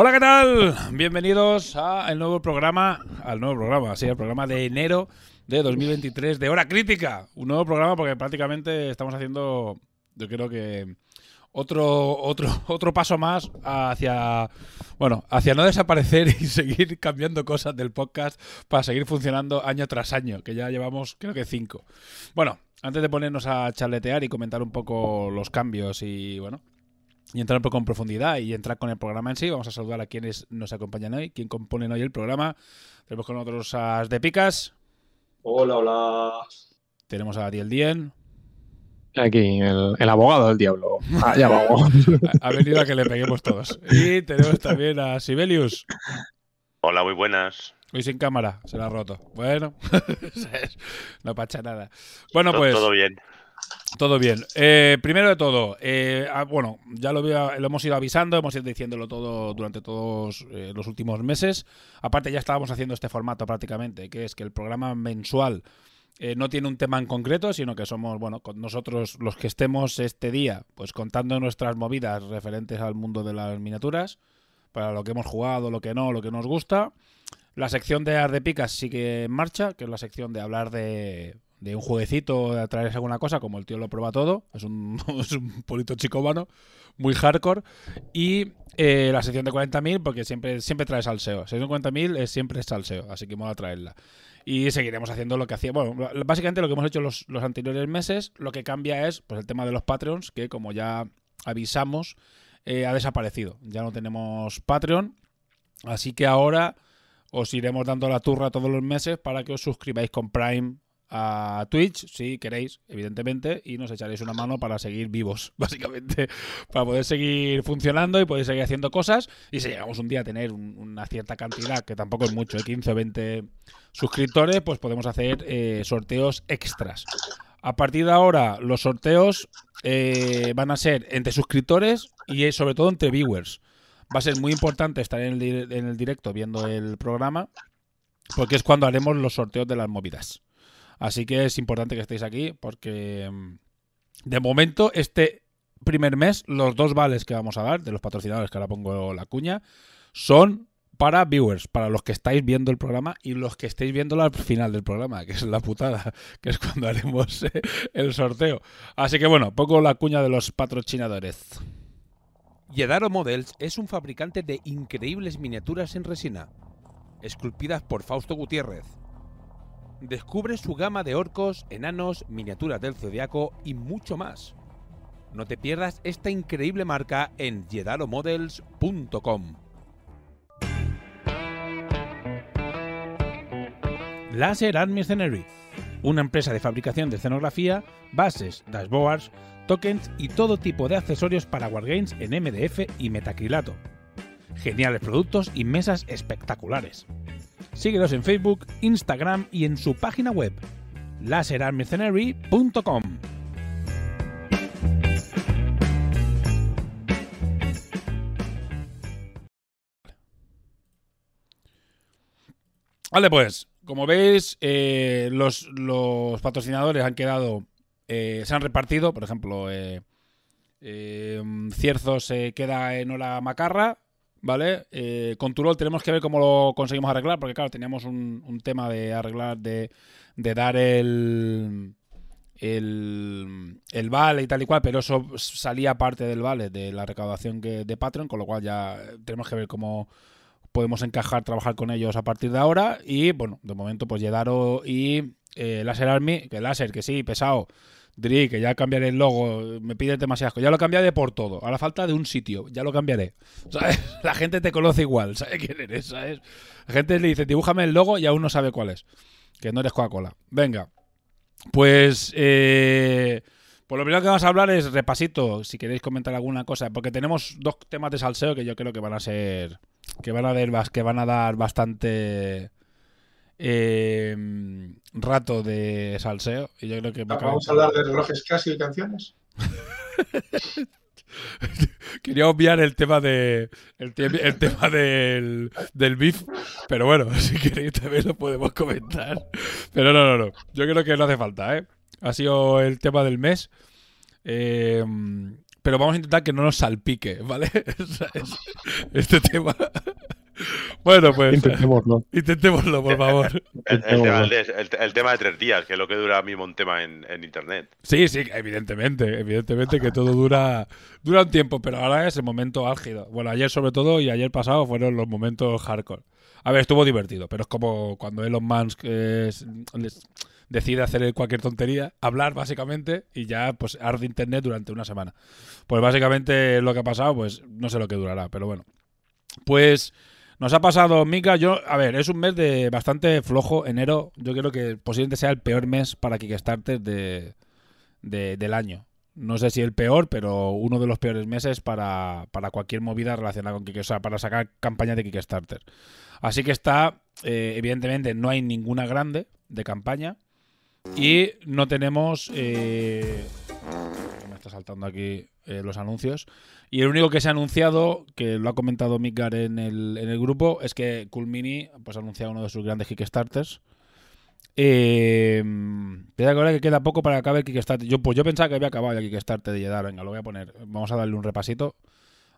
Hola, ¿qué tal? Bienvenidos al nuevo programa, al nuevo programa, sí, al programa de enero de 2023 de Hora Crítica. Un nuevo programa porque prácticamente estamos haciendo, yo creo que otro, otro, otro paso más hacia, bueno, hacia no desaparecer y seguir cambiando cosas del podcast para seguir funcionando año tras año, que ya llevamos creo que cinco. Bueno, antes de ponernos a charletear y comentar un poco los cambios y bueno, y entrar un poco en profundidad y entrar con el programa en sí. Vamos a saludar a quienes nos acompañan hoy, quien componen hoy el programa. Tenemos con nosotros a de Picas. Hola, hola. Tenemos a Diel Dien. Aquí, el, abogado del diablo. Ah, ya vamos. ha venido a que le peguemos todos. Y tenemos también a Sibelius. Hola, muy buenas. Hoy sin cámara, se la ha roto. Bueno, no pacha nada. Bueno, pues. Todo bien. Todo bien. Eh, primero de todo, eh, ah, bueno, ya lo, lo, hemos ido avisando, hemos ido diciéndolo todo durante todos eh, los últimos meses. Aparte, ya estábamos haciendo este formato prácticamente, que es que el programa mensual no tiene un tema en concreto, sino que somos, bueno, con nosotros los que estemos este día, pues contando nuestras movidas referentes al mundo de las miniaturas, para lo que hemos jugado, lo que no, lo que nos gusta. La sección de Ardepicas sigue en marcha, que es la sección de hablar de de un jueguecito, de traerse alguna cosa, como el tío lo prueba todo, es un, es un polito chicómano, muy hardcore, y eh, la sección de 40.000, porque siempre, siempre trae salseo, sección de 40.000 es siempre salseo, así que mola traerla. Y seguiremos haciendo lo que hacía, bueno, básicamente lo que hemos hecho los, los anteriores meses, lo que cambia es pues el tema de los Patreons, que como ya avisamos, eh, ha desaparecido, ya no tenemos Patreon, así que ahora os iremos dando la turra todos los meses para que os suscribáis con Prime a Twitch, si queréis, evidentemente, y nos echaréis una mano para seguir vivos, básicamente, para poder seguir funcionando y poder seguir haciendo cosas. Y si llegamos un día a tener una cierta cantidad, que tampoco es mucho, 15 ¿eh? o 20 suscriptores, pues podemos hacer eh, sorteos extras. A partir de ahora, los sorteos eh, van a ser entre suscriptores y sobre todo entre viewers. Va a ser muy importante estar en el, en el directo viendo el programa, porque es cuando haremos los sorteos de las movidas. Así que es importante que estéis aquí porque mm, de momento este primer mes los dos vales que vamos a dar de los patrocinadores, que ahora pongo la cuña, son para viewers, para los que estáis viendo el programa y los que estéis viendo al final del programa, que es la putada, que es cuando haremos eh, el sorteo. Así que bueno, pongo la cuña de los patrocinadores. Yedaro Models es un fabricante de increíbles miniaturas en resina, esculpidas por Fausto Gutiérrez Descubre su gama de orcos, enanos, miniaturas del zodiaco y mucho más. No te pierdas esta increíble marca en yedaromodels.com. Laser Army Scenery, una empresa de fabricación de escenografía, bases, dashboards, tokens y todo tipo de accesorios para wargames en MDF y metacrilato. Geniales productos y mesas espectaculares. Síguelos en Facebook, Instagram y en su página web, laserarmercenary.com. Vale, pues, como veis, eh, los, patrocinadores han quedado, eh, se han repartido, por ejemplo, eh, Cierzo se queda en Hora Macarra, ¿vale? Eh, con Turol tenemos que ver cómo lo conseguimos arreglar, porque claro, teníamos un, tema de arreglar, de, dar el, el, el, vale y tal y cual, pero eso salía parte del vale de la recaudación que, de Patreon, con lo cual ya tenemos que ver cómo podemos encajar, trabajar con ellos a partir de ahora. Y bueno, de momento, pues Yedaro y eh, Laser Army, que Laser, que sí, pesado Dri, que ya cambiaré el logo, me pide demasiadas cosas. Ya lo cambiaré por todo. A la falta de un sitio, ya lo cambiaré. ¿Sabes? La gente te conoce igual, ¿sabes quién eres? ¿Sabes? La gente le dice, dibújame el logo y aún no sabe cuál es. Que no eres Coca-Cola. Venga. Pues, eh, por lo primero que vamos a hablar es repasito, si queréis comentar alguna cosa, porque tenemos dos temas de salseo que yo creo que van a ser, que van a dar, que van a dar bastante eh, rato de salseo. Y yo creo que va a Vamos a hablar de relojes Casio y canciones. Quería obviar el tema de el, te- el tema del, del beef, pero bueno, si queréis también lo podemos comentar. Pero no, no, no. Yo creo que no hace falta, ¿eh? Ha sido el tema del mes. Eh, pero vamos a intentar que no nos salpique, ¿vale? Este tema. Bueno, pues Intentémoslo. intentémoslo, por favor. El, tema, el- tema de tres días, que es lo que dura mismo un tema en, en internet. Sí, sí, evidentemente, evidentemente que todo dura dura un tiempo, pero ahora es el momento álgido. Bueno, ayer sobre todo y ayer pasado fueron los momentos hardcore. A ver, estuvo divertido, pero es como cuando Elon Musk eh, es- les- decide hacer cualquier tontería, hablar básicamente y ya pues arde internet durante una semana. Pues básicamente lo que ha pasado, pues no sé lo que durará, pero bueno. Pues nos ha pasado, Mika, yo, a ver, es un mes de bastante flojo, enero, yo creo que posiblemente sea el peor mes para Kickstarter de, de- del año. No sé si el peor, pero uno de los peores meses para, para cualquier movida relacionada con Kickstarter, o sea, para sacar campañas de Kickstarter. Así que está, eh, evidentemente, no hay ninguna grande de campaña y no tenemos... eh, me está saltando aquí eh, los anuncios. Y el único que se ha anunciado, que lo ha comentado Midgar en el, en el grupo, es que Cool Mini pues, ha anunciado uno de sus grandes Kickstarters. Eh, te da que queda poco para que acabe el Kickstarter. Yo, pues yo pensaba que había acabado el Kickstarter de Jedar. Venga, lo voy a poner. Vamos a darle un repasito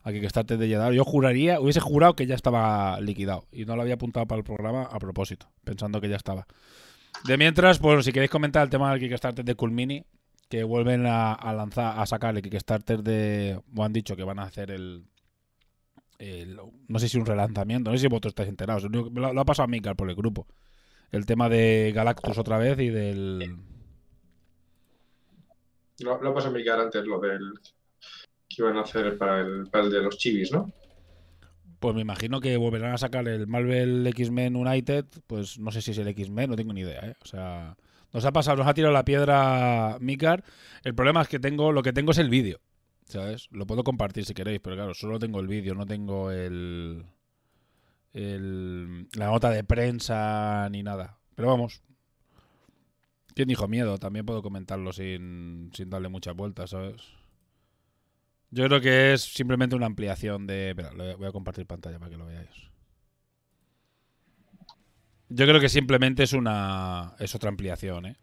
a Kickstarter de Jedar. Yo juraría, hubiese jurado que ya estaba liquidado. Y no lo había apuntado para el programa a propósito, pensando que ya estaba. De mientras, pues si queréis comentar el tema del Kickstarter de Cool Mini, que vuelven a, a lanzar, a sacar el Kickstarter de. O han dicho que van a hacer el. el- no sé si un relanzamiento, no sé si vosotros estáis enterados. Lo, ha pasado a Mikal por el grupo. El tema de Galactus otra vez y del. Lo, lo pasó a mirar antes, lo del que iban a hacer para el, para el de los chivis, ¿no? Pues me imagino que volverán a sacar el Marvel X-Men United. Pues no sé si es el X-Men, no tengo ni idea, ¿eh? O sea, nos ha pasado, nos ha tirado la piedra Mikar. El problema es que tengo, lo que tengo es el vídeo, ¿sabes? Lo puedo compartir si queréis, pero claro, solo tengo el vídeo, no tengo el, la nota de prensa ni nada. Pero vamos. ¿Quién dijo miedo? También puedo comentarlo sin, sin darle muchas vueltas, ¿sabes? Yo creo que es simplemente una ampliación de... Espera, voy a compartir pantalla para que lo veáis. Yo creo que simplemente es una... Es otra ampliación, ¿eh?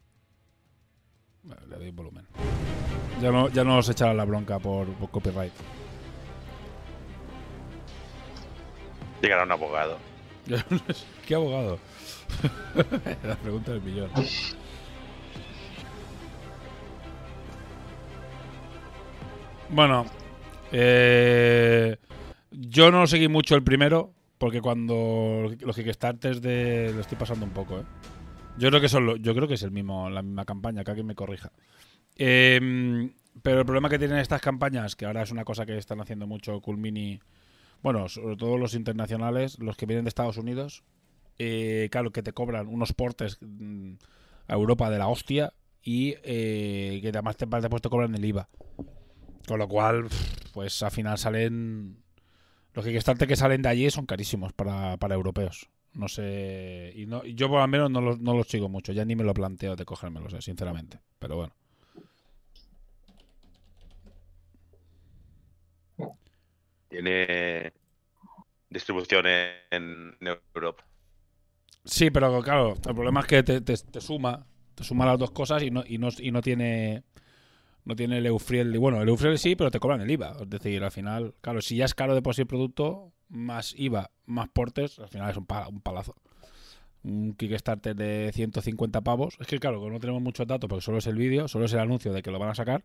Le doy volumen. Ya no, ya no os echará la bronca por, por copyright. Llegará un abogado. ¿Qué abogado? la pregunta del millón. Bueno, eh, yo no seguí mucho el primero, porque cuando los Kickstarters de lo estoy pasando un poco, ¿eh? Yo creo que son lo- yo creo que es el mismo, la misma campaña, que alguien me corrija. Eh, pero el problema que tienen estas campañas, que ahora es una cosa que están haciendo mucho Cool Mini, bueno, sobre todo los internacionales, los que vienen de Estados Unidos, eh, claro, que te cobran unos portes mm, a Europa de la hostia y eh, que además te, después te cobran el IVA. Con lo cual, pues al final salen. Los Kickstarter que salen de allí son carísimos para, para europeos. No sé. Y no, yo por lo menos no los, no los sigo mucho. Ya ni me lo planteo de cogérmelos, eh, sinceramente. Pero bueno. Tiene distribución en, en Europa. Sí, pero claro, el problema es que te, te- te suma. Te suma las dos cosas y no, y no, y no tiene. No tiene el Eufriel. Bueno, el Eufriel sí, pero te cobran el IVA. Es decir, al final, claro, si ya es caro de por el producto, más IVA, más portes, al final es un, un palazo. Un Kickstarter de 150 pavos. Es que, claro, no tenemos muchos datos, porque solo es el vídeo, solo es el anuncio de que lo van a sacar,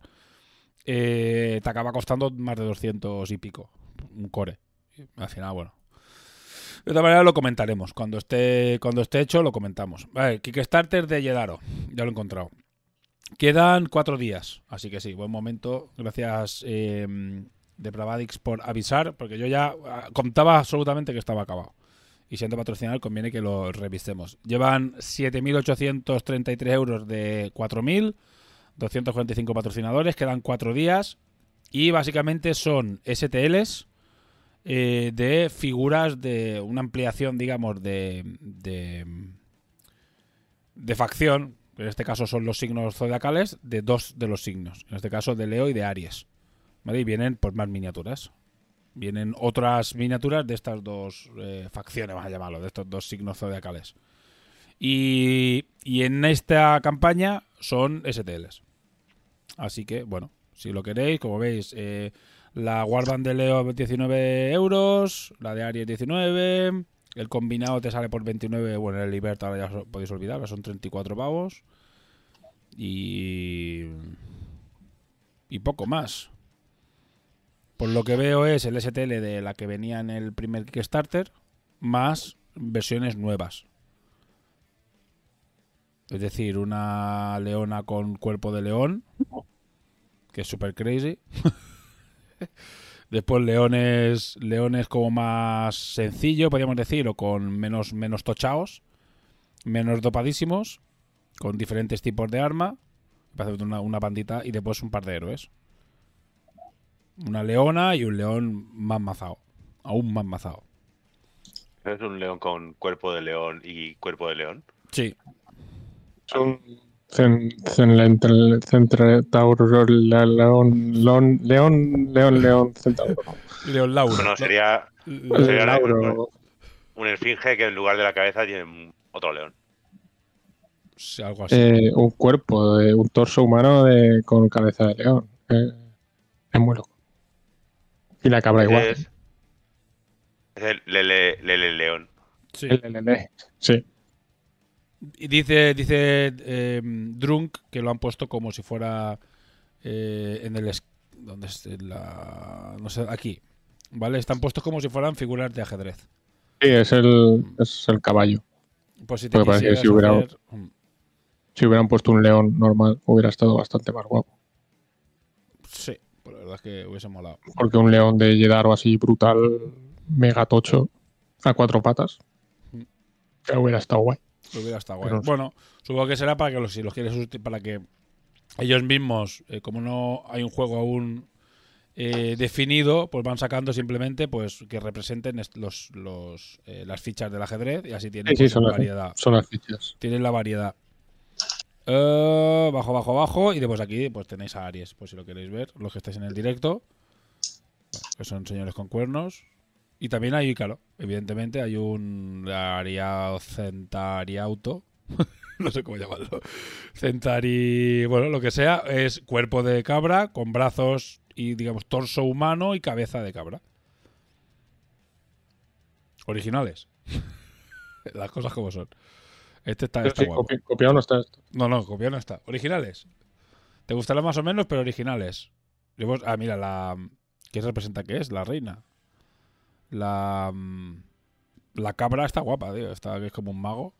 eh, te acaba costando más de 200 y pico. Un core. Al final, bueno. De todas maneras lo comentaremos. Cuando esté, cuando esté hecho, lo comentamos. Vale, Kickstarter de Yedaro. Ya lo he encontrado. Quedan cuatro días, así que sí, buen momento. Gracias, eh, Depravadix, por avisar, porque yo ya ah, contaba absolutamente que estaba acabado. Y siendo patrocinador, conviene que lo revistemos. Llevan 7.833 euros de 4.000, 245 patrocinadores, quedan cuatro días. Y básicamente son STLs eh, de figuras de una ampliación, digamos, de, de facción. En este caso son los signos zodiacales de dos de los signos. En este caso de Leo y de Aries. ¿Vale? Y vienen pues más miniaturas. Vienen otras miniaturas de estas dos eh, facciones, vamos a llamarlo, de estos dos signos zodiacales. Y, y en esta campaña son STLs. Así que, bueno, si lo queréis, como veis, eh, la Warband de Leo 19 euros, la de Aries 19, el combinado te sale por 29, bueno, el Liberta ahora ya podéis olvidar, son 34 pavos. Y... Y poco más. Por lo que veo es el STL de la que venía en el primer Kickstarter, más versiones nuevas. Es decir, una leona con cuerpo de león, que es super crazy. Después leones, leones como más sencillo, podríamos decir, o con menos, menos tochaos, menos dopadísimos, con diferentes tipos de arma, una, una bandita, y después un par de héroes. Una leona y un león más mazado, aún más mazado. ¿Es un león con cuerpo de león y cuerpo de león? Sí, Son Centauro, león, león, león, león, león, centauro. León Lauro. Bueno, sería sería la- Lauro. un esfinge que en lugar de la cabeza tiene otro león. sí, algo así. Eh, un cuerpo, de, un torso humano de, con cabeza de león. Eh, es muy loco. Y la cabra igual. Es, el Lele, Lele León. Sí. El LLD. Sí. Y dice, dice eh, Drunk que lo han puesto como si fuera eh, en el... ¿Dónde es la...? No sé, aquí. ¿Vale? Están puestos como si fueran figuras de ajedrez. Sí, es el, es el caballo. Pues si te Porque parece que si hubiera- hacer- mm, Si hubieran puesto un león normal, hubiera estado bastante más guapo. Sí, pues la verdad es que hubiese molado. Porque un león de Jedaro así brutal, mega tocho, a cuatro patas, Mm. que hubiera estado guay. Hubiera estado guay. Pero- Bueno, supongo que será para que los, si los quieres para que ellos mismos, eh, como no hay un juego aún eh, definido, pues van sacando simplemente pues que representen los, los eh, las fichas del ajedrez y así tienen Sí, sí, pues, las, variedad. son las fichas. Tienen la variedad. Bajo, bajo, bajo. Y después aquí pues tenéis a Aries, pues si lo queréis ver, los que estáis en el directo. Bueno, que son señores con cuernos. Y también hay, claro, evidentemente hay un Aria Centariauto. no sé cómo llamarlo. Centari. Bueno, lo que sea. Es cuerpo de cabra con brazos y, digamos, torso humano y cabeza de cabra. Originales. Las cosas como son. Este está, está Sí, guapo. copi- copiado no está esto. No, no, copiado no está. Originales. Te gustará más o menos, pero originales. Ah, mira, la. ¿Qué representa que es? La reina. La. mm, La cabra está guapa, tío. Está que es como un mago.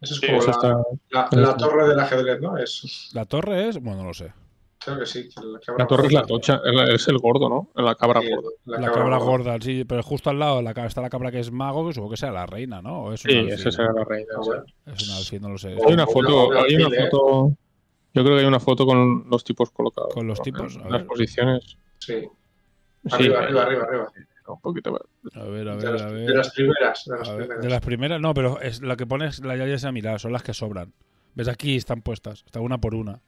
Eso es Sí, como Eso la, está- la- torre del ajedrez, ¿no? Es, La torre es. Bueno, no lo sé. creo que sí. que la, cabra La torre es la tocha, es la- es el gordo, ¿no? La cabra Sí, gorda. La, cabra gorda, sí, pero justo al lado está la cabra que es mago, que supongo que sea la reina, ¿no? O es Sí, esa será la reina. O sea. bueno. Es un alfil, no lo sé. Hay una foto, hay una ¿eh? foto. Yo creo que hay una foto con los tipos colocados. Con los ¿no? tipos, En a las posiciones. Sí. Sí, Arriba, arriba, arriba, arriba. Un poquito más. A ver, a De ver, las, a de ver. las primeras. De las ver, primeras. de las primeras, no, pero es la que pones la ya es a mirar, son las que sobran. ¿Ves? Aquí están puestas, está una por una.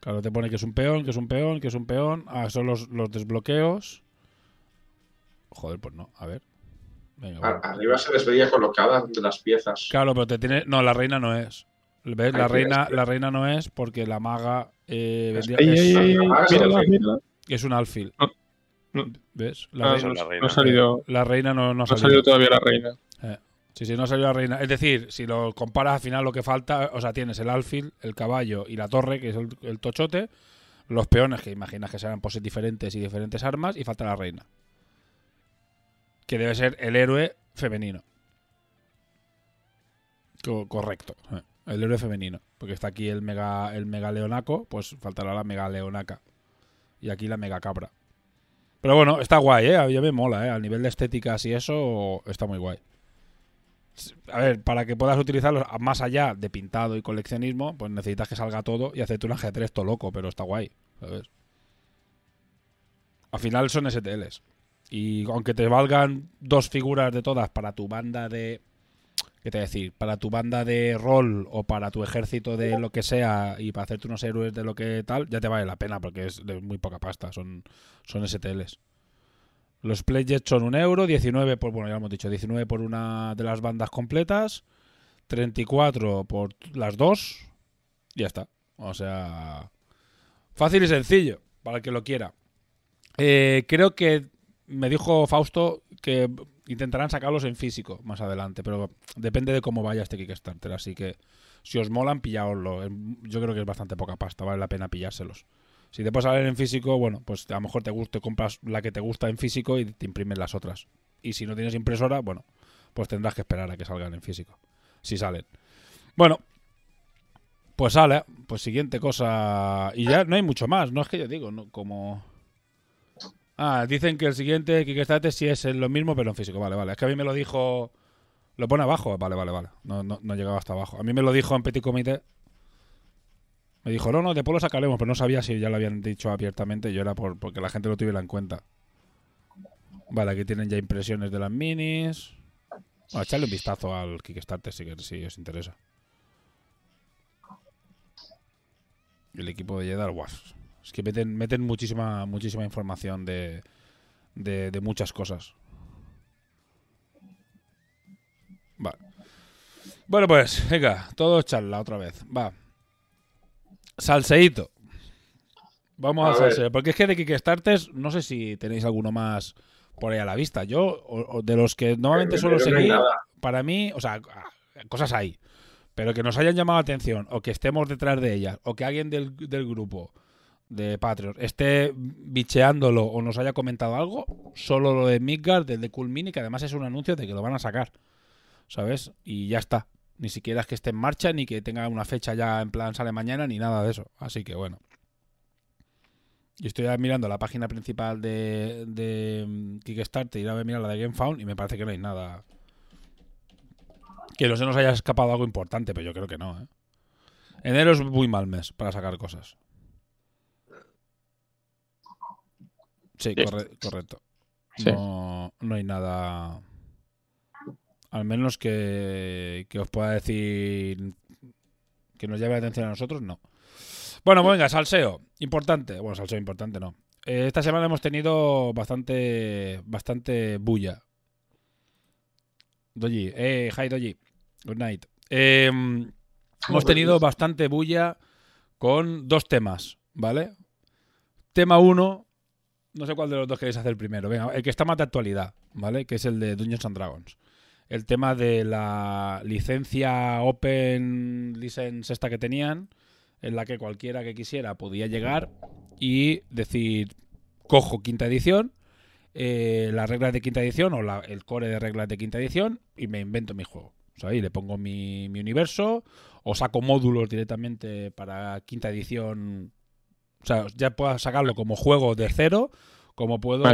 Claro, te pone que es un peón, que es un peón, que es un peón. Ah, son los, los desbloqueos. Joder, pues no, a ver. Venga, bueno. Arriba se les veía colocadas de las piezas. Claro, pero te tiene. No, la reina no es. ¿Ves? La Ay, reina, la reina no es porque la maga eh, vendría- Ahí, es, sí. mírala. es un alfil. No, no. ¿Ves? Ah, La, no, reina, la no, reina. no ha salido, la reina no, no ha ha salido. salido todavía la reina. Sí, sí, no salió la reina. Es decir, si lo comparas al final lo que falta, o sea, tienes el alfil, el caballo y la torre, que es el, el tochote, los peones, que imaginas que serán poses diferentes y diferentes armas, y falta la reina. Que debe ser el héroe femenino. Co- correcto. eh. El héroe femenino. Porque está aquí el mega, el mega leonaco, pues faltará la mega leonaca. Y aquí la mega cabra. Pero bueno, está guay, ¿eh? A mí me mola, ¿eh? Al nivel de estéticas y eso, está muy guay. A ver, para que puedas utilizarlo más allá de pintado y coleccionismo, pues necesitas que salga todo y hacerte un ajedrez todo loco, pero está guay, ¿sabes? Al final son STLs. Y aunque te valgan dos figuras de todas para tu banda de. ¿Qué te voy a decir? Para tu banda de rol o para tu ejército de lo que sea y para hacerte unos héroes de lo que tal, ya te vale la pena porque es de muy poca pasta. Son, son STLs. Los pledges son un euro, 19 por, bueno, ya hemos dicho, 19 por una de las bandas completas, 34 por las dos, y ya está. O sea, fácil y sencillo, para el que lo quiera. Eh, creo que me dijo Fausto que intentarán sacarlos en físico más adelante, pero depende de cómo vaya este Kickstarter. Así que si os molan, pillaoslo. Yo creo que es bastante poca pasta, vale la pena pillárselos. Si te puedes salir en físico, bueno, pues a lo mejor te gusta, compras la que te gusta en físico y te imprimes las otras. Y si no tienes impresora, bueno, pues tendrás que esperar a que salgan en físico. Si salen. Bueno, pues sale. Pues siguiente cosa. Y ya no hay mucho más, no es que yo digo, no, como. Ah, dicen que el siguiente Kickstarter sí es lo mismo, pero en físico. Vale, vale. Es que a mí me lo dijo. ¿Lo pone abajo? Vale, vale, vale. No, no, no llegaba hasta abajo. A mí me lo dijo en Petit Comité me dijo, no, no, después lo sacaremos, pero no sabía si ya lo habían dicho abiertamente. Yo era por porque la gente lo tuviera en cuenta. Vale, aquí tienen ya impresiones de las minis. Bueno, echarle un vistazo al Kickstarter si, si os interesa. El equipo de Jedar, was. Es que meten, meten muchísima, muchísima información de, de, de muchas cosas. Vale. Bueno, pues, venga, todo charla otra vez. Va. Salseíto. Vamos a, salseo. Porque es que de Kickstarters, no sé si tenéis alguno más por ahí a la vista. Yo, o, de los que normalmente suelo seguir, para mí, o sea, cosas hay. Pero que nos hayan llamado la atención, o que estemos detrás de ellas, o que alguien del, grupo de Patreon esté bicheándolo o nos haya comentado algo, solo lo de Midgard, del de Cool Mini, que además es un anuncio de que lo van a sacar. ¿Sabes? Y ya está. Ni siquiera es que esté en marcha, ni que tenga una fecha ya en plan sale mañana, ni nada de eso. Así que bueno. Y estoy mirando la página principal de, de mm, Kickstarter y ahora voy a la de GameFound y me parece que no hay nada. Que no se nos haya escapado algo importante, pero yo creo que no. ¿eh? Enero es muy mal mes para sacar cosas. Sí, correcto. No, no hay nada. Al menos que, os pueda decir que nos llame la atención a nosotros, no. Bueno, pues venga, salseo. Importante. Bueno, salseo importante, no. Eh, esta semana hemos tenido bastante, bastante bulla. Doji, eh, hi Doji. Good night. Em, hemos tenido bastante bulla con dos temas, ¿vale? Tema uno, no sé cuál de los dos queréis hacer primero. Venga, el que está más de actualidad, ¿vale? Que es el de Dungeons and Dragons el tema de la licencia Open License esta que tenían, en la que cualquiera que quisiera podía llegar y decir, cojo quinta edición, eh, las reglas de quinta edición o el core de reglas de quinta edición y me invento mi juego. O sea, y le pongo mi, universo o saco módulos directamente para quinta edición. O sea, ya puedo sacarlo como juego de cero, como puedo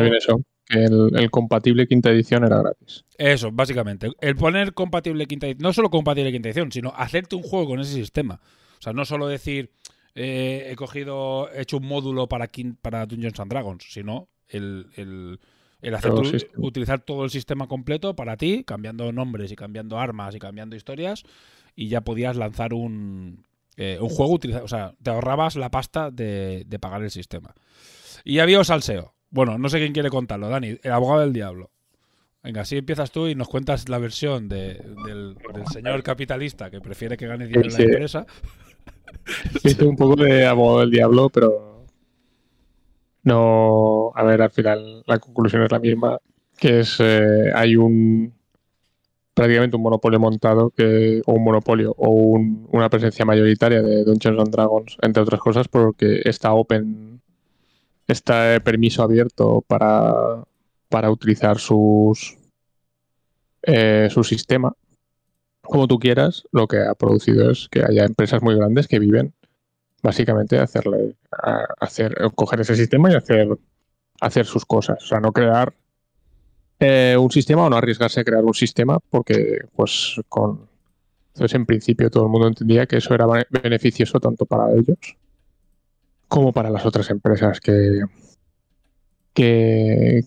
el, compatible quinta edición era gratis. Eso, básicamente. El poner compatible quinta edición, no solo compatible quinta edición, sino hacerte un juego con ese sistema. O sea, no solo decir, eh, he cogido, he hecho un módulo para, para Dungeons and Dragons, sino el, el, hacer utilizar todo el sistema completo para ti, cambiando nombres y cambiando armas y cambiando historias, y ya podías lanzar un, eh, un juego, o sea, te ahorrabas la pasta de, de pagar el sistema. Y había salseo. Bueno, no sé quién quiere contarlo, Dani, el abogado del diablo. Venga, si empiezas tú y nos cuentas la versión del, señor capitalista que prefiere que gane dinero en la empresa. Sí, un poco de abogado del diablo, pero no. A ver, al final la conclusión es la misma, que es eh, hay un prácticamente un monopolio montado que o un monopolio o una presencia mayoritaria de Dungeons and Dragons, entre otras cosas, porque está Open está permiso abierto para, para utilizar sus, eh, su sistema como tú quieras, lo que ha producido es que haya empresas muy grandes que viven básicamente de hacerle, a- hacer, coger ese sistema y hacer, hacer sus cosas. O sea, no crear eh, un sistema o no arriesgarse a crear un sistema porque, pues, con. Entonces, en principio, todo el mundo entendía que eso era bene- beneficioso tanto para ellos como para las otras empresas que, que,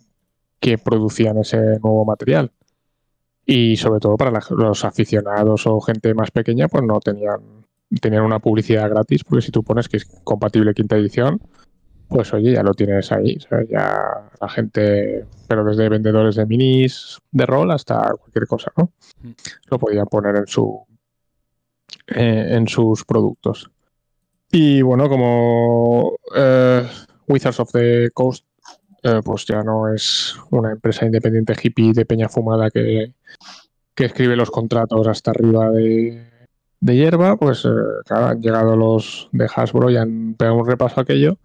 que producían ese nuevo material. Y sobre todo para los aficionados o gente más pequeña, pues no tenían, tenían una publicidad gratis, porque si tú pones que es compatible quinta edición, pues oye, ya lo tienes ahí. sea, ya la gente, pero desde vendedores de minis de rol hasta cualquier cosa, ¿no? Lo podían poner en su eh, en sus productos. Y bueno, como eh, Wizards of the Coast, eh, pues ya no es una empresa independiente hippie de peña fumada que, que escribe los contratos hasta arriba de, de hierba, pues eh, claro, han llegado los de Hasbro y han pegado un repaso a aquello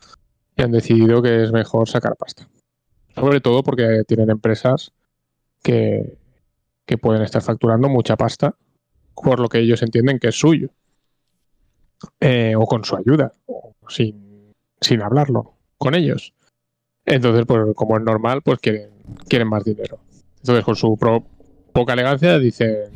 y han decidido que es mejor sacar pasta. Sobre todo porque tienen empresas que, que pueden estar facturando mucha pasta por lo que ellos entienden que es suyo. Eh, o con su ayuda, o sin, sin hablarlo con ellos. Entonces, pues como es normal, pues quieren, quieren más dinero. Entonces, con su pro- poca elegancia, dicen,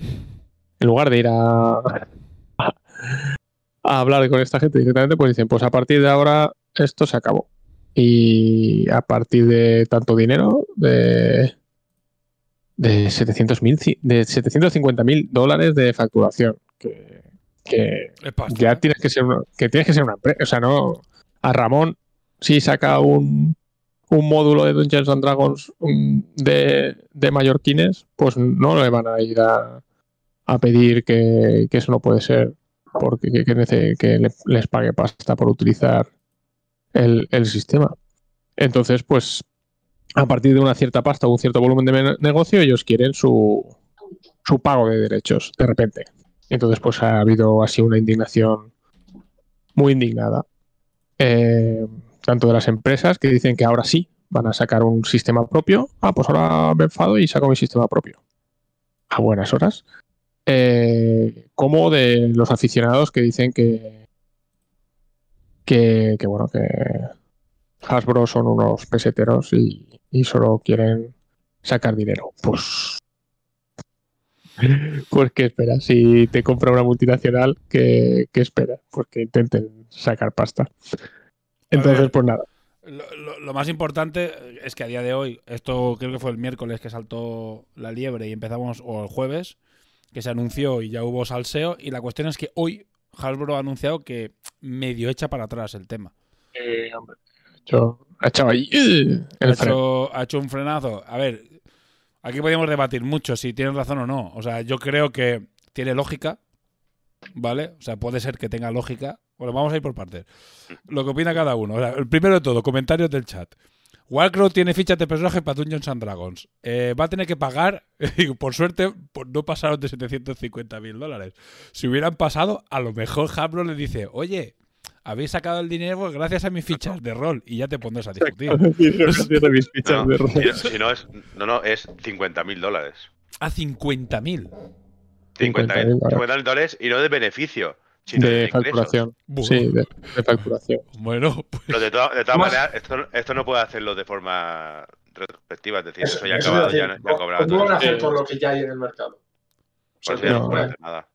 en lugar de ir a, a hablar con esta gente directamente, pues dicen, pues a partir de ahora esto se acabó. Y a partir de tanto dinero, de, de 700 de 750 mil dólares de facturación, que, que ya tienes que ser una, que tienes que ser una empresa. O sea, no. A Ramón, si saca un, un módulo de Dungeons and Dragons de, de mallorquines, pues no le van a ir a, a pedir que, que eso no puede ser, porque que, que nece- que le- les pague pasta por utilizar el, sistema. Entonces, pues, a partir de una cierta pasta o un cierto volumen de negocio, ellos quieren su, su pago de derechos, de repente. Entonces, pues ha habido así una indignación muy indignada. eh, tanto de las empresas que dicen que ahora sí van a sacar un sistema propio. Ah, pues ahora me enfado y saco mi sistema propio. A buenas horas. Eh, como de los aficionados que dicen que, que, que, bueno, que Hasbro son unos peseteros y, y solo quieren sacar dinero. Pues pues qué esperas, si te compra una multinacional, ¿qué, qué esperas? Pues que intenten sacar pasta. Entonces, ver. pues nada. Lo, lo- lo más importante es que a día de hoy, esto creo que fue el miércoles que saltó la liebre y empezamos, o el jueves, que se anunció y ya hubo salseo. Y la cuestión es que hoy Hasbro ha anunciado que medio echa para atrás el tema. Yo ha echado ahí ¡eh! Hecho, ha hecho un frenazo. A ver, aquí podríamos debatir mucho si tienen razón o no. O sea, yo creo que tiene lógica, ¿vale? O sea, puede ser que tenga lógica. Bueno, vamos a ir por partes. Lo que opina cada uno. O sea, el primero de todo, comentarios del chat. Warcraft tiene fichas de personaje para Dungeons and Dragons. Eh, va a tener que pagar, y por suerte, no pasaron de 750 mil dólares. Si hubieran pasado, a lo mejor Hasbro le dice, oye, habéis sacado el dinero gracias a mis fichas de rol y ya te pondrás a discutir. Mis fichas No, de rol. si no- si no es, no, no, es 50 mil dólares. A 50 mil. 50 50.000 mil dólares y no de beneficio, sino de, de facturación. Sí, de, de facturación. Bueno, pues Pero de, to- de todas maneras, esto, esto no puede hacerlo de forma retrospectiva, es decir, eso, Eso, ya ha eso acabado, decir, ya, ya ha cobrado. ¿Cómo van a hacer con lo que ya hay en el mercado? Por eso ya no no, puede no. hacer nada.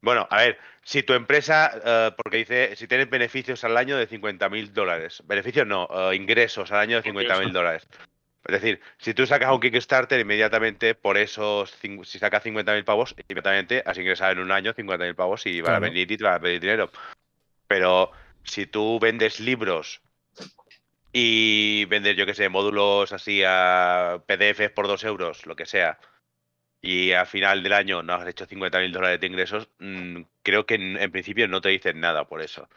Bueno, a ver, si tu empresa, eh, porque dice, si tienes beneficios al año de 50 mil dólares, beneficios no, eh, ingresos al año de 50 mil dólares. Es decir, si tú sacas un Kickstarter, inmediatamente por esos, si sacas 50 mil pavos, inmediatamente has ingresado en un año 50 mil pavos y van Claro. a venir y te van a pedir dinero. Pero si tú vendes libros y vendes, yo qué sé, módulos así a PDFs por dos euros, lo que sea, y al final del año no has hecho 50 mil dólares de ingresos, mm, creo que en, en principio no te dicen nada por eso.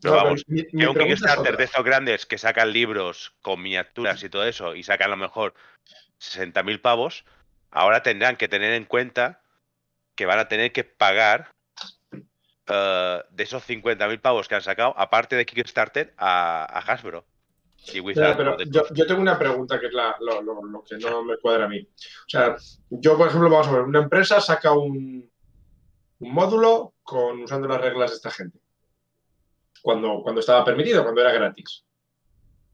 Pero No, vamos, mi- mi que un es Kickstarter de estos grandes que sacan libros con miniaturas y todo eso y sacan a lo mejor 60 mil pavos, ahora tendrán que tener en cuenta que van a tener que pagar eh, de esos 50 mil pavos que han sacado, aparte de Kickstarter, a, a Hasbro. Y Pero, pero yo, yo tengo una pregunta que es la- lo, lo- lo que no me cuadra a mí. O sea, yo, por ejemplo, vamos a ver, una empresa saca un, un módulo con usando las reglas de esta gente. Cuando, cuando estaba permitido, cuando era gratis.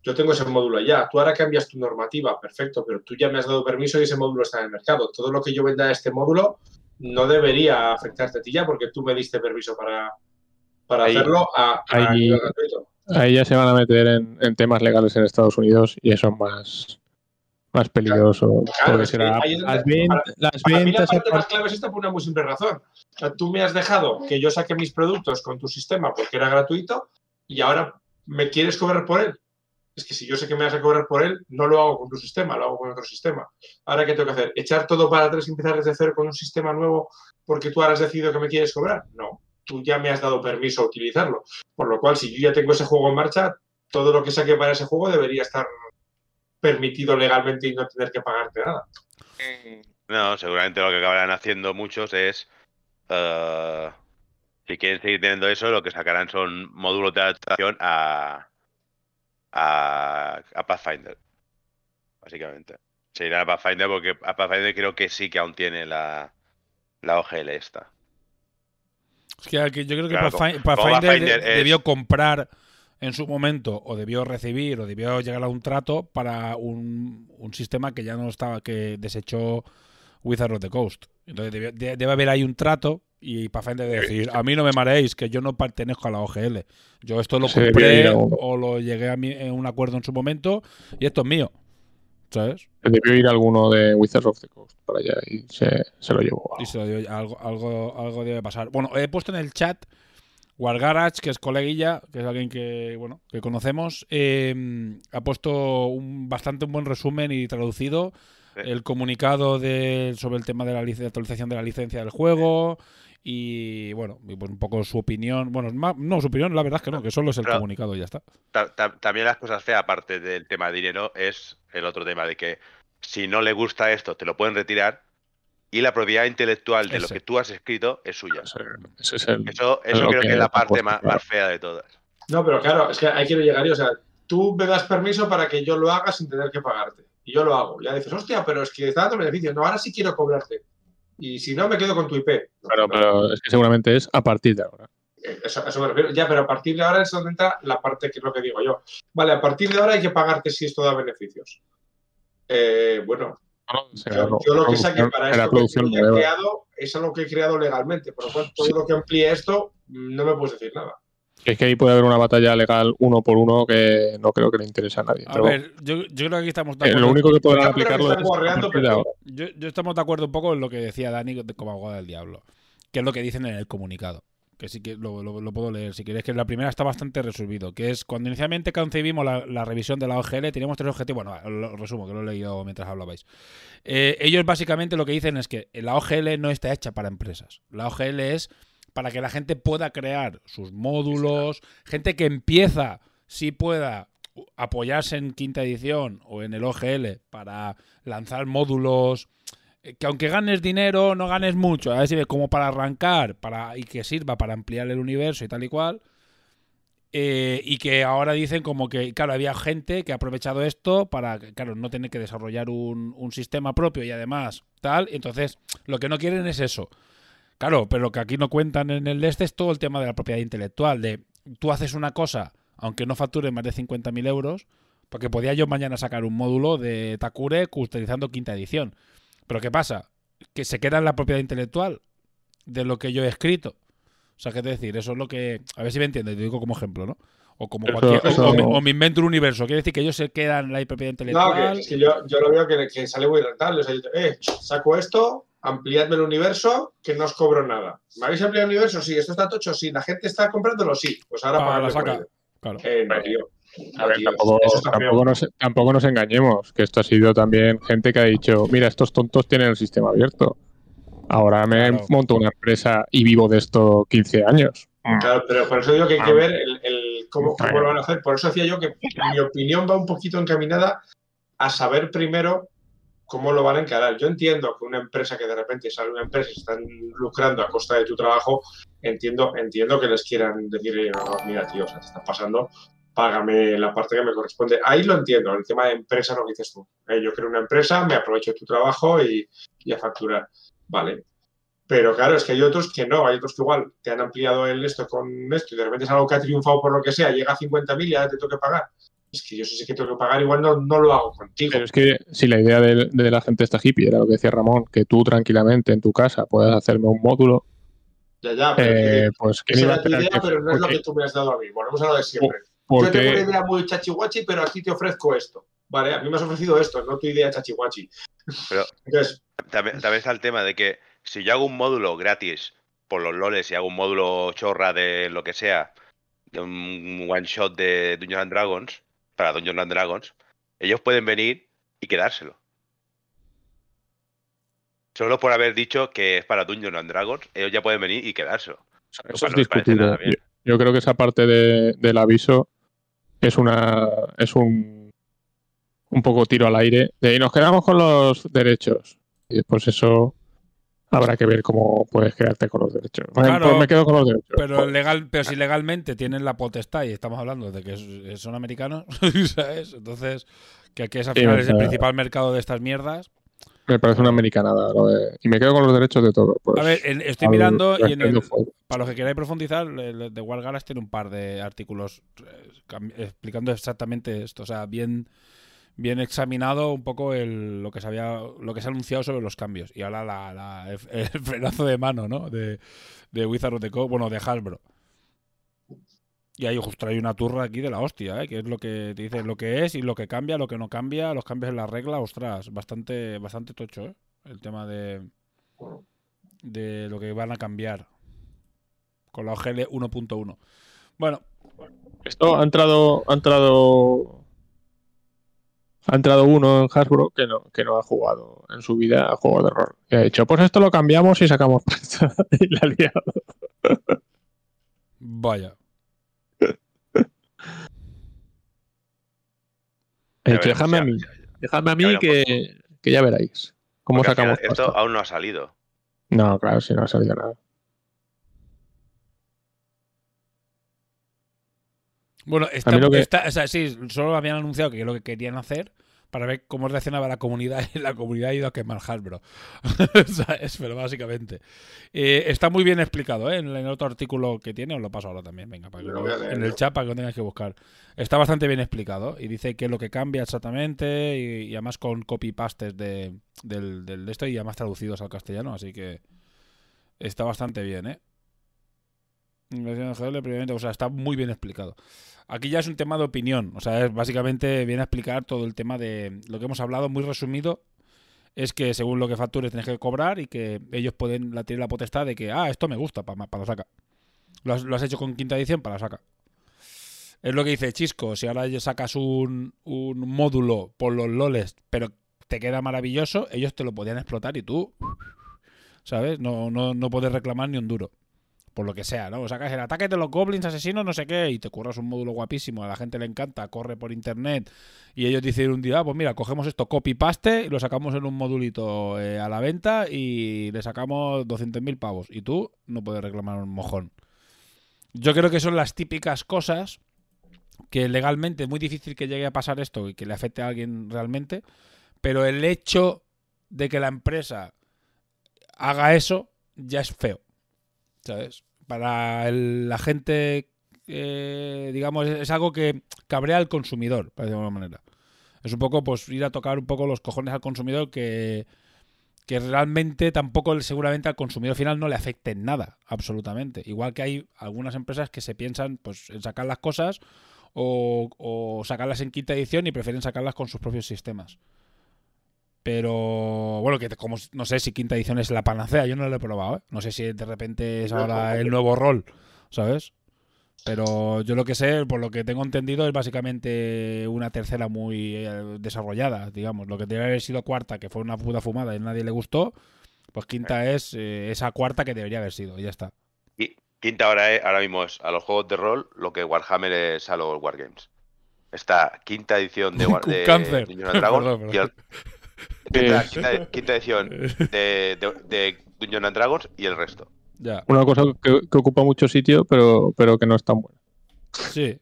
Yo tengo ese módulo ya. Tú ahora cambias tu normativa, perfecto, pero tú ya me has dado permiso y ese módulo está en el mercado. Todo lo que yo venda a este módulo no debería afectarte a ti ya porque tú me diste permiso para, para Ahí- hacerlo a, a ahí- gratuito. Ahí ya se van a meter en, en temas legales en Estados Unidos y eso es más, más peligroso. Claro, porque es que será las, ven- para- las Para mí la ventas. parte más clave es esta por una muy simple razón. O sea, tú me has dejado que yo saque mis productos con tu sistema porque era gratuito y ahora me quieres cobrar por él. Es que si yo sé que me vas a cobrar por él, no lo hago con tu sistema, lo hago con otro sistema. Ahora, ¿qué tengo que hacer? ¿Echar todo para atrás y empezar desde cero con un sistema nuevo porque tú ahora has decidido que me quieres cobrar? No, tú ya me has dado permiso a utilizarlo. Por lo cual, si yo ya tengo ese juego en marcha, todo lo que saque para ese juego debería estar permitido legalmente y no tener que pagarte nada. No, seguramente lo que acabarán haciendo muchos es. eh, si quieren seguir teniendo eso, lo que sacarán son módulos de adaptación a. a, a Pathfinder. Básicamente. Se irán a Pathfinder porque a Pathfinder creo que sí que aún tiene la, la OGL esta. Es que yo creo que Claro, Pathfinder, de- Pathfinder es- debió comprar en su momento o debió recibir o debió llegar a un trato para un, un sistema que ya no estaba, que desechó Wizard of the Coast. Entonces de- debe haber ahí un trato y Pathfinder debe decir, a mí no me mareéis, que yo no pertenezco a la OGL. Yo esto lo compré o lo llegué a mi- en un acuerdo en su momento y esto es mío. ¿Sabes? Debió ir alguno de Wizards of the Coast para allá y se, se lo llevó. Y se lo dio- algo, algo, algo debe pasar. Bueno, he puesto en el chat Wargarage, que es coleguilla, que es alguien que, bueno, que conocemos, eh, ha puesto un bastante un buen resumen y traducido Sí. el comunicado de, sobre el tema de la actualización de la licencia del juego y, bueno, y pues un poco su opinión. Bueno, no, su opinión, la verdad es que no, que solo es el Pero- comunicado y ya está. Ta- ta- también las cosas feas, aparte del tema de dinero, es el otro tema de que si no le gusta esto, te lo pueden retirar y la propiedad intelectual de lo que tú has escrito es suya. Ese, ese es el. Eso, creo que que es la parte más, claro. más fea de todas. No, pero claro, es que ahí quiero llegar yo. O sea, tú me das permiso para que yo lo haga sin tener que pagarte. Y yo lo hago. Ya dices, hostia, pero es que está dando beneficios. No, ahora sí quiero cobrarte. Y si no, me quedo con tu IP. No, Pero, no, pero es que seguramente es a partir de ahora. eh, eso me refiero. Ya, pero a partir de ahora es donde entra la parte que es lo que digo yo. Vale, a partir de ahora hay que pagarte si esto da beneficios. Eh, bueno, yo, yo lo que saque para esto producción he creado es algo que he creado legalmente. Por lo cual, todo Sí. lo que amplíe esto, no me puedes decir nada. Es que ahí puede haber una batalla legal uno por uno que no creo que le interese a nadie. A pero ver, yo, yo creo que aquí estamos de eh, acuerdo. lo único que podrán Yo creo que aplicarlo es pero-. Yo, yo estamos de acuerdo un poco en lo que decía Dani de- como abogado del diablo, que es lo que dicen en el comunicado. Que sí que lo, puedo leer si queréis, que la primera está bastante resolvido, que es cuando inicialmente concebimos la, revisión de la OGL, teníamos tres objetivos, bueno, lo resumo, que lo he leído mientras hablabais. Eh, ellos básicamente lo que dicen es que la OGL no está hecha para empresas, la OGL es para que la gente pueda crear sus módulos, gente que empieza, sí pueda apoyarse en quinta edición o en el OGL para lanzar módulos que aunque ganes dinero, no ganes mucho, a ver si como para arrancar para, y que sirva para ampliar el universo y tal y cual. Eh, y que ahora dicen como que, claro, había gente que ha aprovechado esto para, claro, no tener que desarrollar un, sistema propio y además tal. Entonces, lo que no quieren es eso. Claro, pero lo que aquí no cuentan en el este es todo el tema de la propiedad intelectual. De tú haces una cosa, aunque no facture más de 50.000 euros, porque podía yo mañana sacar un módulo de Takure utilizando quinta edición. Pero ¿qué pasa? Que se queda en la propiedad intelectual de lo que yo he escrito. O sea, ¿qué te decir? Eso es lo que. A ver si me entiendes, te digo como ejemplo, ¿no? O como Eso- cualquier. o- eso- O, me, o me invento un universo. Quiere decir que ellos se quedan en la propiedad No, intelectual. que, es que yo, yo lo veo que, que sale muy rentable. O sea, yo, eh, saco esto, ampliadme el universo, que no os cobro nada. ¿Me habéis ampliado el universo? Sí. ¿Esto está tocho? Sí. ¿La gente está comprándolo? Sí. Pues ahora Ah, pagadme la por saca. ello. Claro. Eh, no, tío. A ver, tampoco, tampoco, nos, tampoco nos engañemos, que esto ha sido también gente que ha dicho, mira, estos tontos tienen el sistema abierto. Ahora me Claro. monto una empresa y vivo de esto 15 años. Claro, pero por eso digo que hay que Ah. ver el, el cómo, cómo lo van a hacer. Por eso decía yo que mi opinión va un poquito encaminada a saber primero cómo lo van a encarar. Yo entiendo que una empresa que de repente sale una empresa y se están lucrando a costa de tu trabajo, entiendo, entiendo que les quieran decir, "Eh, no, no, mira, tío, o sea, te estás pasando, págame la parte que me corresponde. Ahí lo entiendo, el tema de empresa, lo que dices tú. Eh, yo creo una empresa, me aprovecho de tu trabajo y, y a facturar. Vale. Pero claro, es que hay otros que no, hay otros que igual te han ampliado el esto con esto y de repente es algo que ha triunfado por lo que sea, llega a 50.000 y ya te tengo que pagar. Es que yo sí que tengo que pagar, igual no, no lo hago contigo. Pero es que si la idea de, de la gente esta hippie era lo que decía Ramón, que tú tranquilamente en tu casa puedas hacerme un módulo, Ya, ya, pero eh, que- pues que ¿quién iba será a tu esperar idea, pero no es lo que tú me has dado a mí. Volvemos a lo de siempre. Porque- tengo una idea muy chachihuachi, pero a ti te ofrezco esto. Vale, a mí me has ofrecido esto, no tu idea chachihuachi. Pero- Entonces, También, también está el tema de que si yo hago un módulo gratis por los loles y hago un módulo chorra de lo que sea, de un one shot de Dungeons and Dragons, para Dungeons and Dragons, ellos pueden venir y quedárselo. Solo por haber dicho que es para Dungeons and Dragons, ellos ya pueden venir y quedárselo. Eso es discutible. Yo, yo creo que esa parte de- del aviso es una es un un poco tiro al aire de "Y nos quedamos con los derechos y después eso habrá que ver cómo puedes quedarte con los derechos. Claro, pues me quedo con los derechos. Pero legal, pero si legalmente tienen la potestad y estamos hablando de que son americanos, ¿sabes? Entonces, que aquí es al final es el principal mercado de estas mierdas. Me parece una americanada. lo de- y me quedo con los derechos de todo. Pues, A ver, estoy al- mirando y en el, para los que queráis profundizar, el de Wargaras tiene un par de artículos eh, explicando exactamente esto, o sea, bien bien examinado un poco el, lo que se había lo que se ha anunciado sobre los cambios y ahora la, la- el, frenazo de mano, ¿no? De, de Wizard of the Coast, bueno, de Hasbro. Y ahí justo hay una turra aquí de la hostia, ¿eh? que es lo que te dice lo que es y lo que cambia, lo que no cambia, los cambios en la regla, ostras, bastante bastante tocho, ¿eh? El tema de de lo que van a cambiar con la OGL 1.1. Bueno, Esto ha entrado, ha entrado, ha entrado uno en Hasbro que no, que no ha jugado en su vida a juegos de rol. Y ha dicho, pues esto lo cambiamos y sacamos y la ha liado. vaya. Dicho, veremos, dejadme a mí, dejadme a mí que, que ya veréis cómo Porque sacamos final. Esto aún no ha salido. No, claro, si no ha salido nada. Bueno, está, lo que- o sea, sí, solo habían anunciado que es lo que querían hacer para ver cómo reaccionaba la comunidad y la comunidad ha ido a quemar Hasbro. ¿Sabes? Pero básicamente. Eh, está muy bien explicado, ¿eh? En el otro artículo que tiene, os lo paso ahora también, venga, para que Lo en el chat para que lo tengáis que buscar. Está bastante bien explicado y dice qué es lo que cambia exactamente y, y además con copy-pastes de, del, del de esto y además traducidos al castellano, así que está bastante bien, ¿eh? Inversión en GL, previamente, o sea, está muy bien explicado. Aquí ya es un tema de opinión, o sea, es básicamente viene a explicar todo el tema de lo que hemos hablado, muy resumido, es que según lo que factures tienes que cobrar y que ellos pueden la, tienen la potestad de que, ah, esto me gusta, para la saca. Lo has, lo has hecho con quinta edición, para la saca. Es lo que dice Chisco, si ahora sacas un, un módulo por los loles, pero te queda maravilloso, ellos te lo podían explotar y tú, ¿sabes? No, no, no puedes reclamar ni un duro por lo que sea, ¿no? O sacas el ataque de los goblins asesinos, no sé qué, y te curras un módulo guapísimo, a la gente le encanta, corre por internet, y ellos dicen un día, ah, pues mira, cogemos esto copy-paste lo sacamos en un modulito eh, a la venta y le sacamos 200.000 pavos, y tú no puedes reclamar un mojón. Yo creo que son las típicas cosas que legalmente es muy difícil que llegue a pasar esto y que le afecte a alguien realmente, pero el hecho de que la empresa haga eso ya es feo. ¿Sabes? Para el- la gente, eh, digamos, es, algo que cabrea al consumidor, para decirlo de alguna manera. Es un poco, pues, ir a tocar un poco los cojones al consumidor que, que realmente tampoco seguramente al consumidor final no le afecte en nada, absolutamente. Igual que hay algunas empresas que se piensan pues en sacar las cosas o, o sacarlas en quinta edición y prefieren sacarlas con sus propios sistemas. Pero bueno, que como no sé si quinta edición es la panacea, yo no lo he probado, ¿eh? No sé si de repente es ahora el nuevo rol, ¿sabes? Pero yo lo que sé, por lo que tengo entendido, es básicamente una tercera muy eh, desarrollada, digamos. Lo que debería haber sido cuarta, que fue una puta fumada y a nadie le gustó, pues quinta es eh, esa cuarta que debería haber sido, y ya está. Y quinta ahora, es- ahora mismo es a los juegos de rol lo que Warhammer es a los Wargames. Esta quinta edición de, War- de Perdón, y el- quinta, quinta- quinta edición de, de, de Dungeons and Dragons y el resto. Ya. Una cosa que, que ocupa mucho sitio, pero, pero que no es tan buena. Sí.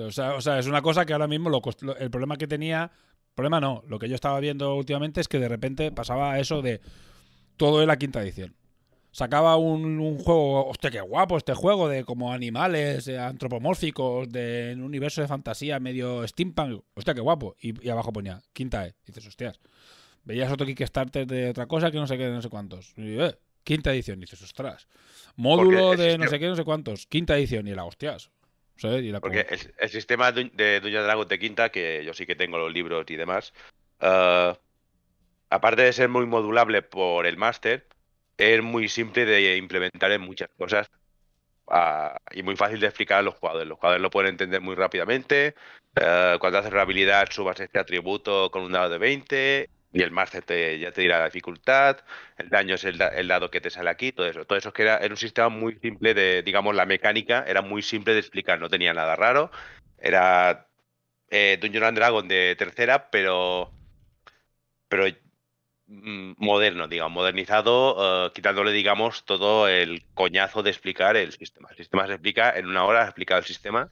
O sea, o sea, es una cosa que ahora mismo lo, cost- lo- el problema que tenía. Problema no. Lo que yo estaba viendo últimamente es que de repente pasaba eso de todo en la quinta edición. Sacaba un, un juego, hostia, qué guapo este juego de como animales eh, antropomórficos, de un universo de fantasía medio steampunk, hostia, qué guapo. Y, y abajo ponía, quinta E. Y dices, hostias. Veías otro Kickstarter de otra cosa que no sé qué, no sé cuántos. Y, eh, quinta edición. Y dices, ostras. Módulo de no sé qué, no sé cuántos. Quinta edición. Y la hostias. ¿Sabes? Y la Porque como- el, el sistema de, de Dragons de quinta, que yo sí que tengo los libros y demás, eh, aparte de ser muy modulable por el máster, es muy simple de implementar en muchas cosas ah, y muy fácil de explicar a los jugadores. Los jugadores lo pueden entender muy rápidamente. eh, cuando haces la habilidad, subas este atributo con un dado de 20 y el máster te, ya te dirá la dificultad. El daño es el, da- el dado que te sale aquí, todo eso. Todo eso que era, era un sistema muy simple de, digamos, la mecánica era muy simple de explicar, no tenía nada raro. Era eh, Dungeons and Dragon de tercera, pero pero moderno, digamos, modernizado, eh, quitándole, digamos, todo el coñazo de explicar el sistema. El sistema se explica en una hora, explicado el sistema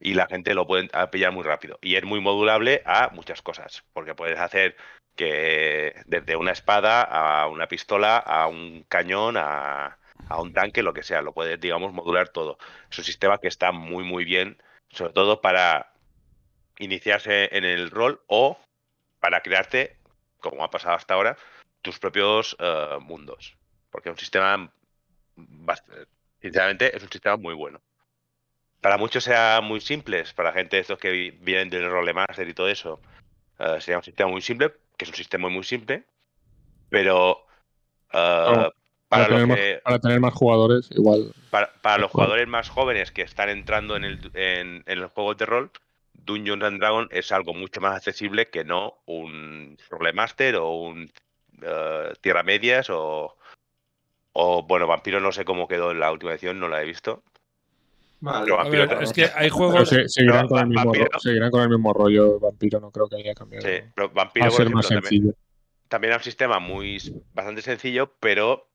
y la gente lo puede pillar muy rápido. Y es muy modulable a muchas cosas, porque puedes hacer que desde una espada a una pistola, a un cañón, a, a un tanque, lo que sea, lo puedes, digamos, modular todo. Es un sistema que está muy, muy bien, sobre todo para iniciarse en el rol o para crearte, como ha pasado hasta ahora, tus propios eh, mundos. Porque es un sistema, sinceramente, es un sistema muy bueno. Para muchos sea muy simples, para gente de estos que vi- vienen del Rolemaster y todo eso, eh, sería un sistema muy simple, que es un sistema muy simple, pero eh, para, Para, tener más, que, para tener más jugadores, igual. para, para los jugadores más jóvenes que están entrando en, el, en, en los juegos de rol, Dungeons and Dragons es algo mucho más accesible que no un Rolemaster o un eh, Tierra Medias o, o, bueno, Vampiro no sé cómo quedó en la última edición, no la he visto. Vale. Pero Vampiro ver, es que hay Pero juegos. se- seguirán, pero con el mismo vampiro- ro- seguirán con el mismo rollo. Vampiro no creo que haya cambiado. Sí, pero Vampiro, Va a ser ejemplo, más también, sencillo. también era un sistema muy bastante sencillo, pero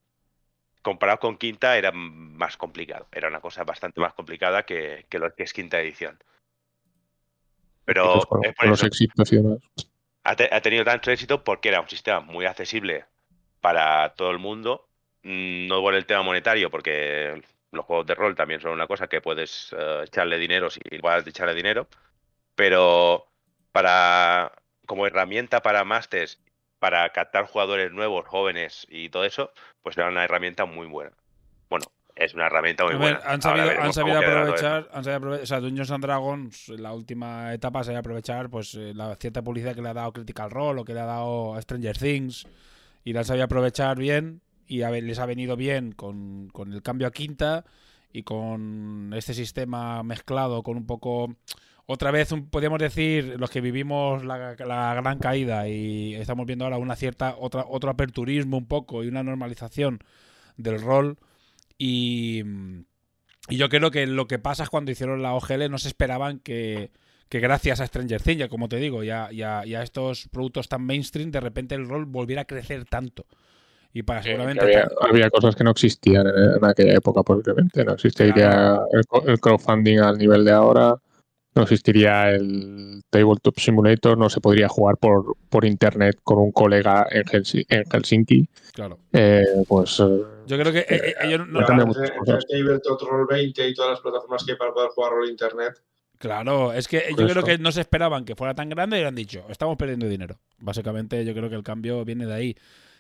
comparado con quinta era más complicado. Era una cosa bastante más complicada que, que lo que es quinta edición. Pero Pues con, es por con los eso. éxitos y demás. ha, te- ha tenido tanto éxito porque era un sistema muy accesible para todo el mundo. Mm, No por el tema monetario, porque los juegos de rol también son una cosa que puedes eh, echarle dinero si vas a echarle dinero. Pero para como herramienta para masters, para captar jugadores nuevos, jóvenes y todo eso, pues era una herramienta muy buena. Es una herramienta muy ver, buena. han sabido, han sabido aprovechar, han sabido aprovechar, o sea, Dungeons and Dragons, la última etapa se ha aprovechar pues eh, la cierta publicidad que le ha dado Critical Role o que le ha dado Stranger Things y la han sabido aprovechar bien y a ver, les ha venido bien con, con el cambio a quinta y con este sistema mezclado con un poco otra vez podríamos decir los que vivimos la, la gran caída y estamos viendo ahora una cierta otra otro aperturismo un poco y una normalización del rol y y yo creo que lo que pasa es cuando hicieron la OGL no se esperaban que, que gracias a Stranger Things, ya como te digo, ya, ya, ya estos productos tan mainstream, de repente el rol volviera a crecer tanto. Y para seguramente... había, había cosas que no existían en, aquella época, posiblemente. No existiría Claro. el, el crowdfunding al nivel de ahora. No existiría el Tabletop Simulator. No se podría jugar por, por internet con un colega en Helsinki. Claro. Eh, pues eh, Yo creo que eh, eh, ellos no- no cambia Entre- muchas entre cosas. Tabletop Roll 20 y todas las plataformas que hay para poder jugar rol internet. Claro, es que yo creo que no se esperaban que fuera tan grande y han dicho, estamos perdiendo dinero. Básicamente yo creo que el cambio viene de ahí.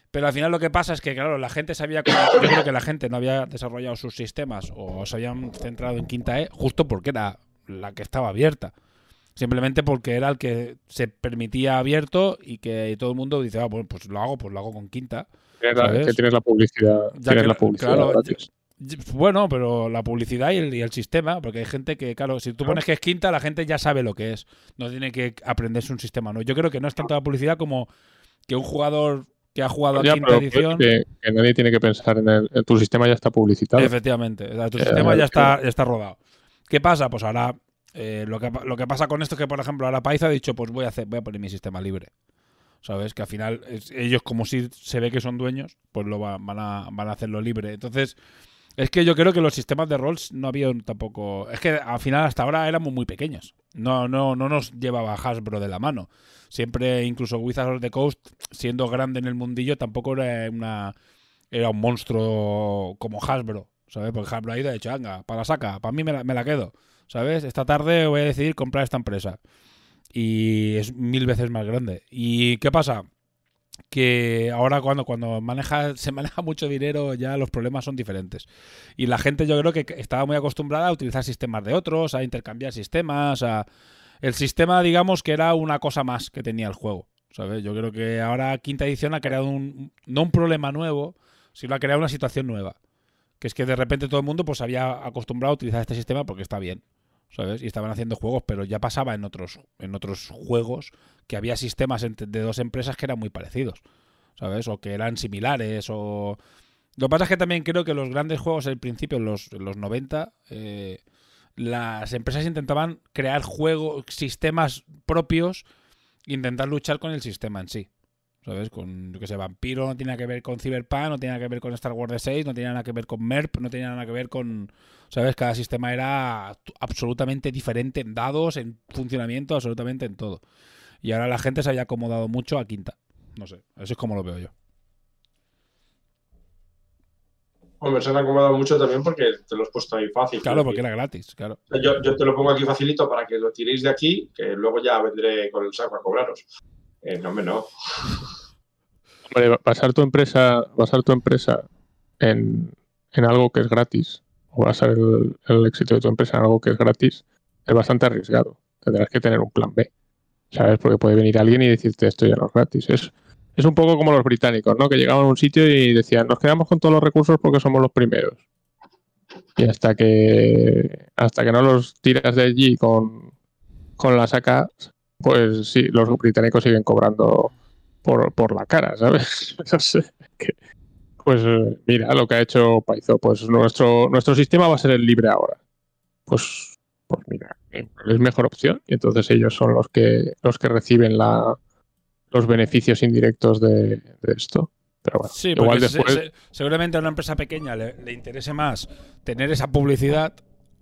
Pero al final lo que pasa es que, claro, la gente. Yo creo que la gente no había desarrollado sus sistemas o se habían centrado en Quinta E justo porque era la que estaba abierta. Simplemente porque era el que se permitía abierto y que todo el mundo dice, ah, bueno, pues lo hago, pues lo hago con Quinta. Tienes la- que tienes la publicidad. Ya tienes que- la publicidad claro, gratis. Bueno, pero la publicidad y el, y el sistema, porque hay gente que, claro, si tú pones que es quinta, la gente ya sabe lo que es. No tiene que aprenderse un sistema, ¿no? Yo creo que no es tanto la publicidad como que un jugador que ha jugado a quinta edición. que, que nadie tiene que pensar en el. en tu sistema ya está publicitado. Efectivamente, o sea, tu Eh, sistema ya es está, ya está rodado. ¿Qué pasa? Pues ahora eh, lo, que, lo que pasa con esto es que, por ejemplo, ahora Paiza ha dicho, pues voy a hacer, voy a poner mi sistema libre. ¿Sabes? Que al final es- ellos, como si se ve que son dueños, pues lo va- van, a, van a hacerlo libre. Entonces, es que yo creo que los sistemas de roles no habían tampoco. Es que al final hasta ahora éramos muy pequeños. No, no, no nos llevaba Hasbro de la mano. Siempre, incluso Wizards of the Coast, siendo grande en el mundillo, tampoco era una, era un monstruo como Hasbro, ¿sabes? Porque Hasbro ha ido y ha dicho, venga, para la saca, para mí me la quedo, ¿sabes? Esta tarde voy a decidir comprar esta empresa. Y es mil veces más grande. ¿Y qué pasa? que ahora cuando, cuando maneja, se maneja mucho dinero ya los problemas son diferentes. Y la gente yo creo que estaba muy acostumbrada a utilizar sistemas de otros, a intercambiar sistemas, a... El sistema, digamos, que era una cosa más que tenía el juego. ¿sabes? Yo creo que ahora quinta edición ha creado un, no un problema nuevo, sino ha creado una situación nueva. Que es que de repente todo el mundo pues había acostumbrado a utilizar este sistema porque está bien. ¿Sabes? Y estaban haciendo juegos, pero ya pasaba en otros, en otros juegos que había sistemas de dos empresas que eran muy parecidos. ¿Sabes? O que eran similares. O. Lo que pasa es que también creo que los grandes juegos al principio, en los, en los 90, eh, las empresas intentaban crear juegos, sistemas propios intentar luchar con el sistema en sí. ¿Sabes? Con, yo que sé, Vampiro no tiene que ver con Cyberpunk, no tiene que ver con Star Wars 6, no tiene nada que ver con MERP, no tiene nada que ver con. ¿Sabes? Cada sistema era absolutamente diferente en dados, en funcionamiento, absolutamente en todo. Y ahora la gente se haya acomodado mucho a quinta. No sé, eso es como lo veo yo. Hombre, se han acomodado mucho también porque te lo has puesto ahí fácil. Claro, porque era gratis, claro. Yo, yo, te lo pongo aquí facilito para que lo tiréis de aquí, que luego ya vendré con el saco a cobraros. Eh, no, no. Hombre, basar tu empresa, basar tu empresa en, algo que es gratis, o basar el, el, éxito de tu empresa en algo que es gratis, es bastante arriesgado. Tendrás que tener un plan B, ¿sabes? Porque puede venir alguien y decirte esto ya no es gratis. Es, es un poco como los británicos, ¿no? Que llegaban a un sitio y decían, nos quedamos con todos los recursos porque somos los primeros. Y hasta que hasta que no los tiras de allí con, con la saca, pues sí, los británicos siguen cobrando por, por la cara, ¿sabes? pues mira lo que ha hecho Paizo, pues nuestro, nuestro sistema va a ser el libre ahora. Pues, pues mira, es mejor opción. Y entonces ellos son los que, los que reciben la, los beneficios indirectos de, esto. Pero bueno, sí, igual después... seguramente a una empresa pequeña le, le, interese más tener esa publicidad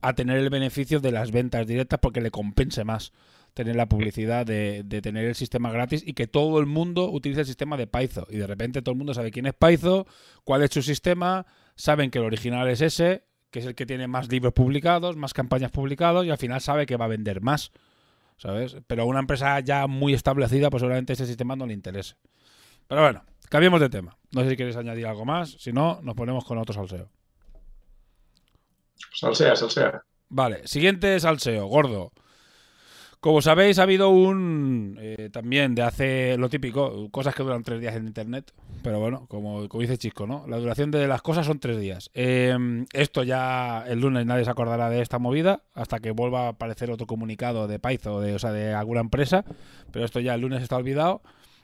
a tener el beneficio de las ventas directas porque le compense más tener la publicidad de, tener el sistema gratis y que todo el mundo utilice el sistema de Python. Y de repente todo el mundo sabe quién es Python, cuál es su sistema, saben que el original es ese, que es el que tiene más libros publicados, más campañas publicados y al final sabe que va a vender más. ¿Sabes? Pero a una empresa ya muy establecida, pues seguramente ese sistema no le interese. Pero bueno, cambiemos de tema. No sé si quieres añadir algo más. Si no, nos ponemos con otro salseo. Salsea, salsea. Vale, siguiente salseo, gordo. Como sabéis, ha habido un. Eh, también de hace lo típico, cosas que duran tres días en internet. Pero bueno, como, como dice Chisco, ¿no? La duración de las cosas son tres días. Em, esto ya el lunes nadie se acordará de esta movida hasta que vuelva a aparecer otro comunicado de Python, o de, o sea, de alguna empresa. Pero esto ya el lunes está olvidado.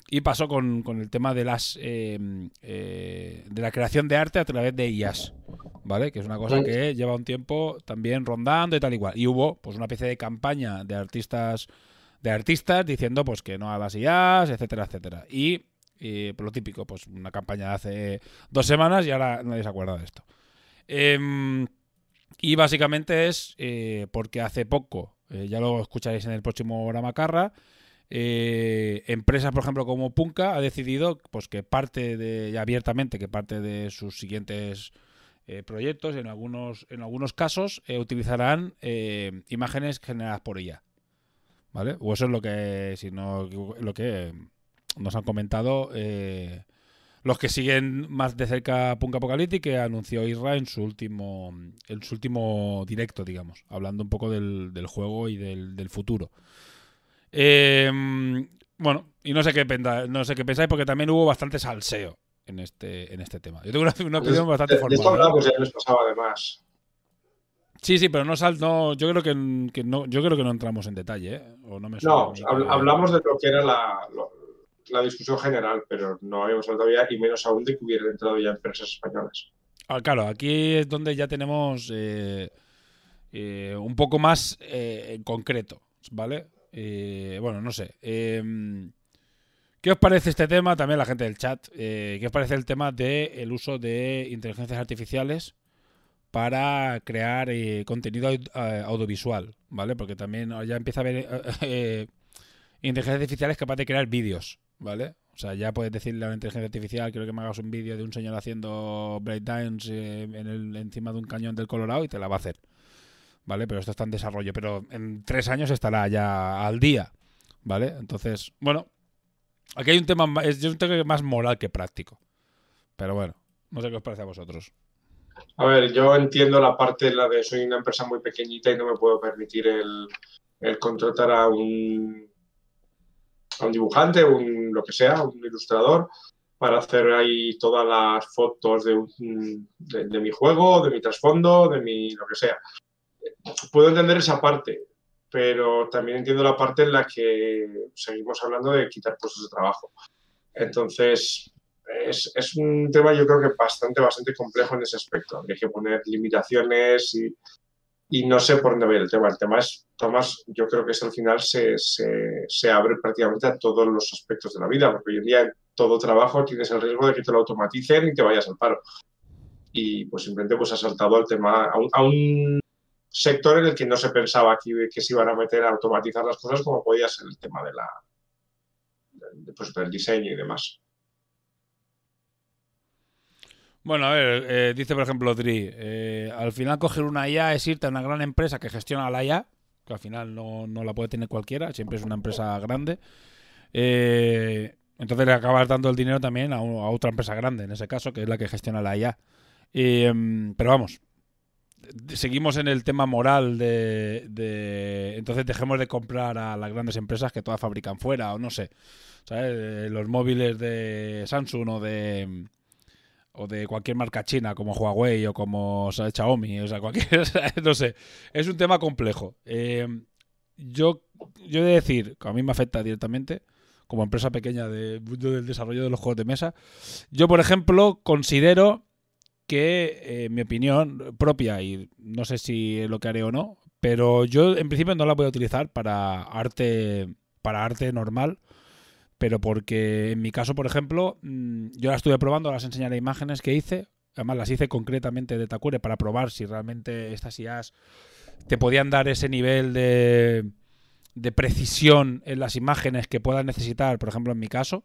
Y pasó con, el tema de las em, eh, de la creación de arte a través de IAS, ¿vale? Que es una cosa que lleva un tiempo también rondando y tal igual. Y hubo pues una especie de campaña de artistas de artistas diciendo pues que no hagas IAS, etcétera, etcétera. Y, por lo típico, pues una campaña de hace dos semanas y ahora nadie se acuerda de esto. Em, y básicamente es eh, porque hace poco, eh, ya lo escucharéis en el próximo Macarra eh, empresas, por ejemplo, como Punka ha decidido pues que parte de, abiertamente, que parte de sus siguientes eh, proyectos, en algunos, en algunos casos, eh, utilizarán eh, imágenes generadas por ella. ¿Vale? O eso es lo que, si no, lo que nos han comentado los que siguen más de cerca Punk Apocalyptic, que anunció Isra en su último, en su último directo, digamos, hablando un poco del, juego y del futuro. Eh, bueno, y no sé qué no sé qué pensáis porque también hubo bastante salseo en este, en este tema. Yo tengo una, opinión bastante formal. Esto hablamos, ya les pasaba además. Sí, sí, pero no sal, no, yo creo que, no, yo creo que no entramos en detalle, ¿eh? O no, me no hablamos de lo que era la, la, discusión general, pero no habíamos hablado todavía, y menos aún de que hubieran entrado ya empresas españolas. Ah, claro, aquí es donde ya tenemos eh, eh, un poco más en concreto, ¿vale? Eh, bueno, no sé. Em, ¿Qué os parece este tema? También la gente del chat. Eh, ¿Qué os parece el tema del uso de inteligencias artificiales para crear eh, contenido audiovisual? ¿Vale? Porque también ya empieza a haber inteligencias artificiales capaces de crear vídeos. ¿vale? O sea, ya puedes decirle a la inteligencia artificial, quiero que me hagas un vídeo de un señor haciendo breakdowns eh, en el, encima de un cañón del Colorado y te la va a hacer. ¿Vale? Pero esto está en desarrollo. Pero en tres años estará ya al día. ¿Vale? Entonces, bueno, aquí hay un tema, ma- es, un tema más moral que práctico. Pero bueno, no sé qué os parece a vosotros. A ver, yo entiendo la parte la de soy una empresa muy pequeñita y no me puedo permitir el, el contratar a un, a un dibujante, un lo que sea, un ilustrador, para hacer ahí todas las fotos de, un- de, de mi juego, de mi trasfondo, de mi lo que sea. Puedo entender esa parte, pero también entiendo la parte en la que seguimos hablando de quitar puestos de trabajo. Entonces, es, es un tema yo creo que bastante, bastante complejo en ese aspecto. Hay que poner limitaciones y, y no sé por dónde va el tema. El tema es, Tomás, yo creo que esto al final se, se, se abre prácticamente a todos los aspectos de la vida, porque hoy en día en todo trabajo tienes el riesgo de que te lo automaticen y te vayas al paro. Y pues simplemente pues ha saltado al tema, a un, a un sector en el que no se pensaba que, que se iban a meter a automatizar las cosas como podía ser el tema de la, pues, del diseño y demás. Bueno, a ver, eh, dice por ejemplo Dri, eh, al final coger una IA es irte a una gran empresa que gestiona la IA, que al final no, no la puede tener cualquiera, siempre es una empresa grande. Eh, entonces le acabas dando el dinero también a, a otra empresa grande, en ese caso, que es la que gestiona la IA. Pero vamos, seguimos en el tema moral de, de- Entonces dejemos de comprar a las grandes empresas que todas fabrican fuera, o no sé. ¿sabes? Eh, Los móviles de Samsung o de o de cualquier marca china como Huawei o como Xiaomi, o sea, cualquier, no sé, es un tema complejo. Eh, yo, yo he de decir, que a mí me afecta directamente, como empresa pequeña de- del desarrollo de los juegos de mesa, yo, por ejemplo, considero que, eh, mi opinión propia, y no sé si lo que haré o no, pero yo en principio no la voy a utilizar para arte, para arte normal, pero porque en mi caso, por ejemplo, mm, yo la estuve probando, las enseñaré imágenes que hice, además las hice concretamente de Takure para probar si realmente estas IAs te podían dar ese nivel de, de precisión en las imágenes que puedas necesitar, por ejemplo, en mi caso.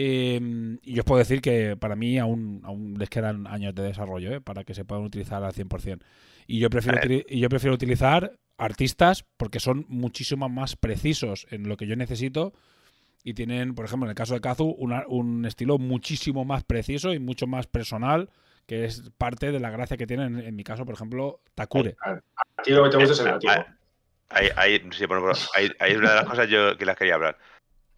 Eh, y yo os puedo decir que para mí aún, aún les quedan años de desarrollo ¿eh? para que se puedan utilizar al 100%. Y yo prefiero, y yo prefiero utilizar artistas porque son muchísimo más precisos en lo que yo necesito y tienen, por ejemplo, en el caso de Kazu, una- un estilo muchísimo más preciso y mucho más personal, que es parte de la gracia que tienen, en mi caso, por ejemplo, Takure. A ti lo que te gusta es el nativo. Ah, Ahí, ahí, sí, por ejemplo, ahí- ahí es una de las cosas yo que las quería hablar.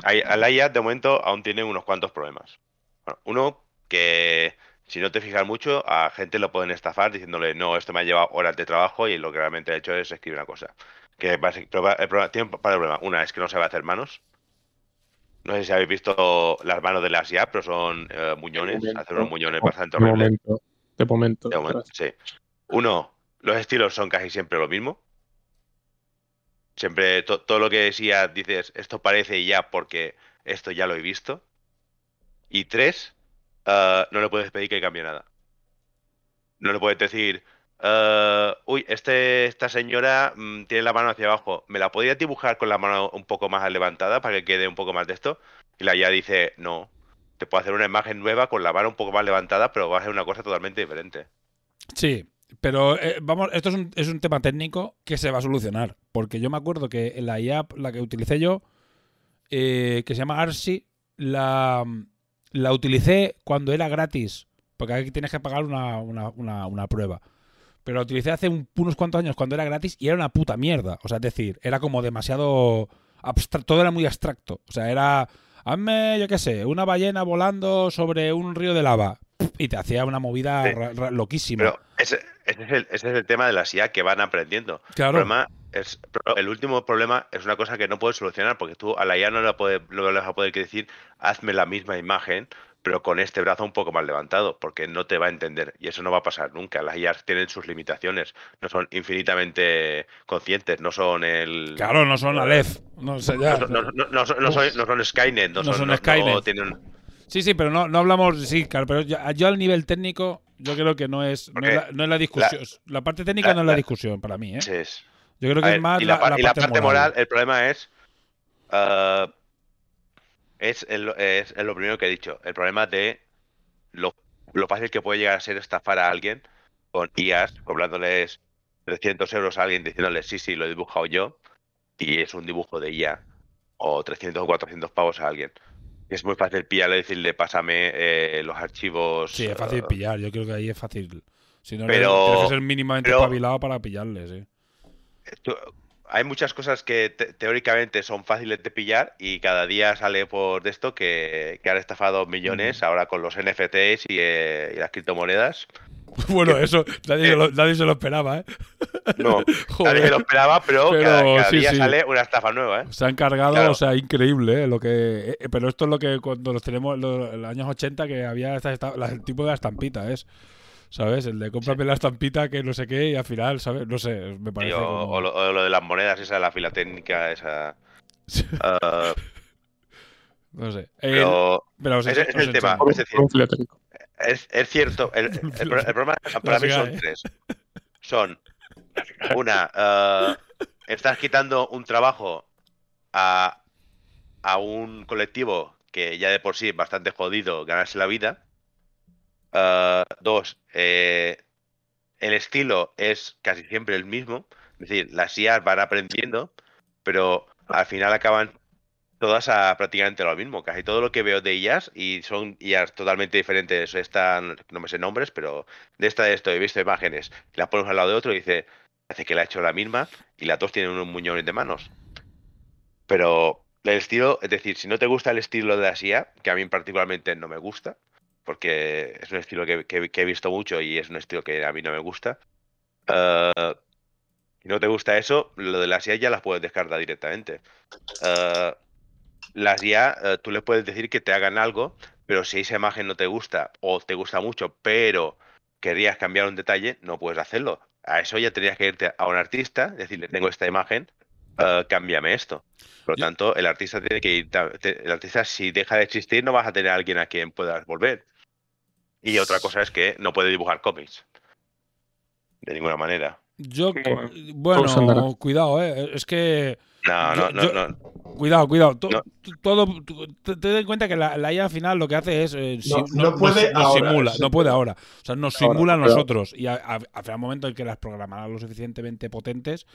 Ahí, a la IA de momento aún tiene unos cuantos problemas. Bueno, uno, que si no te fijas mucho, a gente lo pueden estafar diciéndole, no, esto me ha llevado horas de trabajo y lo que realmente ha hecho es escribir una cosa. Que el problema, tiene un par de problemas. Una es que no sabe hacer manos. No sé si habéis visto las manos de las IA, pero son eh, muñones. momento. Hacen unos muñones bastante De horribles. momento. De momento. De momento, sí. Uno, los estilos son casi siempre lo mismo. Siempre to- todo lo que decía dices, esto parece ya porque esto ya lo he visto. Y tres, ah, no le puedes pedir que cambie nada. No le puedes decir, ah, uy, este, esta señora mm, tiene la mano hacia abajo. ¿Me la podrías dibujar con la mano un poco más levantada para que quede un poco más de esto? Y la ya dice, no. Te puedo hacer una imagen nueva con la mano un poco más levantada, pero va a ser una cosa totalmente diferente. Sí, pero eh, vamos, esto es un, es un tema técnico que se va a solucionar. Porque yo me acuerdo que en la IA, la que utilicé yo, eh, que se llama Arsi, la, la utilicé cuando era gratis. Porque aquí tienes que pagar una, una, una, una prueba. Pero la utilicé hace un- unos cuantos años cuando era gratis y era una puta mierda. O sea, es decir, era como demasiado abstracto. Todo era muy abstracto. O sea, era. Hazme, yo qué sé, una ballena volando sobre un río de lava. Y te hacía una movida Sí. loquísima. Pero ese, ese es el, ese es el tema de las IA que van aprendiendo. El, problema es, el último problema es una cosa que no puedes solucionar porque tú a la IA no le, puede- no le vas a poder decir hazme la misma imagen, pero con este brazo un poco más levantado, porque no te va a entender y eso no va a pasar nunca. Las IA tienen sus limitaciones, no son infinitamente conscientes, no son el. Claro, no son Aleph. No sé ya. No, no- no- no son, no son- no son Skynet, no, son Skynet. tienen- Sí, sí, pero no, no hablamos. Sí, claro, pero yo, yo al nivel técnico, yo creo que no es, no es, la, no es la discusión. La, parte técnica la- no es la discusión para mí, ¿eh? sí, es- Yo creo que ver, es más y la, la, par- la y la parte, parte moral, el problema es. es, el- es- es lo primero que he dicho. El problema de lo, lo fácil que puede llegar a ser estafar a alguien con IAS, cobrándoles 300 euros a alguien diciéndole sí, sí, lo he dibujado yo, y es un dibujo de IA, o 300 o 400 pavos a alguien. Es muy fácil pillarle y decirle, pásame eh, los archivos. Sí, es fácil eh, pillar. Yo creo que ahí es fácil. Si no, Pero- tienes que ser mínimamente pero- espabilado para pillarle, sí. tú- hay muchas cosas que te- teóricamente son fáciles de pillar y cada día sale por de esto que, que han estafado millones ahora con los NFTs y, eh, y las criptomonedas. Bueno, eso nadie, se lo, nadie se lo esperaba, ¿eh? No, Joder. nadie lo esperaba, pero, Pero cada, cada sí, día sí. sale una estafa nueva, ¿eh? Se han cargado, Claro. o sea, increíble, ¿eh? Lo que, eh, pero esto es lo que cuando los tenemos en los, los años 80 que había esta, esta- el tipo de la estampita, ¿es? ¿Sabes? El de cómprame la estampita que no sé qué y al final, ¿sabes? No sé, me parece o, como- o lo, o lo de las monedas, esa, la filatécnica, esa. ah, No sé. Pero os es os el tema. Es decir, es, es cierto, el, el pro- el problema para mí son tres. Son, una, ah, estás quitando un trabajo a, a un colectivo que ya de por sí es bastante jodido ganarse la vida. Ah, dos, eh, el estilo es casi siempre el mismo. Es decir, las IAs van aprendiendo, pero al final acaban todas a prácticamente lo mismo. Casi todo lo que veo de IAs, y son IAs totalmente diferentes, están, no me sé nombres, pero de esta de esto he visto imágenes, las pones al lado de otro y dice, hace que la ha hecho la misma, y las dos tienen unos muñones de manos. Pero el estilo, es decir, si no te gusta el estilo de la IA, que a mí particularmente no me gusta, porque es un estilo que, he visto mucho y es un estilo que a mí no me gusta. eh, si no te gusta eso, lo de las IA ya las puedes descartar directamente. Eh, las IA, eh, tú les puedes decir que te hagan algo, pero si esa imagen no te gusta o te gusta mucho, pero querías cambiar un detalle, no puedes hacerlo. A eso ya tendrías que irte a un artista, decirle, tengo esta imagen, eh, cámbiame esto. Por lo Yo- tanto, el artista tiene que ir, te- el artista si deja de existir no vas a tener a alguien a quien puedas volver. Y otra cosa es que no puede dibujar cómics. De ninguna manera. Yo, Bueno, cuidado, ¿eh? Es que... No, Yo- no, no, yo- no. Cuidado, cuidado. to- No. Todo, tú- te, te den cuenta que la, la IA al final lo que hace es. eh, si- No- no puede nos ahora, simula, sí. no puede ahora. O sea, nos Ahora, simula a pero- nosotros. Y a- a- habrá un momento en que las programará lo suficientemente potentes.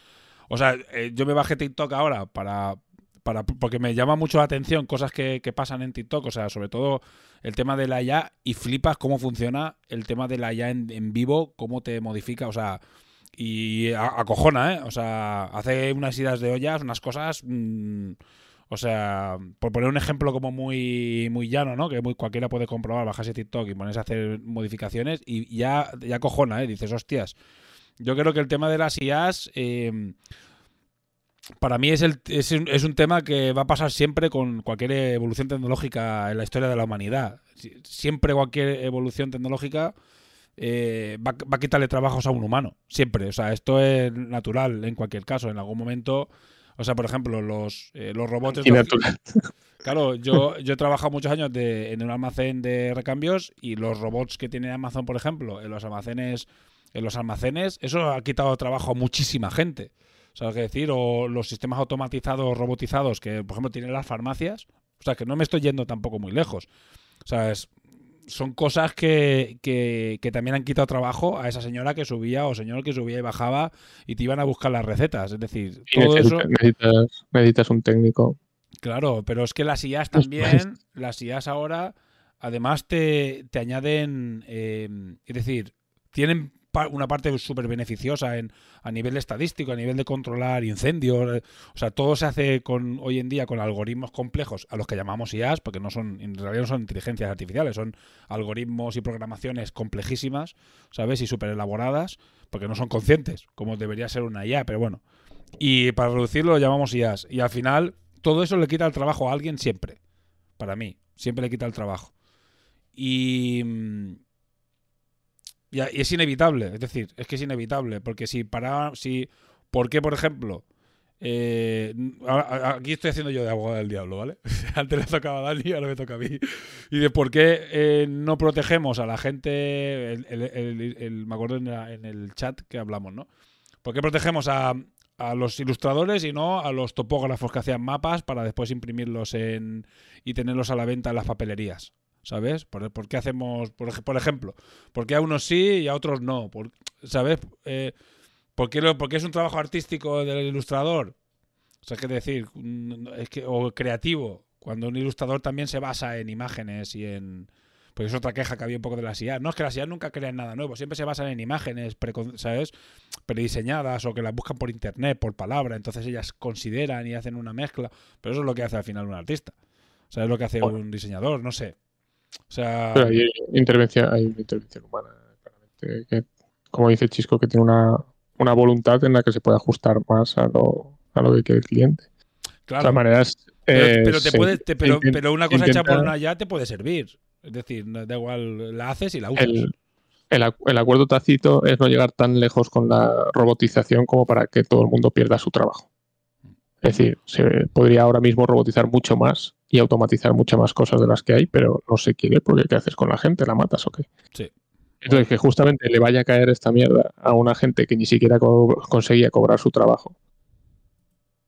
O sea, eh, yo me bajé TikTok ahora para. Para, porque me llama mucho la atención cosas que, que pasan en TikTok, o sea, sobre todo el tema de la IA y flipas cómo funciona el tema de la IA en, en vivo, cómo te modifica, o sea, y acojona, ¿eh? O sea, hace unas idas de ollas, unas cosas. mm, o sea, por poner un ejemplo como muy, muy llano, ¿no? Que cualquiera puede comprobar, bajarse TikTok y ponerse a hacer modificaciones y ya, ya cojona, ¿eh? Dices, hostias. Yo creo que el tema de las IAs. eh, para mí es, el, es, un, es un tema que va a pasar siempre con cualquier evolución tecnológica en la historia de la humanidad. Si- Siempre cualquier evolución tecnológica eh, va, va a quitarle trabajos a un humano. Siempre. O sea, esto es natural en cualquier caso. En algún momento. O sea, por ejemplo, los, eh, los robots. Claro, yo, yo he trabajado muchos años de, en un almacén de recambios y los robots que tiene Amazon, por ejemplo, en los almacenes, en los almacenes, eso ha quitado trabajo a muchísima gente. ¿Sabes qué decir? O los sistemas automatizados, robotizados, que por ejemplo tienen las farmacias. O sea, que no me estoy yendo tampoco muy lejos. O sea, es- son cosas que, que, que también han quitado trabajo a esa señora que subía o señor que subía y bajaba y te iban a buscar las recetas. Es decir, todo eso. necesitas, necesitas, necesitas un técnico. Claro, pero es que las IAs Pues, también, las IAs ahora, además te, te añaden, eh, es decir, tienen una parte súper beneficiosa en, a nivel estadístico, a nivel de controlar incendios. eh, O sea, todo se hace con hoy en día con algoritmos complejos, a los que llamamos IAs, porque no son, en realidad no son inteligencias artificiales, son algoritmos y programaciones complejísimas, ¿sabes? Y súper elaboradas, porque no son conscientes, como debería ser una IA, pero bueno. Y para reducirlo lo llamamos IAs. Y al final, todo eso le quita el trabajo a alguien siempre. Para mí, siempre le quita el trabajo. Y, mm, y y es inevitable, es decir, es que es inevitable, porque si para, si, ¿por qué, por ejemplo? eh, aquí estoy haciendo yo de abogado del diablo, ¿vale? Antes le tocaba a Dani, ahora me toca a mí. Y de por qué eh, no protegemos a la gente, me acuerdo en, en el chat que hablamos, ¿no? ¿Por qué protegemos a, a los ilustradores y no a los topógrafos que hacían mapas para después imprimirlos en y tenerlos a la venta en las papelerías. ¿Sabes? ¿Por, por qué hacemos, por, por ejemplo, por qué a unos sí y a otros no? Por- ¿Sabes? Eh, ¿por, qué lo- por qué es un trabajo artístico del ilustrador? O sea, es que decir, mm, es que, o creativo, cuando un ilustrador también se basa en imágenes y en... Porque es otra queja que había un poco de las IA. No, es que las IA nunca crean nada nuevo, siempre se basan en imágenes, ¿sabes? Prediseñadas o que las buscan por internet, por palabra, entonces ellas consideran y hacen una mezcla. Pero eso es lo que hace al final un artista. O sea, es lo que hace un diseñador, no sé. O sea, Pero hay intervención, hay una intervención humana, claramente, que, como dice Chisco, que tiene una, una voluntad en la que se puede ajustar más a lo, a lo que quiere el cliente. De claro. todas maneras, Pero, eh, pero te se- puede, te- pero, intenta- pero una cosa hecha por una ya te puede servir. Es decir, da igual, la haces y la usas. el, el acuerdo tácito es no llegar tan lejos con la robotización como para que todo el mundo pierda su trabajo. Es decir, se podría ahora mismo robotizar mucho más y automatizar muchas más cosas de las que hay, pero no se quiere porque ¿qué haces con la gente? ¿La matas o qué? Sí. Entonces, que justamente le vaya a caer esta mierda a una gente que ni siquiera co- conseguía cobrar su trabajo,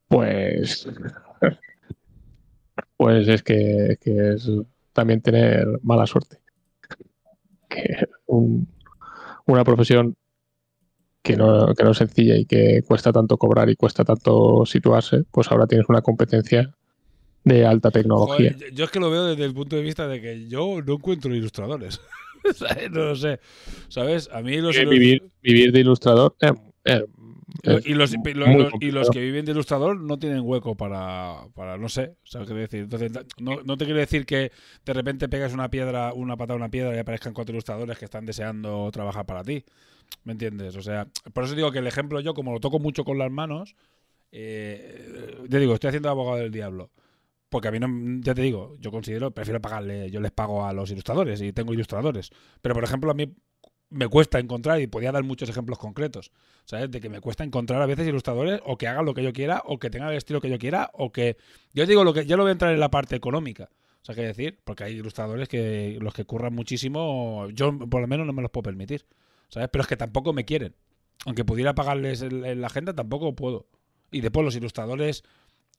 pues. Pues es que, que es también tener mala suerte. Que un- una profesión que no, que no es sencilla y que cuesta tanto cobrar y cuesta tanto situarse, pues ahora tienes una competencia de alta tecnología. Joder, yo- es que lo veo desde el punto de vista de que yo no encuentro ilustradores. No lo sé. ¿Sabes? A mí los, Que vivir, vivir de ilustrador eh, eh, y los, y muy los- y los complicado. que viven de ilustrador no tienen hueco para, para no sé, ¿sabes qué decir? Entonces, no, no te quiero decir que de repente pegas una piedra, una patada a una piedra y aparezcan cuatro ilustradores que están deseando trabajar para ti. ¿Me entiendes? O sea, por eso digo que el ejemplo yo, como lo toco mucho con las manos, eh, te digo, estoy haciendo abogado del diablo. Porque a mí no, ya te digo, yo considero, prefiero pagarle, yo les pago a los ilustradores y tengo ilustradores. Pero por ejemplo, a mí me cuesta encontrar, y podía dar muchos ejemplos concretos, ¿sabes? De que me cuesta encontrar a veces ilustradores o que hagan lo que yo quiera, o que tengan el estilo que yo quiera, o que. Yo digo lo que. Ya lo voy a entrar en la parte económica. O sea, qué decir, porque hay ilustradores que los que curran muchísimo, yo por lo menos no me los puedo permitir, ¿sabes? Pero es que tampoco me quieren. Aunque pudiera pagarles en, en la agenda, tampoco puedo. Y después los ilustradores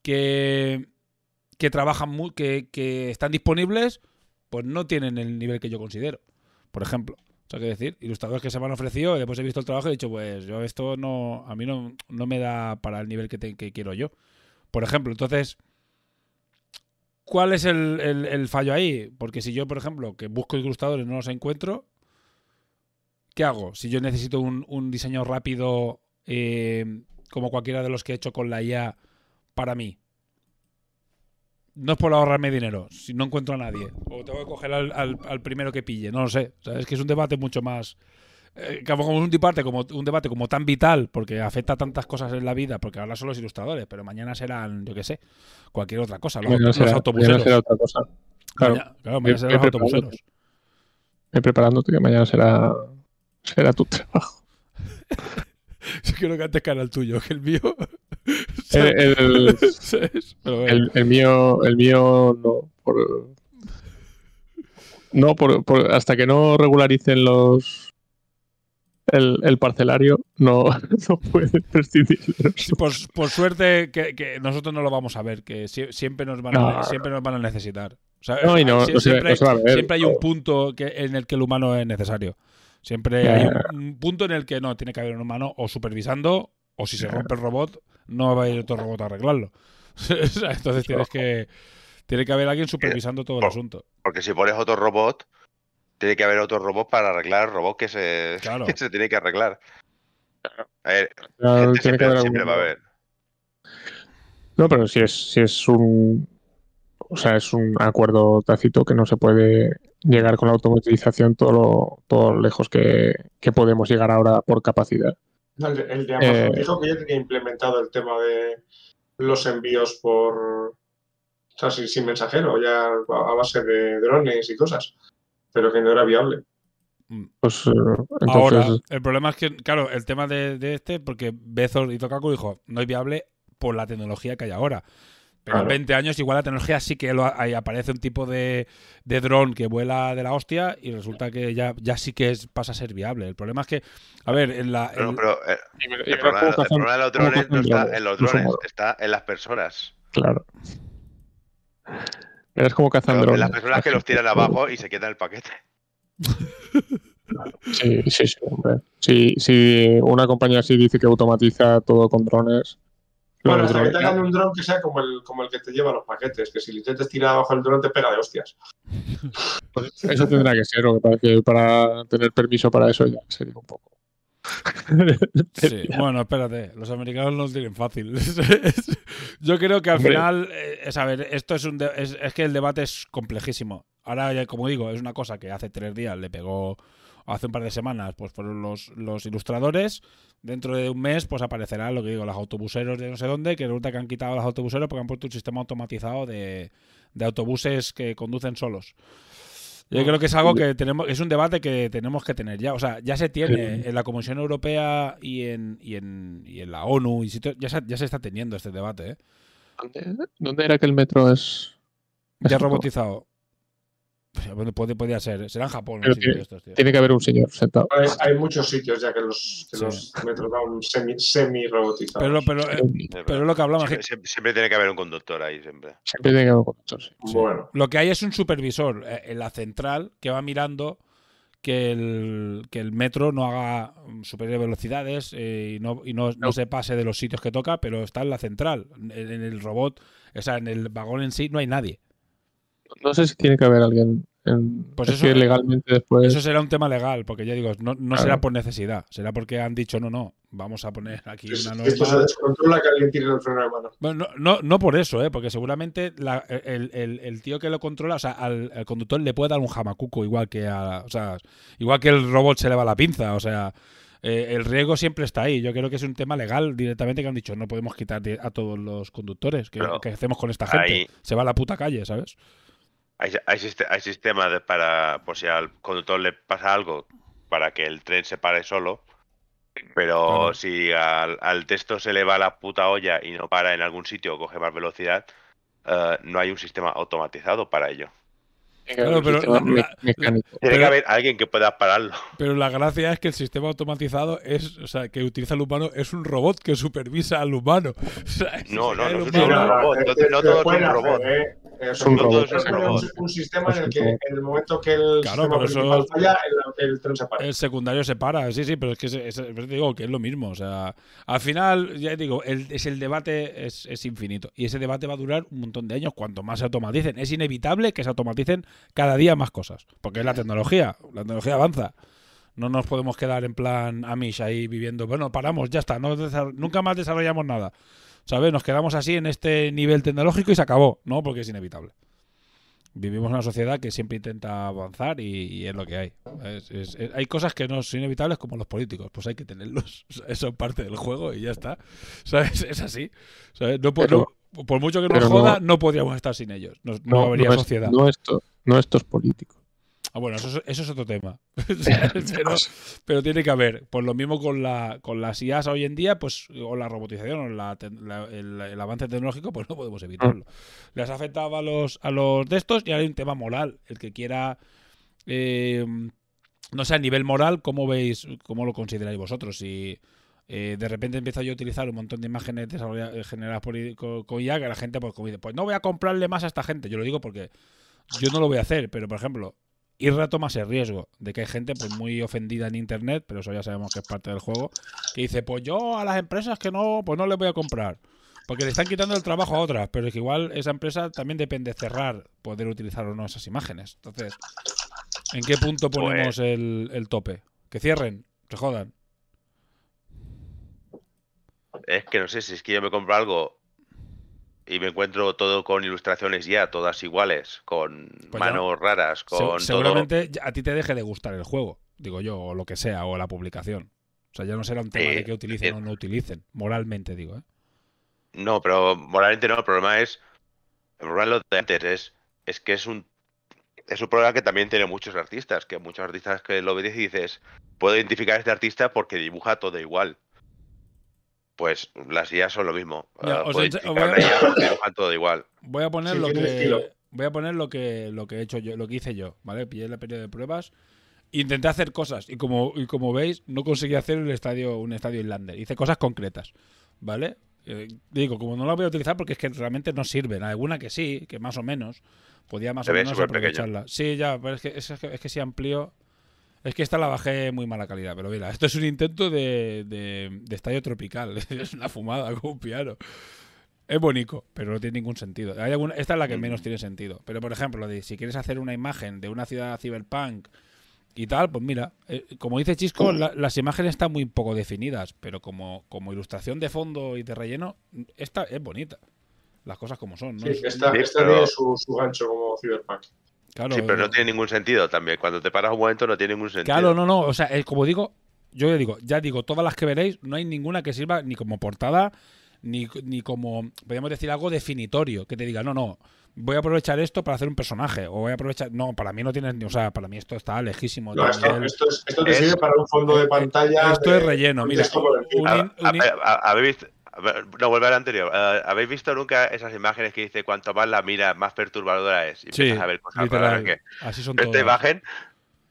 que, que trabajan, mu- que, que están disponibles, pues no tienen el nivel que yo considero, por ejemplo. O sea, qué decir, ilustradores que se me han ofrecido y después he visto el trabajo y he dicho, pues yo esto no, a mí no, no me da para el nivel que, que quiero yo. Por ejemplo, entonces, ¿cuál es el, fallo ahí? Porque si yo, por ejemplo, que busco ilustradores no los encuentro, ¿qué hago? Si yo necesito un, un diseño rápido, eh, como cualquiera de los que he hecho con la IA, para mí. No es por ahorrarme dinero, si no encuentro a nadie. O tengo que coger al, al- al primero que pille, no lo sé. O sea, es que es un debate mucho más. eh, que como es un debate como un debate como tan vital porque afecta a tantas cosas en la vida porque ahora son los ilustradores pero mañana serán yo qué sé cualquier otra cosa los, los será- mañana autobuseros será otra cosa. Claro, Mañana- claro, mañana serán los autobuseros ve preparándote que mañana será, será tu trabajo. yo quiero que antes cara el tuyo que el mío El, el- mío, el mío no. Por, no, por, por- hasta que no regularicen los el, el parcelario, no, no puede prescindir. Sí, por, por suerte que, que nosotros no lo vamos a ver, que sie- siempre nos van a, No. siempre nos van a necesitar. O sea, No, y no, se- siempre, se ver, siempre hay un punto que, en el que el humano es necesario. Siempre hay un, un punto en el que no, tiene que haber un humano o supervisando, o si se rompe el robot, no va a ir otro robot a arreglarlo. Entonces tienes que, tiene que haber alguien supervisando todo el asunto. Porque si pones otro robot, tiene que haber otro robot para arreglar el robot que se, Claro. que se tiene que arreglar. A ver, que siempre, haber siempre algún- va a haber. No, pero si es, si es un. O sea, es un acuerdo tácito que no se puede llegar con la automatización todo lo, todo lo lejos que, que podemos llegar ahora por capacidad. El de, el de Amazon Eh, dijo que ya tenía implementado el tema de los envíos por. O sea, sin, sin mensajero, ya a a base de drones y cosas. Pero que no era viable. Pues eh, entonces. Ahora, el problema es que, claro, el tema de, de este, porque Bezos y Tokaku dijo, no es viable por la tecnología que hay ahora. Pero en Claro. 20 años igual la tecnología sí que lo, ahí aparece un tipo de, de dron que vuela de la hostia y resulta que ya, ya sí que es, pasa a ser viable. El problema es que, a ver, en la... No, en- pero eh, el, problema, cómo el cazan- problema de los drones cazan no está en los drones, está en las personas. Claro. Verás cómo cazan Pero drones. las personas que los tiran abajo y se quedan el paquete. Sí, sí, sí, hombre. Si, si una compañía así dice que automatiza todo con drones. Bueno, hasta que te hagan un dron que sea como el, como el que te lleva los paquetes, que si le intentas tirar abajo el dron te pega de hostias. pues eso tendrá que ser, que para tener permiso para eso ya sería un poco. Sí, bueno, espérate, los americanos no lo tienen fácil. Yo creo que al Hombre. final, eh, es, a ver, esto es un de- es, es que el debate es complejísimo. Ahora, ya, como digo, es una cosa que hace tres días le pegó, hace un par de semanas, pues fueron los, los ilustradores. Dentro de un mes, pues aparecerán lo que digo, los autobuseros de no sé dónde, que resulta que han quitado a los autobuseros porque han puesto un sistema automatizado de, de autobuses que conducen solos. Yo creo que es algo que tenemos, es un debate que tenemos que tener ya. O sea, ya se tiene en la Comisión Europea y en, y en, y en la ONU y ya se, ya se está teniendo este debate, ¿eh? ¿Dónde, dónde era que el metro es? Ya robotizado. Bueno, puede, podría ser. Será en Japón. Pero tiene- de estos, tío. Tiene que haber un señor sentado. Hay, hay muchos sitios ya que los, que Sí. los metros van semi, semi robotizados. Pero, pero, eh, pero es lo que hablamos. Siempre, que siempre- siempre tiene que haber un conductor ahí, siempre. Siempre tiene que haber un conductor, sí. Bueno, Lo que hay es un supervisor eh, en la central que va mirando que el, que el metro no haga mm, superiores velocidades eh, y, no, y no, no se pase de los sitios que toca, pero está en la central. En, en el robot, o sea, en el vagón en sí no hay nadie. No sé si tiene que haber alguien. En, Pues es eso- que legalmente después. Eso será un tema legal, porque ya digo, no, no Claro. será por necesidad, será porque han dicho, no, no, vamos a poner aquí es- una esto se norma. descontrola que alguien tire el freno de mano. Bueno, no, no, no por eso, ¿eh? porque seguramente la- el, el- el tío que lo controla, o sea, al, al conductor le puede dar un jamacuco igual que a, o sea, igual que el robot se le va la pinza, o sea, eh, el riesgo siempre está ahí. Yo creo que es un tema legal directamente que han dicho, no podemos quitar a todos los conductores. ¿Qué, hacemos con esta gente? ahí- Se va a la puta calle, ¿sabes? Hay, hay, hay sistemas de- para, por si al conductor le pasa algo, para que el tren se pare solo. Pero Claro. si al, al texto se le va la puta olla y no para en algún sitio o coge más velocidad, eh, no hay un sistema automatizado para ello. tiene que haber Claro, pero la- me-. Tiene que haber alguien que pueda pararlo. Pero la gracia es que el sistema automatizado es, o sea, que utiliza al humano es un robot que supervisa al humano. O sea, si No, no, no el es un robot, no- no todo es pueden un hacer, robot. ¿Eh? Es un un, robot, es es un un- robot. un sistema en el que en el momento que el Claro, sistema eso- falla, el, el tren se para. El secundario se para, sí, sí, pero es que es, digo que es lo mismo. O sea, al final, ya digo, el, es el debate es, es infinito. Y ese debate va a durar un montón de años cuanto más se automaticen. Es inevitable que se automaticen cada día más cosas. Porque es la tecnología. La tecnología avanza. No nos podemos quedar en plan Amish ahí viviendo. Bueno, paramos, ya está. No nunca más desarrollamos nada. ¿Sabes? Nos quedamos así en este nivel tecnológico y se acabó. No, porque es inevitable. Vivimos en una sociedad que siempre intenta avanzar y, y es lo que hay. Es- es- es- hay cosas que no son inevitables como los políticos, pues hay que tenerlos. Eso es parte del juego y ya está. ¿Sabes? Es así. ¿Sabes? No, po- Pero- no- por mucho que nos joda, no- no, podríamos estar sin ellos. No, no habría sociedad. no esto, no estos políticos. Ah, bueno, eso, es- eso es otro tema. pero, pero tiene que haber. Pues lo mismo con la con las IAS hoy en día, pues, o la robotización, o la el, el avance tecnológico, pues no podemos evitarlo. Les ha afectado a los, a los de estos y ahora hay un tema moral. El que quiera. eh, no sé, a nivel moral, ¿cómo veis, cómo lo consideráis vosotros? Si eh, de repente empiezo yo a utilizar un montón de imágenes eh, generadas por, con, con IA, que la gente pues, como dice, pues no voy a comprarle más a esta gente. Yo lo digo porque yo no lo voy a hacer, pero por ejemplo, Irra toma ese riesgo de que hay gente pues muy ofendida en internet, pero eso ya sabemos que es parte del juego, que dice, pues yo a las empresas que no, pues no les voy a comprar. Porque le están quitando el trabajo a otras, pero es que igual esa empresa también depende de cerrar, poder utilizar o no esas imágenes. Entonces, ¿en qué punto ponemos Pues- el, el tope? Que cierren, se jodan. Es que no sé si es que yo me compro algo y me encuentro todo con ilustraciones ya, todas iguales, con Pues ya. manos raras, con seguramente a ti te deje de gustar el juego, digo yo, o lo que sea, o la publicación. O sea, ya no será un tema de que utilicen eh. o no utilicen, moralmente digo, ¿eh? No, pero moralmente no. El problema es. El problema lo de antes. Es, es que es un. Es un problema que también tiene muchos artistas. Que muchos artistas que lo ves y dices. Puedo identificar a este artista porque dibuja todo igual. Pues las IAs son lo mismo. Ya, Ah, os clicar voy a- todo igual. Voy a poner Sí, lo que estilo. voy a poner lo que lo que he hecho yo, lo que hice yo, ¿vale? Pillé la periodo de pruebas, intenté hacer cosas y como y como veis no conseguí hacer el estadio un estadio Inlander. Hice cosas concretas, ¿vale? Eh, digo, como no la voy a utilizar porque es que realmente no sirven. Alguna que sí, que más o menos podía más Se o ve menos aprovecharla. Sí, ya, pero es que, es, que, es que si amplío es que esta la bajé muy mala calidad, pero mira, esto es un intento de, de, de estadio tropical. es una fumada como un piano. Es bonito, pero no tiene ningún sentido. Hay alguna- esta es la que Mm. menos tiene sentido. Pero, por ejemplo, de si quieres hacer una imagen de una ciudad cyberpunk y tal, pues mira, eh, como dice Chisco, la- las imágenes están muy poco definidas, pero como, como ilustración de fondo y de relleno, esta es bonita. Las cosas como son, ¿no? Sí, Es- esta, pero- tiene su, su gancho como Cyberpunk. Claro, Sí, pero eh, no tiene ningún sentido también. Cuando te paras un momento no tiene ningún sentido. Claro, no, no. O sea, eh, como digo, yo ya digo, ya digo, todas las que veréis, no hay ninguna que sirva ni como portada, ni, ni como, podríamos decir, algo definitorio, que te diga, no, no, voy a aprovechar esto para hacer un personaje, o voy a aprovechar. No, para mí no tiene ni. O sea, para mí esto está lejísimo. No, esto, es- esto te Es- sirve para un fondo de pantalla. Esto de- es relleno, mira. un A- a- un in- a- ¿Habéis visto? a ver, No, vuelve al anterior. Eh, ¿Habéis visto nunca esas imágenes que dice cuanto más la mira, más perturbadora es? Y Sí, a ver cosas literal. que. Así son Esta todas. imagen,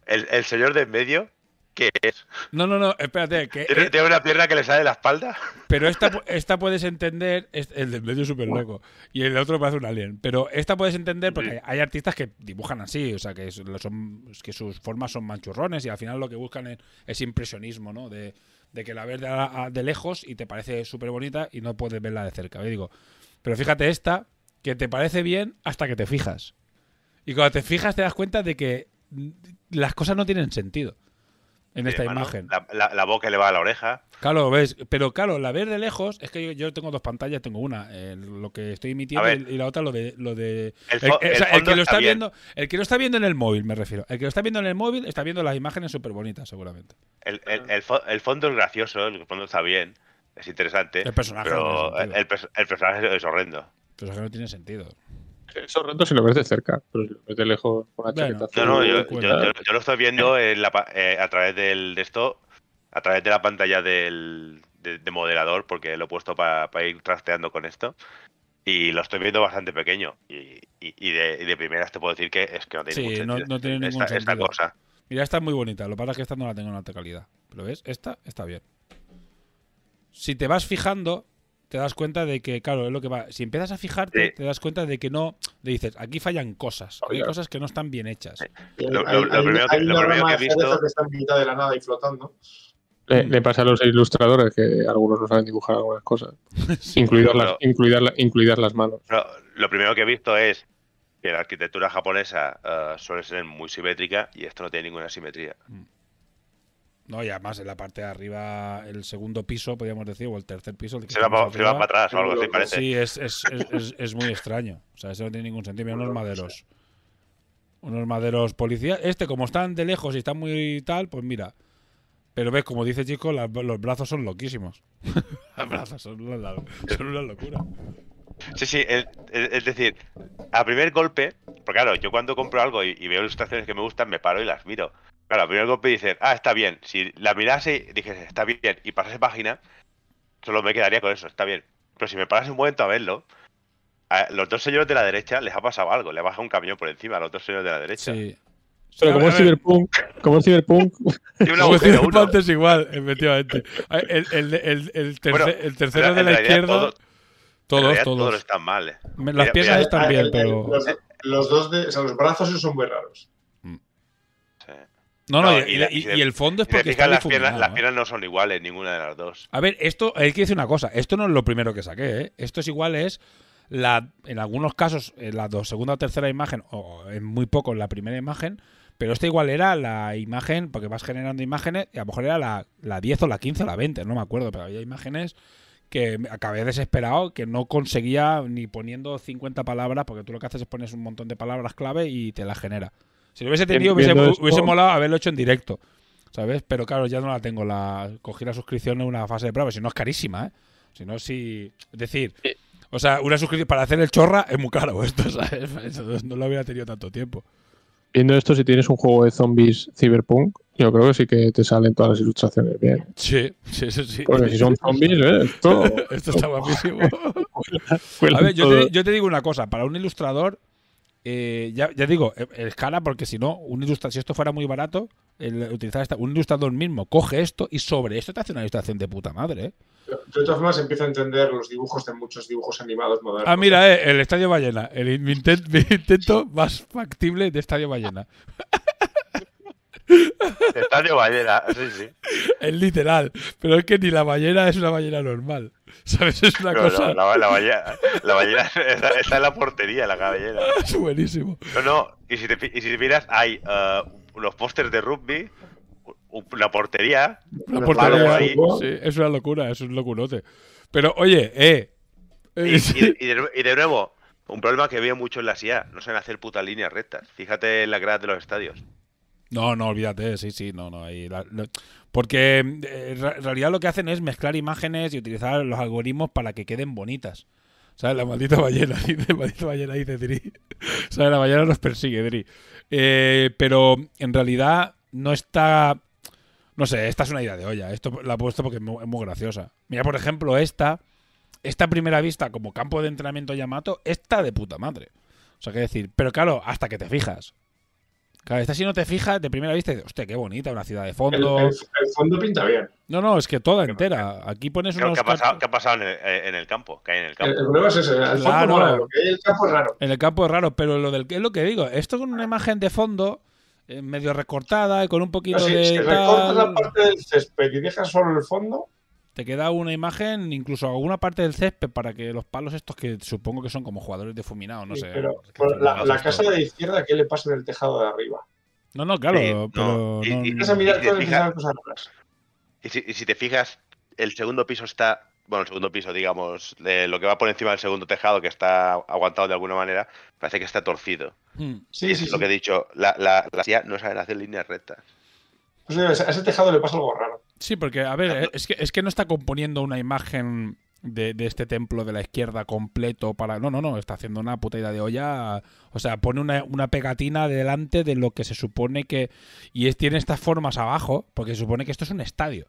el, el señor de en medio, ¿qué es? No, no, no, espérate, que, ¿Tiene, eh, tiene una pierna que le sale de la espalda? pero esta, esta puedes entender, es- el del medio es súper loco, y el otro parece un alien, pero esta puedes entender porque Sí. hay artistas que dibujan así, o sea, que, es- son, es que sus formas son manchurrones y al final lo que buscan es, es impresionismo, ¿no? De, de que la ves de, de lejos y te parece súper bonita y no puedes verla de cerca, ¿eh? digo. Pero fíjate esta, que te parece bien hasta que te fijas. Y cuando te fijas te das cuenta de que las cosas no tienen sentido en esta mano, imagen. La, la- la boca le va a la oreja. Claro, ves, pero claro, la ver de lejos, es que yo, yo tengo dos pantallas, tengo una, eh, lo que estoy emitiendo ver. y, la otra lo de lo de El, el, o el sea, el que lo está viendo, el que lo está viendo en el móvil, me refiero. El que lo está viendo en el móvil está viendo las imágenes súper bonitas, seguramente. El, el- el fo- el fondo es gracioso, el fondo está bien, es interesante. El personaje pero no el, el pers- el personaje es horrendo. Es que no tiene sentido. Esos retos si lo ves de cerca, pero si lo ves de lejos con una Bueno. chaqueta No, no, yo, cuenta. yo- yo- yo lo estoy viendo en la pa- eh, a través del, de esto, a través de la pantalla del de, de moderador, porque lo he puesto para ir trasteando con esto. Y lo estoy viendo bastante pequeño. Y, y- y de, y de primeras te puedo decir que es que no tiene Sí, ningún no- sentido no tiene ningún esta, cosa. Mira, esta es muy bonita, lo que pasa es que esta no la tengo en alta calidad. Pero ves, esta está bien. Si te vas fijando, te das cuenta de que, claro, es lo que va. Si empiezas a fijarte, Sí. te das cuenta de que no. Le dices, aquí fallan cosas. Hay cosas que no están bien hechas. Lo- hay, lo- lo hay- primero que- hay lo una primero rama que he de cerezo visto- que está en mitad de la nada y flotando. Le, le pasa a los ilustradores que algunos no saben dibujar algunas cosas, incluidas, las, incluidas, la- incluidas las manos. Pero lo primero que he visto es que la arquitectura japonesa eh, suele ser muy simétrica y esto no tiene ninguna simetría. No, y además en la parte de arriba, el segundo piso, podríamos decir, o el tercer piso. el que Se va, está más pa- se va para atrás o algo así, parece. Sí, es, es, es, es- muy extraño. O sea, eso no tiene ningún sentido. Mira, unos maderos. Unos maderos policías. Este, como están de lejos y están muy tal, pues mira. Pero ves, como dice Chico, los brazos son loquísimos. los brazos son una, son una locura. Sí, sí, es decir, a primer golpe, porque claro, yo cuando compro algo y, y veo ilustraciones que me gustan, me paro y las miro. Claro, a primer golpe dices, ah, está bien. Si la mirase y dijese, está bien, y pasase página, solo me quedaría con eso, está bien. Pero si me paras un momento a verlo, a los dos señores de la derecha les ha pasado algo, le ha bajado un camión por encima a los dos señores de la derecha. Sí. Pero como es Cyberpunk, como es Cyberpunk, como uno. Cyberpunk es igual, efectivamente. El, el, el, el terce- Bueno, el tercero de la izquierda, todo- todos, todos. Todos están mal. eh. Las piernas mira, están Ah, bien, el- pero. Los, los dos de, o sea, los brazos son muy raros. No, no, No, y, y la- y- y se- y el fondo es porque está las piernas, difuminado, las ¿eh? piernas no son iguales, ninguna de las dos. A ver, esto hay que decir una cosa. Esto no es lo primero que saqué. ¿eh? Esto es igual es la, en algunos casos en la dos- segunda o tercera imagen o en muy poco en la primera imagen. Pero esta igual era la imagen, porque vas generando imágenes, y a lo mejor era la, la 10 o la 15 o la 20, no me acuerdo, pero había imágenes que acabé desesperado, que no conseguía ni poniendo 50 palabras, porque tú lo que haces es pones un montón de palabras clave y te las genera. Si lo hubiese tenido, hubiese, hubiese molado haberlo hecho en directo. ¿Sabes? Pero claro, ya no la tengo. La, cogí la suscripción en una fase de prueba. Si no es carísima, ¿eh? Si no, si. Es decir, o sea, una suscripción para hacer el chorra es muy caro esto, ¿sabes? No lo hubiera tenido tanto tiempo. viendo esto, si tienes un juego de zombies Cyberpunk, yo creo que sí que te salen todas las ilustraciones bien. Sí, sí, eso sí. Porque si son zombies, ¿eh? Esto, Esto está guapísimo. A ver, yo te, yo te digo una cosa, para un ilustrador, eh, ya, ya digo, eh, escala, porque si no, un ilustra- si esto fuera muy barato, el utilizar esta- un ilustrador mismo coge esto y sobre esto te hace una ilustración de puta madre. ¿eh? De todas formas empiezo a entender los dibujos de muchos dibujos animados modernos. Ah, mira, eh, el Estadio Ballena, el, mi intento más factible de Estadio Ballena. Estadio Ballena, sí, sí. Es literal, pero es que ni la ballena es una ballena normal. ¿Sabes? Es una No, cosa. no, la, la ballena, la ballena está, está en la portería, la cabellera. Es buenísimo. No, no, y si te, y si te miras, hay eh, unos pósters de rugby, una portería, La portería, ahí. sí, es una locura, es un locurote. Pero oye, eh. Y, eh, sí. y- y de, y de nuevo, un problema que veo mucho en la CIA, no saben hacer putas líneas rectas. Fíjate en la grada de los estadios. No, no, olvídate, sí, sí, no, no. ahí porque eh, en realidad lo que hacen es mezclar imágenes y utilizar los algoritmos para que queden bonitas. ¿Sabes? La maldita ballena, dice, Dri. ¿Sabes? La ballena nos persigue, Dri. Eh, pero en realidad no está. No sé, esta es una idea de olla. Esto la he puesto porque es muy, es muy graciosa. Mira, por ejemplo, esta. Esta primera vista como campo de entrenamiento Yamato, está de puta madre. O sea, qué decir. Pero claro, hasta que te fijas. Claro, esta si no te fijas, de primera vista dices, hostia, qué bonita, una ciudad de fondo. el- el fondo pinta bien. No, no, es que toda entera. Aquí pones ¿Qué, unos. qué ha pasado, qué ha pasado en, el, eh, en el campo? ¿Qué hay en el campo? el problema es ese. El fondo Claro. mola, lo que hay en el campo es raro. En el campo es raro, pero lo del es lo que digo. Esto con una imagen de fondo eh, medio recortada y con un poquito No, si, de. si recortas la parte del césped y dejas solo el fondo, te queda una imagen, incluso alguna parte del césped para que los palos estos que supongo que son como jugadores difuminados, no sí, sé. pero la, casa de la izquierda, ¿qué le pasa en el tejado de arriba? No, no, claro, Sí, no, pero. y- no- a mirar Y fijas- cosas raras. Y si, y si te fijas, el segundo piso está. Bueno, el segundo piso, digamos, de lo que va por encima del segundo tejado, que está aguantado de alguna manera, parece que está torcido. Hmm. Sí, sí, Lo sí. que he dicho, la, la, la CIA no saben hacer líneas rectas. Pues, a ese- tejado le pasa algo raro. Sí, porque, a ver, eh, es que, es que no está componiendo una imagen de, de este templo de la izquierda completo para. No, no, no, está haciendo una puta idea de olla. O sea, pone una, una pegatina delante de lo que se supone que. Y es, tiene estas formas abajo, porque se supone que esto es un estadio.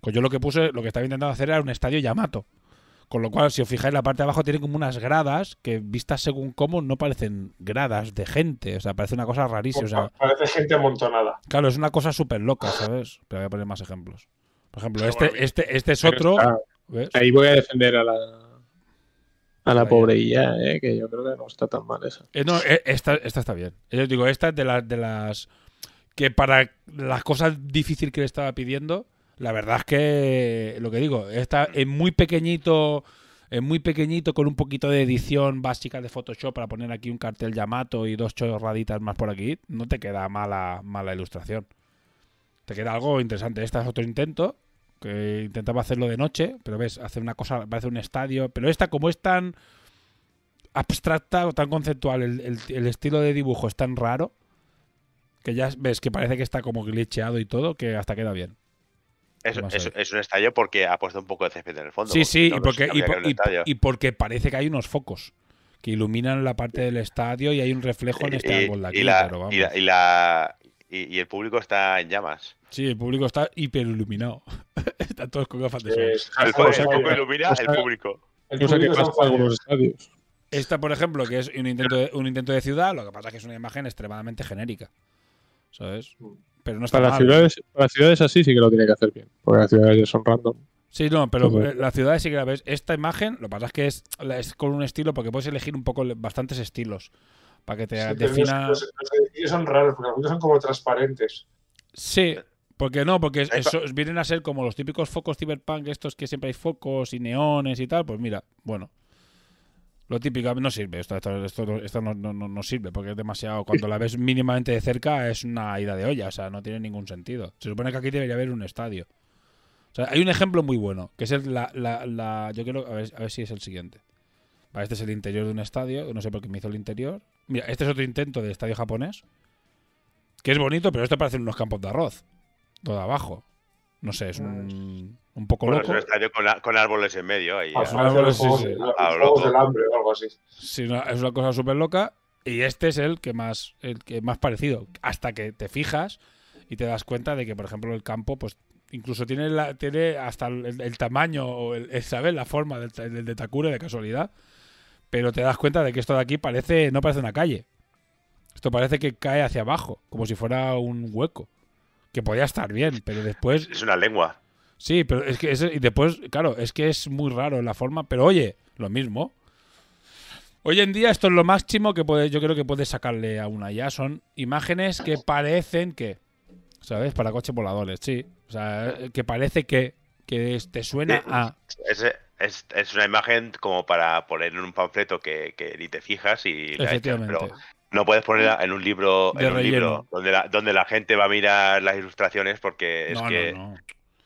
Pues yo lo que puse, lo que estaba intentando hacer era un estadio Yamato. Con lo cual, si os fijáis, la parte de abajo tiene como unas gradas que, vistas según cómo, no parecen gradas de gente. O sea, parece una cosa rarísima. O sea, Parece gente amontonada. Claro, es una cosa súper loca, ¿sabes? Pero voy a poner más ejemplos. Por ejemplo, este, bueno, este, este es otro. Ahí voy a defender a la, a la pobre Illa, eh, que yo creo que no está tan mal esa. Eh, no, eh, esta, esta está bien. Yo digo, esta es de las, de las que para las cosas difíciles que le estaba pidiendo, la verdad es que lo que digo, está en muy pequeñito, en muy pequeñito con un poquito de edición básica de Photoshop para poner aquí un cartel Yamato y dos chorraditas más por aquí, no te queda mala, mala ilustración. Te queda algo interesante. Este es otro intento que intentaba hacerlo de noche, pero ves, hace una cosa, parece un estadio, pero esta como es tan abstracta o tan conceptual, el, el- el estilo de dibujo es tan raro que ya ves que parece que está como glitcheado y todo, que hasta queda bien. Es, un estadio porque ha puesto un poco de césped en el fondo. sí, sí, no, y porque, y, por- porque parece que hay unos focos que iluminan la parte del estadio y hay un reflejo en este Y- árbol de aquí. y la- pero vamos. y la- y la- y- y el público está en llamas. Sí, el público está hiper iluminado. Están todos con gafas de sol. Es- El, joder, el foco joder, ilumina o sea, el público. el Cosa que público pasa está en algunos estadios. Esta, por ejemplo, que es un intento de, un intento de ciudad, lo que pasa es que es una imagen extremadamente genérica. ¿Sabes? Pero no está Para las, mal. ciudades, para las ciudades así sí que lo tiene que hacer bien, porque las ciudades ya son random. Sí, no, pero eh, la ciudad sí que la ves. Esta imagen, lo que pasa es que es, la- es con un estilo, porque puedes elegir un poco bastantes estilos para que te Sí, defina. los, los- los edificios son raros, porque algunos son como transparentes. Sí, porque no, porque es- esos vienen a ser como los típicos focos cyberpunk, estos que siempre hay focos y neones y tal. Pues mira, bueno. Lo típico no sirve, esto, esto, esto, no- esto no, no- no- no sirve, porque es demasiado. Cuando la ves mínimamente de cerca es una ida de olla, o sea, no tiene ningún sentido. Se supone que aquí debería haber un estadio. O sea, hay un ejemplo muy bueno, que es el, la, la, la- Yo quiero. A ver, a ver si es el siguiente. Vale, este es el interior de un estadio, no sé por qué me hizo el interior. Mira, este es otro intento de estadio japonés, que es bonito, pero esto parece unos campos de arroz. Todo abajo. No sé, es un, un poco Bueno, es loco. un estadio con, con árboles en medio. Ahí, Ah, de los sí, sí. loco. del hambre o algo así. Sí, no, es una cosa súper loca. Y este es el que más el que más parecido. Hasta que te fijas y te das cuenta de que, por ejemplo, el campo, pues incluso tiene, la, tiene hasta el, el tamaño o el, el- ¿sabes? La forma del, del de Takure de casualidad. Pero te das cuenta de que esto de aquí parece, no parece una calle. Esto parece que cae hacia abajo, como si fuera un hueco. Que podía estar bien, pero después Es una lengua. Sí, pero es que ese- y después, claro, es que es muy raro la forma, pero oye, lo mismo. Hoy en día esto es lo máximo que puede, yo creo que puedes sacarle a una ya. Son imágenes que parecen que, ¿sabes? Para coches voladores, sí. O sea, que parece que, que es- te suena Sí. a... Es, es, es una imagen como para poner en un panfleto que, que ni te fijas y la echas, Efectivamente. pero no puedes ponerla en un libro, en un libro donde la, donde la gente va a mirar las ilustraciones porque es No, que no, no.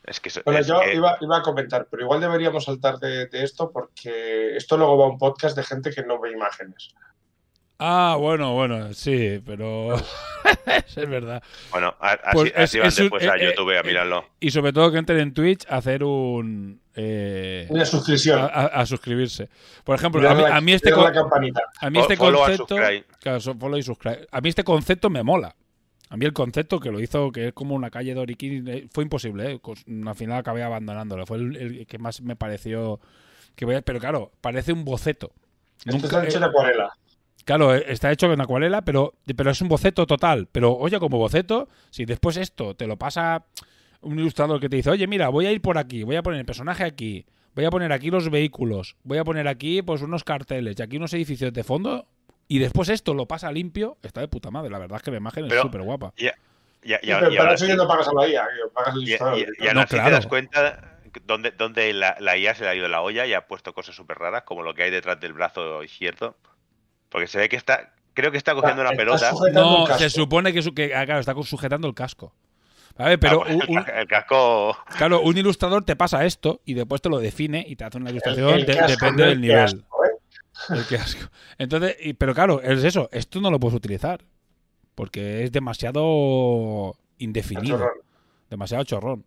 es que Bueno, es yo que- iba, iba a comentar, pero igual deberíamos saltar de, de esto porque esto luego va a un podcast de gente que no ve imágenes. Ah, bueno, bueno, sí, pero... es verdad. bueno, a- así, Pues así es- van es un- después a eh, eh, YouTube a mirarlo. Y sobre todo que entren en Twitch a hacer un... eh, Una suscripción. a, a- a suscribirse. Por ejemplo, a mí, la- a mí este, con- a mí este Follow concepto... subscribe. Claro, so- follow y subscribe. A mí este concepto me mola. A mí el concepto que lo hizo, que es como una calle de Oriquín, fue imposible. ¿eh? Al final acabé abandonándolo. Fue el, el que más me pareció... Que voy a- pero claro, parece un boceto. Esto Nunca- hecho en acuarela. Claro, eh, está hecho con acuarela, pero, pero es un boceto total. Pero oye, como boceto, si después esto te lo pasa un ilustrador que te dice, oye, mira, voy a ir por aquí, voy a poner el personaje aquí, voy a poner aquí los vehículos, voy a poner aquí pues unos carteles y aquí unos edificios de fondo, y después esto lo pasa limpio, está de puta madre. La verdad es que la imagen es súper guapa. Y, y- y- Sí, y pero para eso ya no pagas a la IA, pagas ilustrador. y- No, claro. te das cuenta donde, donde la, la IA se le ha ido la olla y ha puesto cosas súper raras, como lo que hay detrás del brazo izquierdo. Porque se ve que está. Creo que está cogiendo una Está pelota. No, casco. se supone que, su- que ah, claro, está sujetando el casco. ¿Vale? Pero Ah, pues, un- el, ca- el casco. claro, un ilustrador te pasa esto y después te lo define y te hace una ilustración, El casco, depende del el nivel. casco, ¿eh? El que asco. Entonces, y- pero claro, es eso, esto no lo puedes utilizar. Porque es demasiado indefinido. Chorrón. Demasiado chorrón.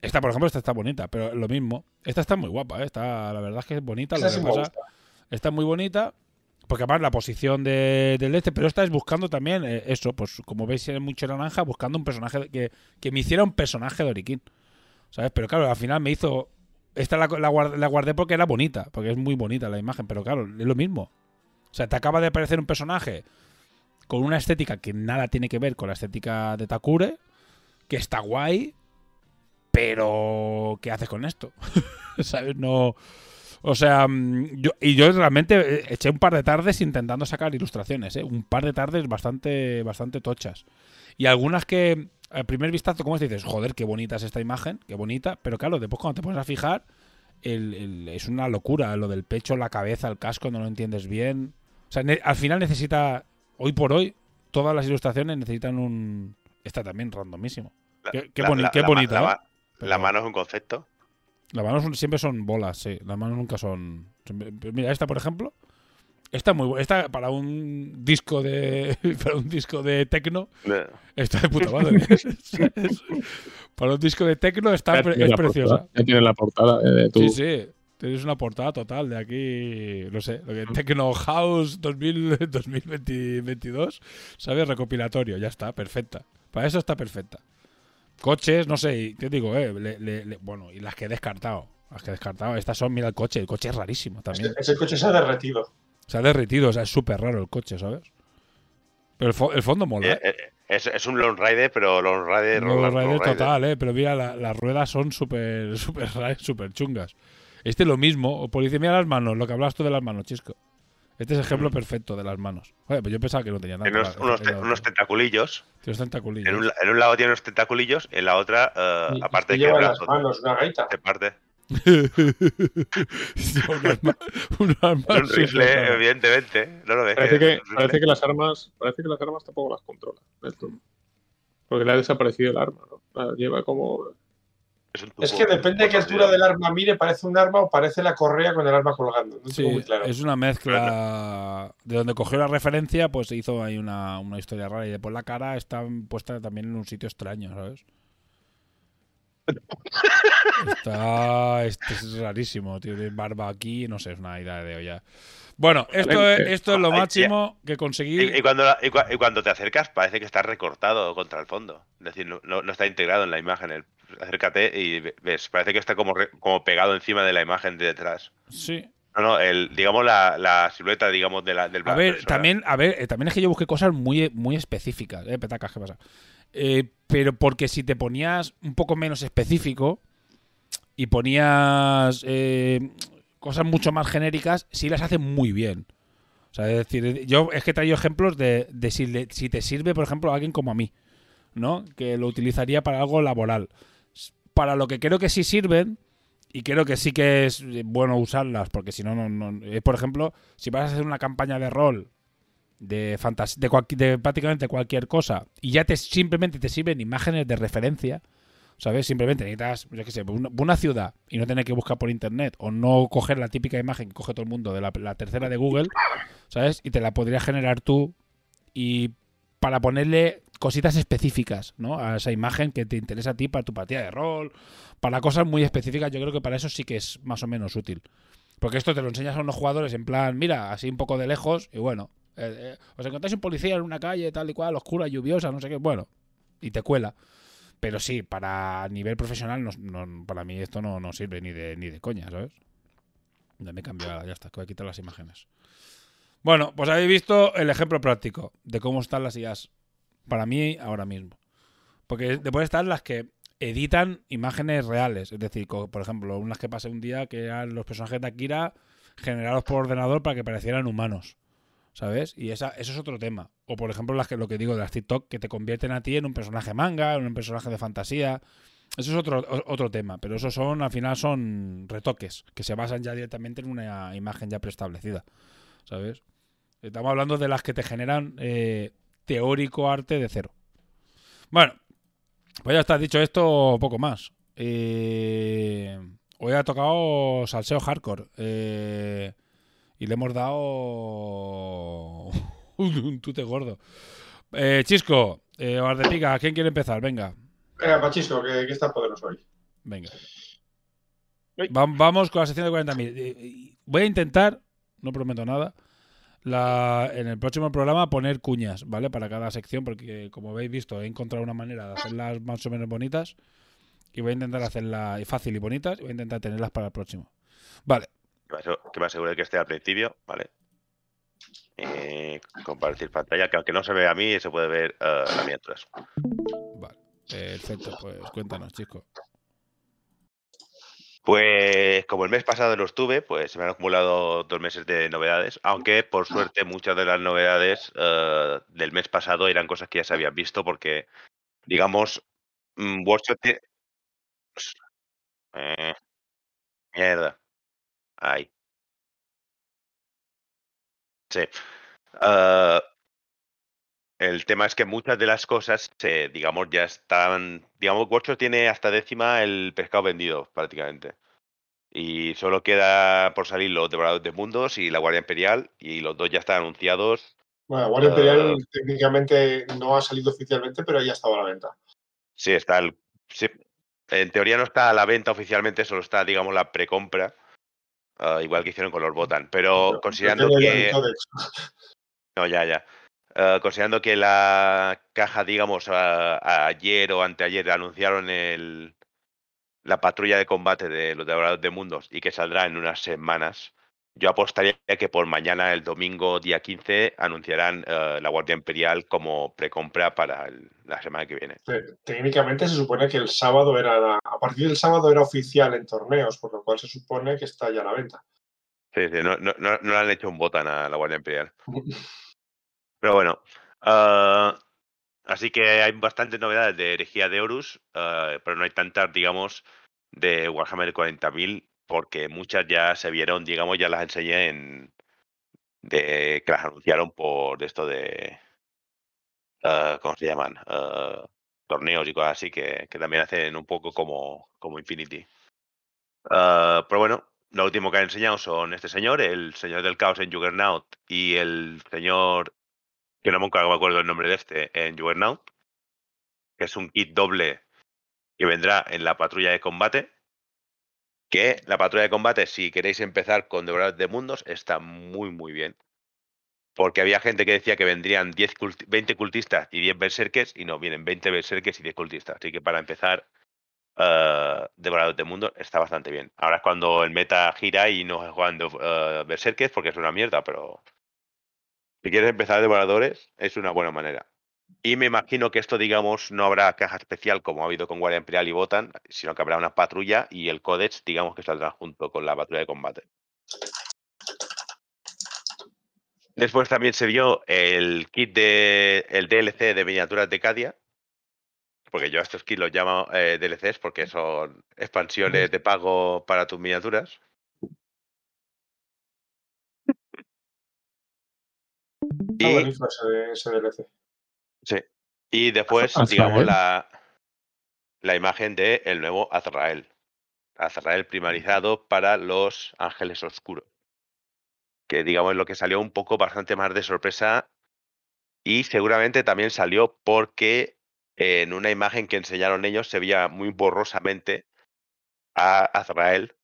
Esta, por ejemplo, esta está bonita, pero lo mismo. Esta está muy guapa, ¿eh? Está, la verdad es que es bonita. Lo que pasa- está muy bonita. Porque además la posición de, del este, pero esta es buscando también eh, eso, pues como veis en mucho naranja, buscando un personaje que, que me hiciera un personaje de Orikin. ¿Sabes? Pero claro, al final me hizo. Esta la guardé porque era bonita, porque es muy bonita la imagen, pero claro, es lo mismo. O sea, te acaba de aparecer un personaje con una estética que nada tiene que ver con la estética de Takure, que está guay, pero ¿qué haces con esto? ¿Sabes? No. O sea, mm, yo, y yo realmente eh, eché un par de tardes intentando sacar ilustraciones, ¿eh? un par de tardes bastante, bastante tochas. Y algunas que al primer vistazo, ¿cómo dices? Joder, qué bonita es esta imagen, qué bonita. Pero claro, después cuando te pones a fijar, el- el- es una locura. Lo del pecho, la cabeza, el casco, no lo entiendes bien. O sea, al final necesita, hoy por hoy, todas las ilustraciones necesitan un... Esta también randomísimo. La- Qué- qué la- boni- la- qué la ma- bonita, ¿eh? la mano es un concepto. Las manos siempre son bolas, sí. Las manos nunca son. Mira, esta, por ejemplo. Esta muy buena. Esta para un disco de. Para un disco de tecno. Está de puta madre. Para un disco de tecno está es preciosa. portada, ya tiene la portada de tu. Sí, sí. Tienes una portada total de aquí, no sé, lo que Tecno House 2000, 2022, ¿sabes? Recopilatorio, ya está, perfecta. Para eso está perfecta. Coches, no sé, y te digo, eh, le- le- le- bueno, y las que he descartado. Las que he descartado, estas son, mira el coche, el coche es rarísimo también. Ese, ese coche se ha derretido. Se ha derretido, o sea, es súper raro el coche, ¿sabes? Pero el, fo- el fondo mola. eh, eh, es, es un Lone Rider, pero Lone Rider. Lone Lone Rider Rider. total, eh. Pero mira, la- las ruedas son súper, súper raras, súper chungas. Este lo mismo. Policía, mira las manos, lo que hablas tú de las manos, chisco. Este es ejemplo perfecto de las manos. Oye, pues yo pensaba que no tenía nada. Tiene unos, unos, te- unos tentaculillos. Tiene unos tentaculillos. En un, en un lado tiene unos tentaculillos, en la otra, Y- aparte y que lleva las manos una gaita. se parte. un arma, un arma Es un rifle, evidentemente. No lo ves. Parece que, parece que las armas, parece que las armas tampoco las controla. Porque le ha desaparecido el arma, ¿no? La lleva como. Es, un tubo- Es que depende de qué altura del arma mire, parece un arma o parece la correa con el arma colgando. No Sí, tengo muy claro. es una mezcla de donde cogió la referencia, pues se hizo ahí una, una historia rara y después la cara está puesta también en un sitio extraño, ¿sabes? Está, esto es rarísimo, tío. Tiene barba aquí, no sé, es una idea de olla. Bueno, esto es, esto es lo máximo que conseguí. Y, y cuando, la- y cua- y cuando te acercas parece que está recortado contra el fondo. Es decir, no, no- no está integrado en la imagen. El- acércate y ve- ves, parece que está como, re- como pegado encima de la imagen de detrás. Sí. No, no, el, digamos la, la silueta, digamos, de la, del A ver, persona. también, a ver, eh, también es que yo busqué cosas muy, muy específicas, eh, petacas, ¿qué pasa? Eh, pero porque si te ponías un poco menos específico y ponías eh, cosas mucho más genéricas, sí las hacen muy bien. O sea, es decir, yo es que he traído ejemplos de, de si, le- si te sirve, por ejemplo, a alguien como a mí, ¿no? Que lo utilizaría para algo laboral. Para lo que creo que sí sirven, y creo que sí que es bueno usarlas, porque si no, no, no- eh, por ejemplo, si vas a hacer una campaña de rol de fantasía, de, prácticamente cualquier cosa, y ya te simplemente te sirven imágenes de referencia, ¿sabes? Simplemente necesitas, yo qué sé, una, ciudad y no tener que buscar por internet, o no coger la típica imagen que coge todo el mundo de la, la tercera de Google, ¿sabes? Y te la podrías generar tú y para ponerle cositas específicas, ¿no? A esa imagen que te interesa a ti para tu partida de rol, para cosas muy específicas, yo creo que para eso sí que es más o menos útil. Porque esto te lo enseñas a unos jugadores en plan, mira, así un poco de lejos, y bueno, eh, eh, os encontráis un policía en una calle tal y cual, oscura, lluviosa, no sé qué, bueno, y te cuela. Pero sí, para nivel profesional, no, para mí esto no, no sirve ni de, ni de coña, ¿sabes? Ya me he cambiado, ya está, que voy a quitar las imágenes. Bueno, pues habéis visto el ejemplo práctico de cómo están las IAs para mí ahora mismo. Porque después están las que editan imágenes reales. Es decir, por ejemplo, unas que pasé un día que eran los personajes de Akira generados por ordenador para que parecieran humanos. ¿Sabes? Y esa, eso es otro tema. O por ejemplo, las que lo que digo de las TikTok que te convierten a ti en un personaje manga, en un personaje de fantasía. Eso es otro, otro tema. Pero eso son, al final, son retoques que se basan ya directamente en una imagen ya preestablecida. ¿Sabes? Estamos hablando de las que te generan eh, teórico arte de cero. Bueno, pues ya está, dicho esto, poco más. Eh, hoy ha tocado salseo hardcore. eh, y le hemos dado un tute gordo. Eh, Chisco, eh, Ardepica, ¿quién quiere empezar? Venga, Venga, Pachisco, que, que está poderoso hoy. venga. Va- vamos con la sección de 40.000. Eh, eh, Voy a intentar, no prometo nada, la, en el próximo programa poner cuñas, ¿vale? Para cada sección, porque como habéis visto, he encontrado una manera de hacerlas más o menos bonitas. Y voy a intentar hacerlas fácil y bonitas. Y voy a intentar tenerlas para el próximo. Vale, Que me asegure- que esté al principio, ¿vale? Eh, compartir pantalla, que aunque no se vea a mí, se puede ver eh, las miniaturas. vale. Perfecto, pues cuéntanos, chicos. Pues como el mes pasado los tuve, pues se me han acumulado dos meses de novedades, aunque por suerte muchas de las novedades eh, del mes pasado eran cosas que ya se habían visto porque, digamos, mm, tiene... Eh, mierda. Ahí. Sí. Eh, el tema es que muchas de las cosas, se, digamos, ya están. Digamos, Workshop tiene hasta décima el pescado vendido, prácticamente. Y solo queda por salir los Devoradores de Mundos y la Guardia Imperial, y los dos ya están anunciados. Bueno, Guardia Imperial Ah. técnicamente no ha salido oficialmente, pero ya estaba a la venta. Sí, está el. sí, en teoría no está a la venta oficialmente, solo está, digamos, la precompra. ah, igual que hicieron con los Botan. Pero yo considerando que. No, ya, ya. Eh, considerando que la caja, digamos, a- ayer o anteayer anunciaron el, la patrulla de combate de los Devoradores de Mundos y que saldrá en unas semanas, yo apostaría que por mañana, el domingo día 15, anunciarán eh, la Guardia Imperial como precompra para el- la semana que viene. Te- Técnicamente se supone que el sábado era, la- a partir del sábado era oficial en torneos, por lo cual se supone que está ya a la venta. Sí, sí, no, no, no, no le han hecho un botan a la Guardia Imperial. Pero bueno, ah, así que hay bastantes novedades de Herejía de Horus, ah, pero no hay tantas, digamos, de Warhammer 40.000, porque muchas ya se vieron, digamos, ya las enseñé en. De, que las anunciaron por esto de. ah, ¿Cómo se llaman? Torneos y cosas así que, que también hacen un poco como, como Infinity. Pero bueno, lo último que han enseñado son este señor, el señor del caos en Juggernaut y el señor que no me acuerdo el nombre de este, en Juggernaut, que es un kit doble que vendrá en la patrulla de combate, Que la patrulla de combate, si queréis empezar con Devoradores de Mundos, está muy, muy bien. Porque había gente que decía que vendrían 10 culti- 20 cultistas y 10 berserkers, y no, vienen 20 berserkers y 10 cultistas. Así que para empezar, Devoradores de Mundos está bastante bien. Ahora es cuando el meta gira y no juegan eh, berserkers porque es una mierda, pero si quieres empezar Devoradores, es una buena manera. Y me imagino que esto, digamos, no habrá caja especial como ha habido con Guardia Imperial y Botan, sino que habrá una patrulla y el Codex, digamos, que saldrá junto con la patrulla de combate. Después también se vio el kit de el DLC de miniaturas de Cadia. Porque yo a estos kits los llamo eh, DLCs porque son expansiones de pago para tus miniaturas. Está Y, buenísimo ese, ese DLC. sí. y después, Azrael. digamos, la, la imagen de el nuevo Azrael. Azrael primarizado para los ángeles oscuros. Que digamos es lo que salió un poco bastante más de sorpresa. Y seguramente también salió porque en una imagen que enseñaron ellos se veía muy borrosamente a Azrael.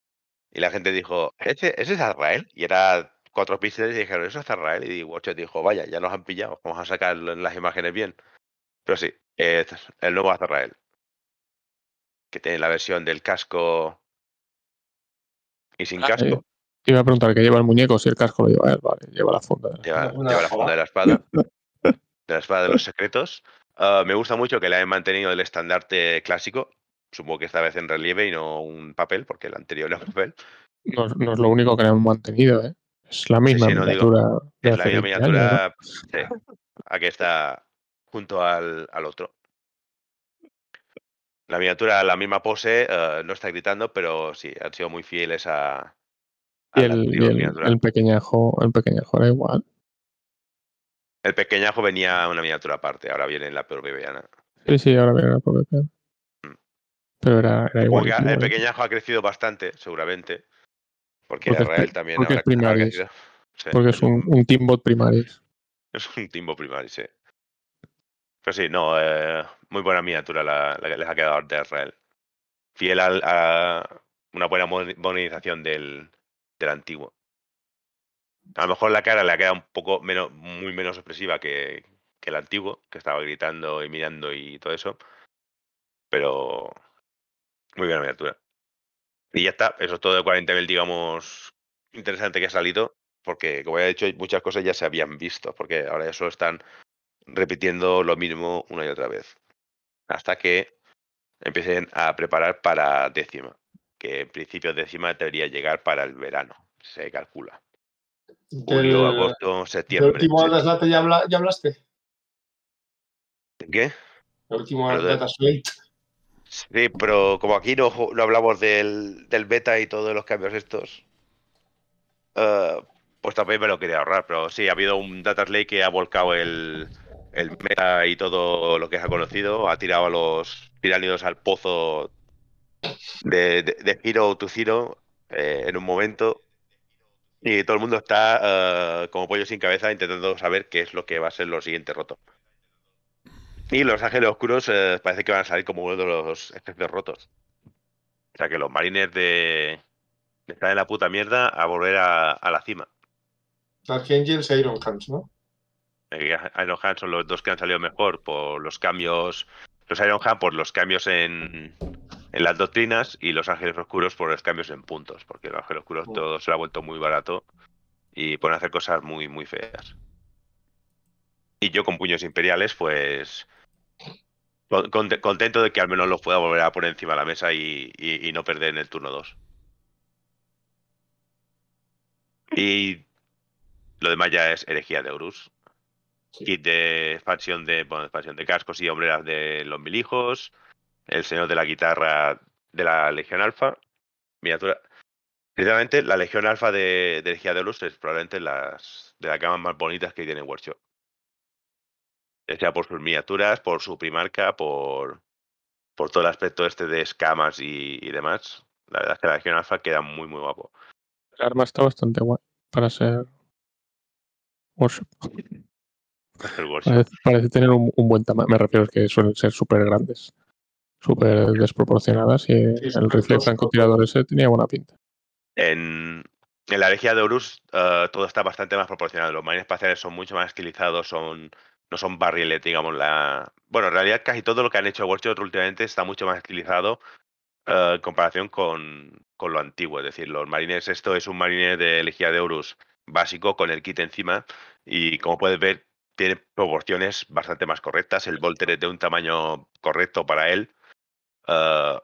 Y la gente dijo, ¿ese, ese es Azrael? Y era cuatro píxeles y dijeron, ¿eso es Azrael? Y Watcher dijo, vaya, ya nos han pillado, vamos a sacar las imágenes bien. Pero sí, eh, es el nuevo Azrael. Que tiene la versión del casco y sin Ah, casco. eh, Te iba a preguntar qué lleva el muñeco, si el casco lo lleva él, vale, lleva la funda. Lleva, Una lleva la espada. funda de la espada. De la espada de los secretos. Ah, me gusta mucho que le hayan mantenido el estandarte clásico. Supongo que esta vez en relieve y no un papel, porque el anterior era un papel. No, es- no es lo único que le han mantenido, ¿eh? Es la misma sí, no digo, miniatura de Es la misma 20 años, ¿no? miniatura. sí, aquí está junto al, al otro. La miniatura, la misma pose, eh, no está gritando, pero sí, han sido muy fieles a, a Y el, y el- miniatura. el pequeñajo, el pequeñajo era igual. El pequeñajo venía una miniatura aparte, ahora viene en la peor bebiana. Sí, sí, ahora viene la propia pena. Mm. Pero era, era igual. el pequeñajo ha crecido bastante, seguramente. Porque, Porque es Israel también porque es habrá, habrá primaris. crecido. Sí, Porque es un, un Teambot primaris. es un timbo primario, sí. Pero sí, no, eh, muy buena miniatura la, la que les ha quedado de Israel. Fiel al- a una buena moder- modernización del, del antiguo. A lo mejor la cara le ha quedado un poco menos, muy menos expresiva que, que el antiguo, que estaba gritando y mirando y todo eso. Pero muy buena miniatura. Y ya está, eso es todo de 40.000, digamos, interesante que ha salido, porque como ya he dicho, muchas cosas ya se habían visto, porque ahora ya solo están repitiendo lo mismo una y otra vez. Hasta que empiecen a preparar para décima, que en principio décima debería llegar para el verano, se calcula. Julio, agosto, septiembre. último sí. Dataslate ya, habla- ya hablaste. ¿Qué? El último Pero de- Dataslate. Sí, pero como aquí no, no hablamos del, del beta y todos los cambios estos, eh, pues también me lo quería ahorrar. Pero sí, ha habido un Data Lake que ha volcado el, el meta y todo lo que se ha conocido, ha tirado a los tiránidos al pozo de, de, de Hero to Zero eh, en un momento. Y todo el mundo está eh, como pollo sin cabeza intentando saber qué es lo que va a ser lo siguiente roto. Y los ángeles oscuros eh, parece que van a salir como uno de los ejércitos rotos. O sea que los marines de, de estar en la puta mierda a volver a, a la cima. Archangels e Iron Hands, ¿no? Eh, Iron Hand son los dos que han salido mejor por los cambios. Los Iron Hand por los cambios en, en las doctrinas y los ángeles oscuros por los cambios en puntos. Porque los ángeles oscuros Mm. todo se lo ha vuelto muy barato y pueden hacer cosas muy, muy feas. Y yo con puños imperiales, pues. Con- conte- contento de que al menos los pueda volver a poner encima de la mesa y, y- y no perder en el turno 2. Y lo demás ya es herejía de Horus. Sí. Kit de expansión de, bueno, expansión de cascos y hombreras de los mil hijos. El señor de la guitarra de la Legión Alfa. Miniatura. Sinceramente, la Legión Alfa de, de herejía de Horus es probablemente las de las gamas más bonitas que tiene Workshop. Ya sea por sus miniaturas, por su primarca, por, por todo el aspecto este de escamas y, y demás. La verdad es que la Legión Alfa queda muy, muy guapo. El arma está bastante guay para ser workshop. Parece, parece tener un, un buen tamaño. Me refiero a que suelen ser súper grandes. súper desproporcionadas y sí, el rifle francotirador ese tenía buena pinta. En, en la herejía de Horus eh, todo está bastante más proporcionado. Los marines espaciales son mucho más estilizados, son, no son barriles, digamos. La... Bueno, en realidad casi todo lo que han hecho Workshop últimamente está mucho más estilizado eh, en comparación con, con lo antiguo. Es decir, los marines, esto es un marine de herejía de Horus básico con el kit encima y como puedes ver tiene proporciones bastante más correctas. El Volter es de un tamaño correcto para él. Eh,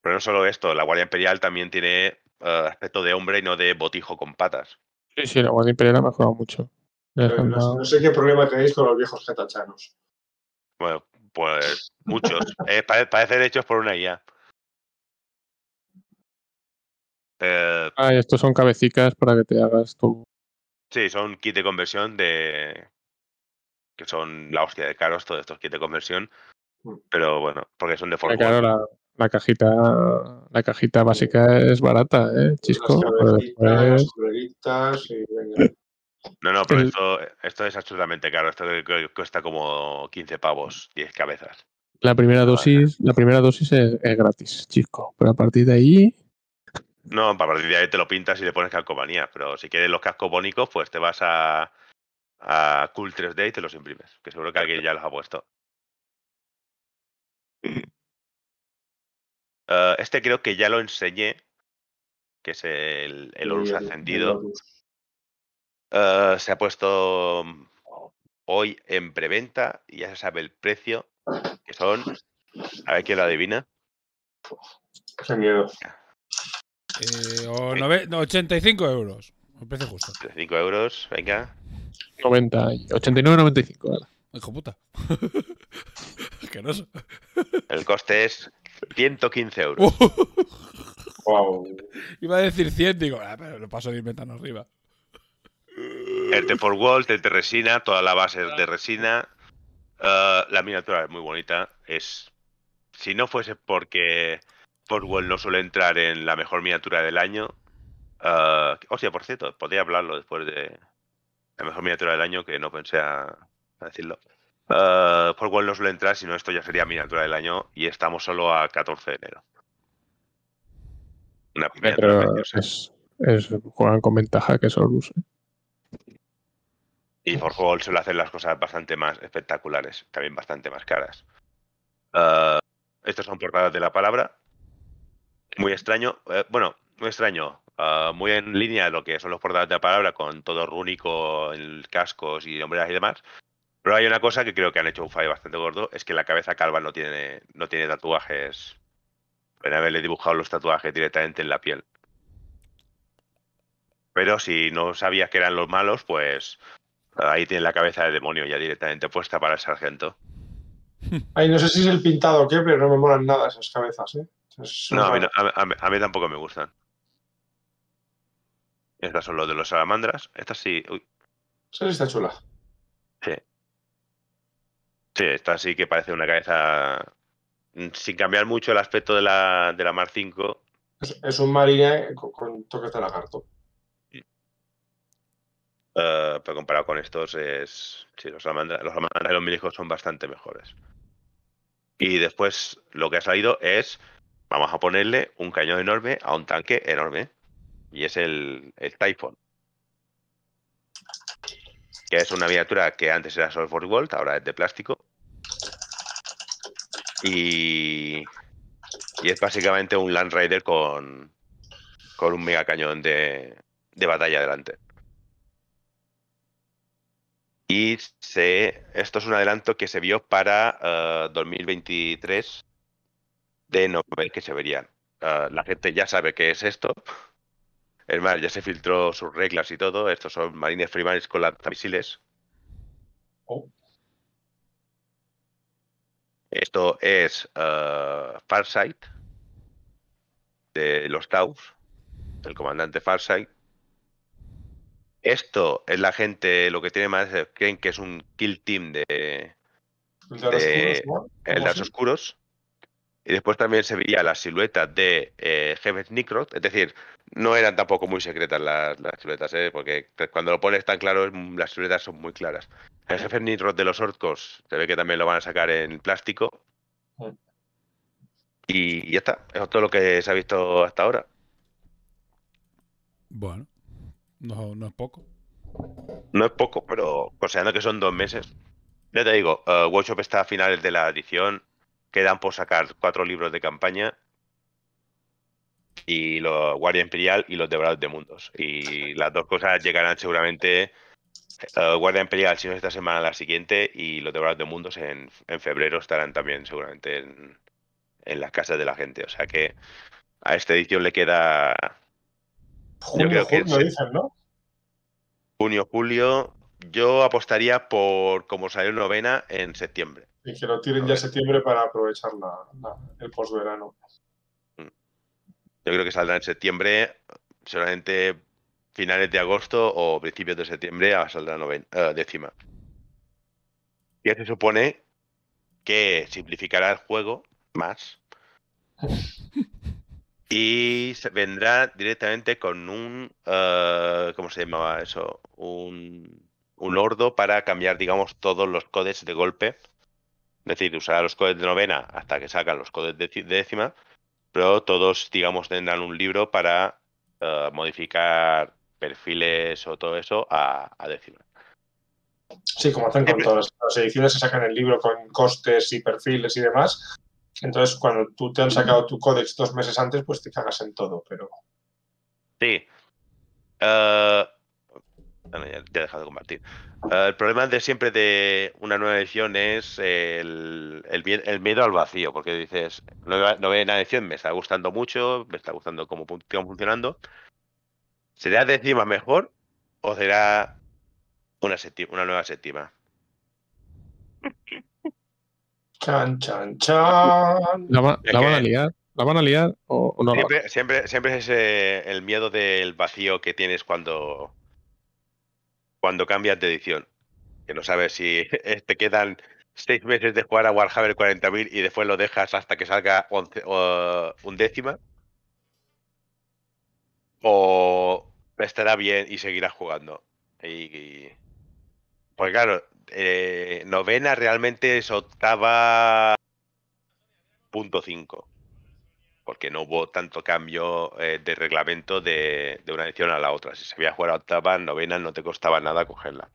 pero no solo esto, la Guardia Imperial también tiene eh, aspecto de hombre y no de botijo con patas. Sí, sí, la Guardia Imperial ha mejorado mucho. No, sé qué problema tenéis con los viejos getachanos. Bueno, pues muchos. Eh, pare- parecen hechos por una IA. Eh, Ah, y estos son cabecicas para que te hagas tu. sí, son kits de conversión de. que son la hostia de caros, todos estos kits de conversión. Mm. Pero bueno, porque son de Forge claro, la, la cajita la cajita básica es barata, ¿eh, Chisco? Las cabecitas, después- culeritas y venga. No, no, pero el- esto, esto es absolutamente caro. Esto cuesta como 15 pavos, 10 cabezas. la primera dosis, la primera dosis es, es gratis, Chisco. Pero a partir de ahí, No, a partir de ahí te lo pintas y le pones calcomanía. Pero si quieres los cascos bónicos, pues te vas a, a Cool 3D y te los imprimes. Que seguro que alguien ya los ha puesto. Eh, este creo que ya lo enseñé, que es el, el Horus ascendido. Horus. Eh, se ha puesto mm, hoy en preventa y ya se sabe el precio, que son, a ver quién lo adivina. Eh, o nove- no, 85 euros. Me parece justo. 5 euros, venga. 90, y 89,95. vale. Hijo puta. Asqueroso. El coste es 115 euros. Wow. Iba a decir 100, digo, ah, pero lo paso de inventando arriba. El de for Wall, el de resina, toda la base es de resina. Eh, la miniatura es muy bonita. Es. Si no fuese porque Forwell no suele entrar en la mejor miniatura del año. eh, hostia, por cierto, podría hablarlo después de la mejor miniatura del año, que no pensé a, a decirlo. Uh, Forwell no suele entrar, sino esto ya sería miniatura del año y estamos solo a 14 de enero. Una miniatura Pero es, es- juegan con ventaja que Horus. ¿eh? Y Forgol suele hacer las cosas bastante más espectaculares, también bastante más caras. Ah, estos son portadas de la palabra. Muy extraño. eh, bueno, muy extraño. ah, muy en línea de lo que son los portadas de la palabra, con todo rúnico, en cascos y hombreras y demás. Pero hay una cosa que creo que han hecho un fallo bastante gordo, es que la cabeza calva no tiene, no tiene tatuajes. Pueden haberle dibujado los tatuajes directamente en la piel. Pero si no sabías que eran los malos, pues Ahí tiene la cabeza de demonio ya directamente puesta para el sargento. Ay, no sé si es el pintado o qué, pero no me molan nada esas cabezas, ¿eh? Es No, a mí, no- a- a mí- a mí tampoco me gustan. Estas son los de los salamandras. Estas sí. Uy, Esa sí está chula. sí. Sí, esta sí que parece una cabeza. mm, Sin cambiar mucho el aspecto de la, de la Mar 5. Es, es un marine con, con toques de lagarto. Eh, pero comparado con estos es. Sí, los salamandras, los y los milijos son bastante mejores. Y después lo que ha salido es. Vamos a ponerle un cañón enorme a un tanque enorme. Y es el, el Typhon. Que es una miniatura que antes era solo for Gold, ahora es de plástico. Y. Y es básicamente un Land Raider con. Con un mega cañón de, de batalla delante. Y se, esto es un adelanto que se vio para eh, 2023 de novel que se verían. Eh, la gente ya sabe qué es esto. Es más, ya se filtró sus reglas y todo. Estos son marines primarios con lanzamisiles. Oh. Esto es eh, Farsight de los Taus, el comandante Farsight. Esto es la gente, lo que tiene más, creen que es un kill team de, El de los De- oscuros. Y después también se veía la silueta de eh, Jefes Nikrot. Es decir, no eran tampoco muy secretas las, las siluetas, ¿eh? porque cuando lo pones tan claro, las siluetas son muy claras. El Jefe Nikrot de los Orcos se ve que también lo van a sacar en plástico. Y ya está. Eso es todo lo que se ha visto hasta ahora. Bueno, no, no es poco. No es poco, pero considerando que son dos meses. Ya te digo, eh, Workshop está a finales de la edición. Quedan por sacar cuatro libros de campaña. Y los Guardia Imperial y los Devoradores de Mundos. Y las dos cosas llegarán seguramente. eh, Guardia Imperial, si no es esta semana, la siguiente. Y los Devoradores de Mundos en, en febrero estarán también seguramente en, en las casas de la gente. O sea que a esta edición le queda Junio, creo que junio sí. dicen, ¿no? junio, julio. Yo apostaría por como salió novena en septiembre. Y que lo tiren ya en septiembre para aprovechar la, la- el posverano. Yo creo que saldrá en septiembre, seguramente finales de agosto o principios de septiembre ah, saldrá noven- eh, décima. Y se supone que simplificará el juego más y vendrá directamente con un, eh, ¿cómo se llamaba eso? Un, un ordo para cambiar, digamos, todos los codes de golpe. Es decir, usará los codes de novena hasta que salgan los codes de décima pero todos, digamos, tendrán un libro para eh, modificar perfiles o todo eso a, a décima. Sí, como hacen con todas las ediciones, se sacan el libro con costes y perfiles y demás. Entonces, cuando tú te han sacado tu códex dos meses antes, pues te cagas en todo. Pero Sí. Bueno, ya, ya he dejado de compartir. Eh, el problema de siempre de una nueva edición es el, el mie- el miedo al vacío, porque dices, nueva, novena edición me está gustando mucho, me está gustando cómo fun- cómo funcionando. ¿Será décima mejor o será una, séptima- una nueva séptima? chan, chan, chan. ¿La, va- la van a liar? ¿La van a liar o, o no? la van a- Siempre, es ese, el miedo del vacío que tienes cuando, cuando cambias de edición. Que no sabes si te quedan seis meses de jugar a Warhammer 40.000 y después lo dejas hasta que salga once, o undécima. O estará bien y seguirás jugando. Y, y- Pues claro, eh, novena realmente es octava punto cinco porque no hubo tanto cambio eh, de reglamento de, una edición a la otra. Si se había jugar a octava, novena, no te costaba nada cogerla.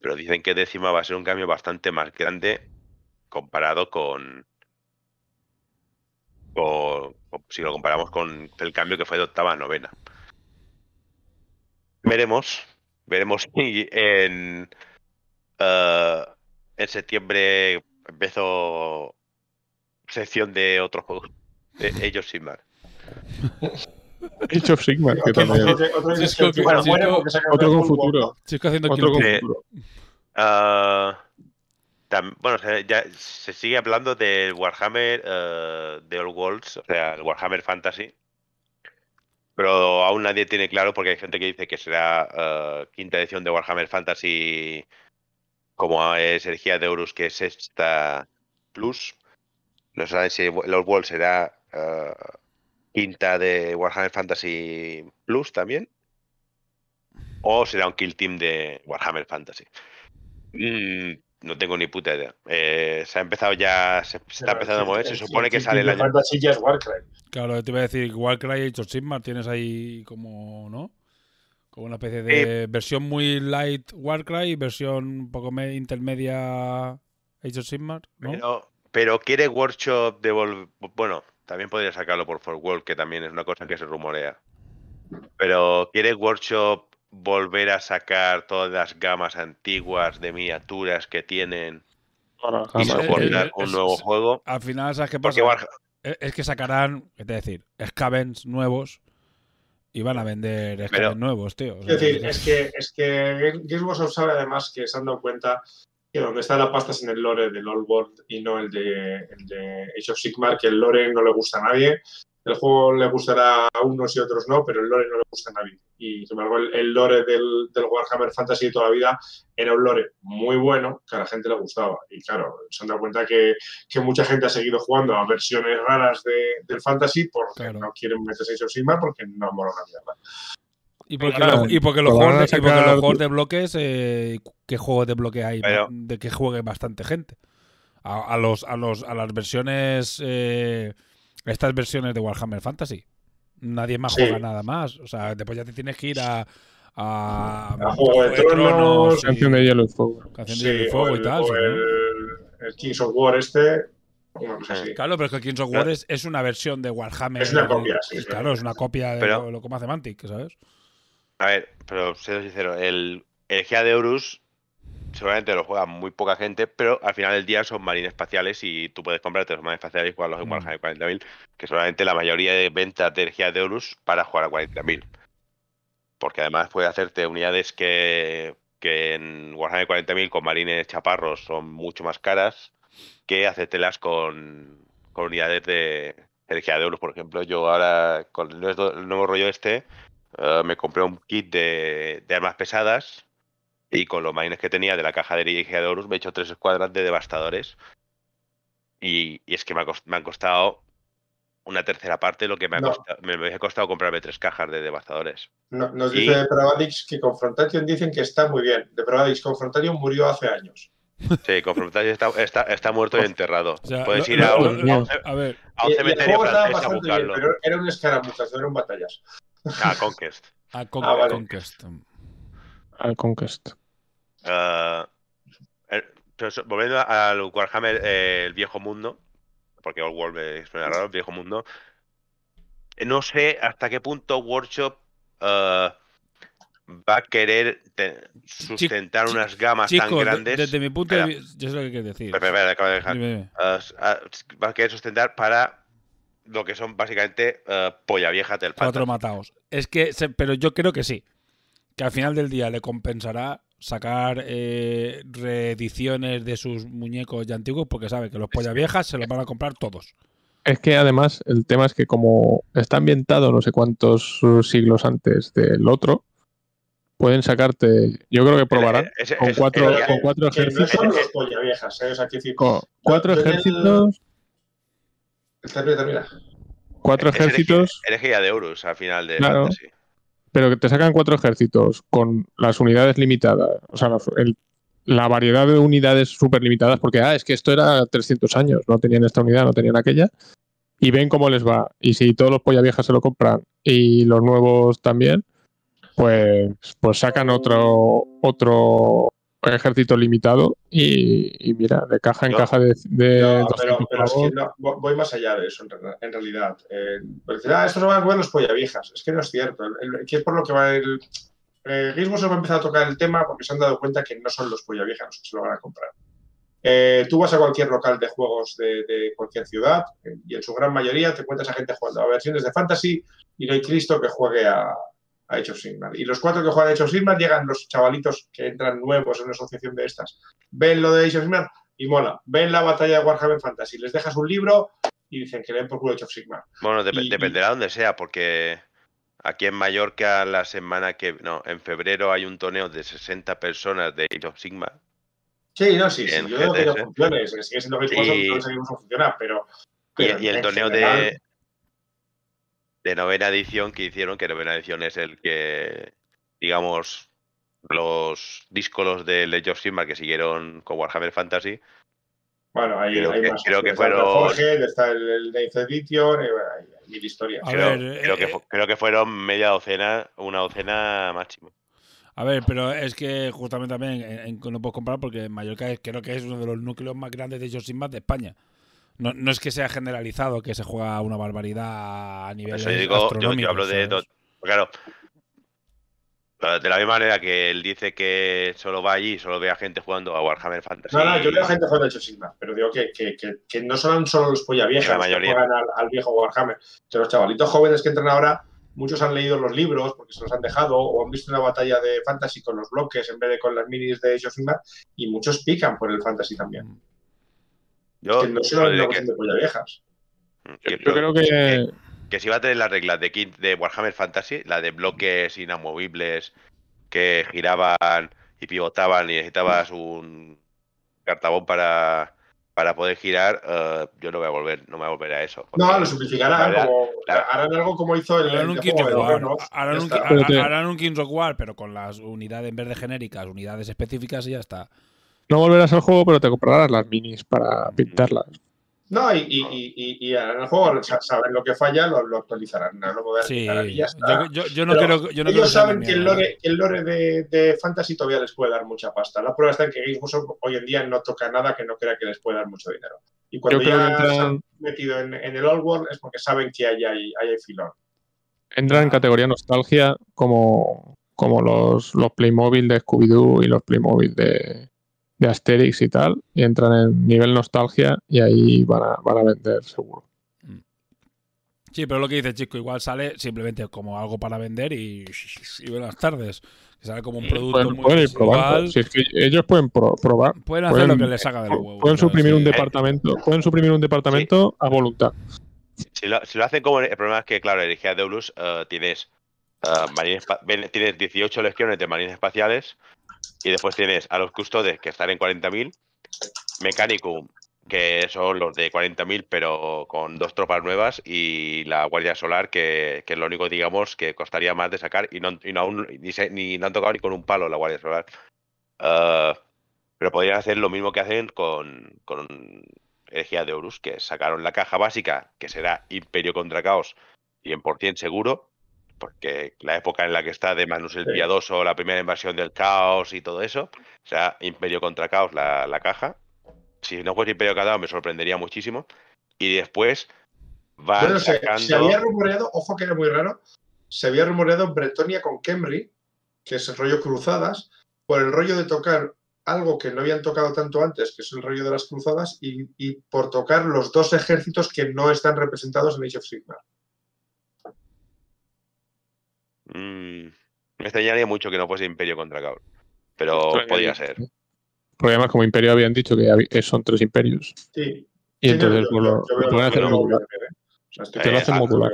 Pero dicen que décima va a ser un cambio bastante más grande comparado con, con- con- si lo comparamos con el cambio que fue de octava a novena. Veremos, veremos si en, eh, en septiembre empezó sección de otros juegos de ellos sin mar. Age of Sigmar, que Otro- también. otro- que porque un con futuro. Chico haciendo Otro con Sí. futuro. Ah, tam- bueno, se, ya se sigue hablando del Warhammer eh, de Old Worlds, o sea, el Warhammer Fantasy. Pero aún nadie tiene claro porque hay gente que dice que será eh, quinta edición de Warhammer Fantasy como es Herejía de Horus, que es esta Plus. No saben si Old World será eh, quinta de Warhammer Fantasy Plus también. O será un Kill Team de Warhammer Fantasy. Mm, no tengo ni puta idea. Eh, se ha empezado ya, se, se está empezando a mover. Se supone que sale el año. Fantasy ya es Warcry. Claro, te iba a decir, Warcry y of Sigmar tienes ahí como, ¿no? Como una especie de versión muy light Warcry y versión un poco me- intermedia Age of Sigmar, ¿no? Pero, pero quiere Workshop devolver. Bueno, también podría sacarlo por For World, que también es una cosa que se rumorea. Pero quiere Workshop volver a sacar todas las gamas antiguas de miniaturas que tienen y soportar Eh, eh, un es- nuevo es- juego. Al final, ¿sabes qué pasa? Es que sacarán, ¿qué te decir? Scavens nuevos y van a vender Pero- nuevos, tío. Es decir, es que, es que Games Workshop sabe además que se han dado cuenta que donde está la pasta es en el lore del Old World y no el de, el de Age of Sigmar, que el lore no le gusta a nadie. El juego le gustará a unos y otros no, pero el lore no le gusta a nadie. Y sin embargo, el, el lore del, del Warhammer Fantasy de toda la vida era un lore muy bueno que a la gente le gustaba. Y claro, se han dado cuenta que, que mucha gente ha seguido jugando a versiones raras de- del Fantasy porque Claro. no quieren meterse en Sigmar porque no mola una mierda. Y porque, Claro, lo- y porque los juegos de, y porque sacar- los juegos de bloques, eh, ¿qué juegos de bloque hay? Pero- de que juegue bastante gente. A, a los, a, los, a las versiones eh, estas versiones de Warhammer Fantasy. Nadie más Sí. juega nada más. O sea, después ya te tienes que ir a. A, A Juego de Tronos, y- Canción de hielo y fuego. Canción Sí, de Hielo y Fuego o y el, tal. o el- el Kings of War este. Claro, pero es que el Kings of War es, es una versión de Warhammer. Es una copia, sí, es Claro, verdad. es una copia de Pero- lo, lo como hace Mantic, ¿sabes? A ver, pero siendo sincero, el Herejía de Horus seguramente lo juega muy poca gente, pero al final del día son marines espaciales y tú puedes comprarte los marines espaciales y jugarlos en Mm. Warhammer 40.000, que seguramente la mayoría de ventas de Herejía de Horus para jugar a 40.000. Porque además puede hacerte unidades que, que en Warhammer 40.000 con marines chaparros son mucho más caras que hacértelas con, con unidades de Herejía de Horus. Por ejemplo, yo ahora con el nuevo rollo este eh, me compré un kit de, de armas pesadas y con los marines que tenía de la caja de Herejía de Horus me he hecho tres escuadras de devastadores. Y, y es que me, ha cost- me han costado una tercera parte de lo que me ha No. costado, me, me ha costado comprarme tres cajas de devastadores. No- Nos Y- dice Depravadix que Confrontation dicen que está muy bien. Depravadix Confrontation murió hace años. Sí, Confrontation está, está, está muerto y enterrado. O sea, Puedes ir a un, a un a ver, a un cementerio francés a bien, pero era un escaramuza, no eran batallas. Ah, Conquest. a Con- Ah, vale. Conquest. Al Conquest. Ah, el- pero eso- volviendo al Warhammer, eh, el viejo mundo, porque Old World me suena raro, el viejo mundo. eh, No sé hasta qué punto Workshop ah, va a querer te- sustentar unas gamas tan grandes. desde mi punto de vista, yo sé lo que quieres decir. Espera, espera, acabo de dejar. Dime, dime. S- va a querer sustentar para lo que son básicamente ah, polla vieja del Cuatro matados. Es que, se- pero yo creo que sí. Que al final del día le compensará sacar eh, reediciones de sus muñecos ya antiguos porque sabe que los polla viejas se los van a comprar todos. Es que además el tema es que como está ambientado no sé cuántos siglos antes del otro, pueden sacarte, yo creo que probarán con cuatro, con cuatro Que no son ejércitos, los polla viejas, ¿eh? O sea, quiero decir, con cuatro el- ejércitos, Termina, termina. cuatro es herejía- ejércitos, Herejía de Horus al final de Claro. Fantasy. Pero que te sacan cuatro ejércitos con las unidades limitadas, o sea, la variedad de unidades súper limitadas, porque ah, es que esto era 300 años, no tenían esta unidad, no tenían aquella, y ven cómo les va. Y si todos los polla viejas se lo compran y los nuevos también, pues, pues sacan otro, otro ejército limitado y, y mira, de caja en caja de, de No, 200 pero, pero es que no, vo- voy más allá de eso, en, re- en realidad. Eh, porque dicen, ah, estos van a jugar los polla viejas. Es que no es cierto. El- el- que es por lo que va el. Eh, Gizmo se va a empezar a tocar el tema porque se han dado cuenta que no son los polla viejas los que se lo van a comprar. Eh, tú vas a cualquier local de juegos de, de cualquier ciudad eh, y en su gran mayoría te encuentras a gente jugando a versiones de Fantasy y no hay Cristo que juegue a, a Age of Sigmar. Y los cuatro que juegan a Age of Sigmar llegan los chavalitos que entran nuevos en una asociación de estas. Ven lo de Age of Sigmar y mola. Ven la batalla de Warhammer Fantasy, les dejas un libro y dicen que leen por culo Age of Sigmar. Bueno, dep- Y- dependerá de donde sea, porque aquí en Mallorca la semana que... No, en febrero hay un torneo de 60 personas de Age of Sigma. Sí, no, sí, sí. Yo digo que no GTS. es que sigue siendo of Y- Sigmar, no sabemos cómo funciona, pero. Y, pero y el torneo general, de, de novena edición que hicieron, que novena edición es el que, digamos, los díscolos de Age of Sigmar que siguieron con Warhammer Fantasy. Bueno, hay, creo hay que- más. creo que Está el fueron- Jorge, está el, el Ninth Edition, bueno, hay, hay mil historias. A Creo, ver, creo que, eh, creo que fueron media docena, una docena máximo. A ver, pero es que justamente también en- en- no puedo comprar porque Mallorca es- creo que es uno de los núcleos más grandes de sin más de España. No, no es que sea generalizado que se juega una barbaridad a nivel Eso yo digo, yo, astronómico. yo hablo de... ¿sabes? do- Claro, de la misma manera que él dice que solo va allí y solo ve a gente jugando a Warhammer Fantasy. No, no, yo veo gente jugando a Age of Sigmar, pero digo que, que, que, que no son solo los polla viejas La que mayoría. juegan al, al viejo Warhammer. Que los chavalitos jóvenes que entran ahora, muchos han leído los libros porque se los han dejado o han visto una batalla de Fantasy con los bloques en vez de con las minis de Age of Sigmar y muchos pican por el Fantasy también. Yo, que no es diré una que- de polla viejas. Yo creo que que si va a tener las reglas de, King- de Warhammer Fantasy, la de bloques inamovibles que giraban y pivotaban y necesitabas un cartabón para, para poder girar, eh, yo no voy a volver, no me voy a volver a eso. No, lo simplificarán, la verdad- como, la- harán algo como hizo el, Harán un Kings of War, harán un Kings of War, pero con las unidades en vez de genéricas, unidades específicas y ya está. No volverás al juego, pero te comprarás las minis para pintarlas. No, y, y, y, y- y en el juego sa- saben lo que falla, lo, lo actualizarán. No lo a Sí, actualizar y ya está. yo, yo- yo no creo, yo no Ellos saben que el lore, que el lore de, de Fantasy todavía les puede dar mucha pasta. La prueba está en que Games Workshop hoy en día no toca nada que no crea que les puede dar mucho dinero. Y cuando Yo creo ya que se entran, han metido en, en el Old World es porque saben que ahí hay, ahí hay filón. entran en categoría nostalgia como, como los, los Playmobil de Scooby-Doo y los Playmobil de, de Asterix y tal. Y entran en nivel nostalgia y ahí van a, van a vender seguro. Sí, pero lo que dice Chico, igual sale simplemente como algo para vender y, y buenas tardes. Que sale como un producto Pueden, muy pueden ir probando. visual. Si es que ellos pueden pro- probar. Pueden hacer pueden- lo que les haga de los huevos. Pueden suprimir un departamento, pueden suprimir un departamento a voluntad. Si lo, si lo hacen como. El problema es que, claro, en de Deulus eh, tienes, eh, marines tienes 18 legiones de marines espaciales y después tienes a los custodes que están en 40.000, Mechanicum, que son los de 40.000 pero con dos tropas nuevas. Y la Guardia Solar, que, que es lo único, digamos, que costaría más de sacar. Y no, y no, aún- ni, ni- no han tocado ni con un palo la Guardia Solar. Eh, pero podrían hacer lo mismo que hacen con, con Herejía de Horus, que sacaron la caja básica, que será Imperio contra Caos 100% seguro, porque la época en la que está de Manus el Sí. Piadoso, la primera invasión del caos y todo eso, o sea, Imperio contra Caos la, la caja. Si no fuese Imperio Caos me sorprendería muchísimo. Y después van Bueno, se, sacando... se había rumoreado, ojo que era muy raro, se había rumoreado Bretonia con Kemri, que es el rollo cruzadas, por el rollo de tocar algo que no habían tocado tanto antes, que es el rollo de las cruzadas, y, y por tocar los dos ejércitos que no están representados en Age of Sigmar. Mm, me extrañaría mucho que no fuese Imperio contra Caos. Pero podría ser. Porque además, como imperio habían dicho que son tres imperios. Sí. Y Sí, entonces pues, yo- lo, yo lo veo- pueden hacer modular. ¿eh? Te lo hacen modular.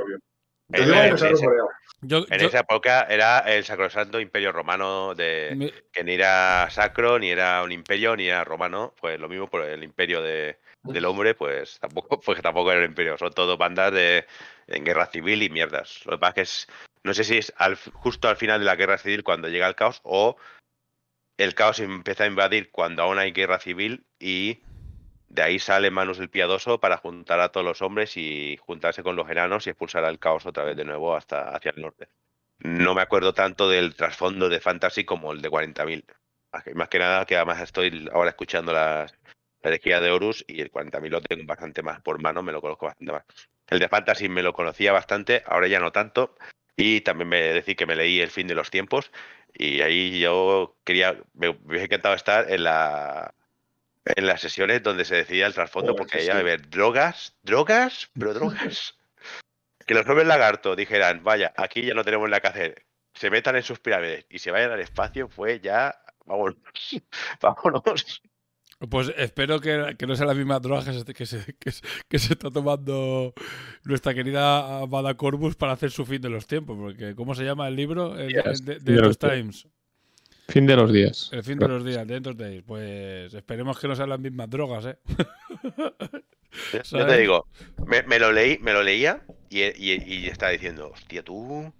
Yo En-. Yo, esa época era el sacrosanto imperio romano de, que ni era sacro, ni era un imperio, ni era romano, pues lo mismo por el imperio de, del hombre, pues tampoco, pues tampoco era un imperio, son todo bandas de en guerra civil y mierdas. Lo que pasa es que es, no sé si es justo al final de la guerra civil cuando llega el caos o el caos empieza a invadir cuando aún hay guerra civil y de ahí sale Manus el Piadoso para juntar a todos los hombres y juntarse con los enanos y expulsar al caos otra vez de nuevo hasta hacia el norte. No me acuerdo tanto del trasfondo de Fantasy como el de 40.000. Más que- Más que nada que además estoy ahora escuchando las, la herejía de Horus y el 40.000 lo tengo bastante más por mano, me lo conozco bastante más. El de Fantasy me lo conocía bastante, ahora ya no tanto. Y también me decir que me leí El fin de los tiempos y ahí yo quería, me, hubiese encantado estar en la en las sesiones donde se decidía el trasfondo, porque sí, ahí iba a sí. haber drogas, drogas, pero drogas. que los hombres lagarto dijeran, vaya, aquí ya no tenemos nada que hacer, se metan en sus pirámides y se vayan al espacio, fue ya, vámonos, vámonos. Pues espero que, que no sea la misma droga que se, que, se, que se- que se está tomando nuestra querida Amada Corbus para hacer su fin de los tiempos. Porque, ¿cómo se llama el libro? El, Yes, el de, fin de de. Times. Fin de los días. El fin de los días, de End Days. Pues esperemos que no sean las mismas drogas, ¿eh? Yo te digo, me, me lo leí, me lo leía y, y, y estaba diciendo, hostia tú,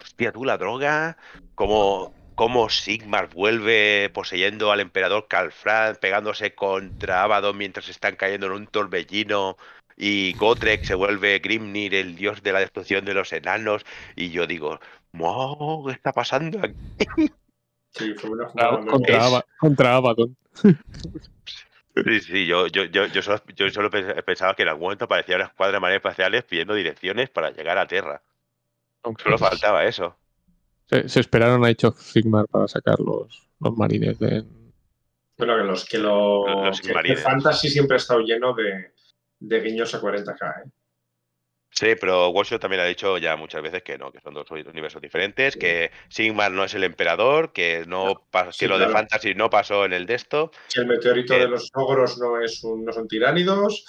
hostia tú la droga, como cómo Sigmar vuelve poseyendo al emperador Calfran, pegándose contra Abaddon mientras están cayendo en un torbellino. Y Gotrek se vuelve Grimnir, el dios de la destrucción de los enanos. Y yo digo, "Mo, ¿qué está pasando aquí?". Sí, fue una jugada Contra, buena. Aba- contra Abaddon. Sí, sí, yo, yo, yo, yo solo, yo solo pens- pensaba que en algún momento aparecía una escuadra de mareas espaciales pidiendo direcciones para llegar a Tierra. Solo faltaba eso. Se, se esperaron a Age of Sigmar para sacar los, los marines de. Bueno, que los que lo. Los- que-. Fantasy siempre ha estado lleno de, de guiños a 40k, ¿eh? Sí, pero Workshop también ha dicho ya muchas veces que no, que son dos universos diferentes, que Sigmar no es el emperador, que no Sí, que lo de. Fantasy no pasó en el de esto. Que el meteorito de los ogros no, es un, no son tiránidos.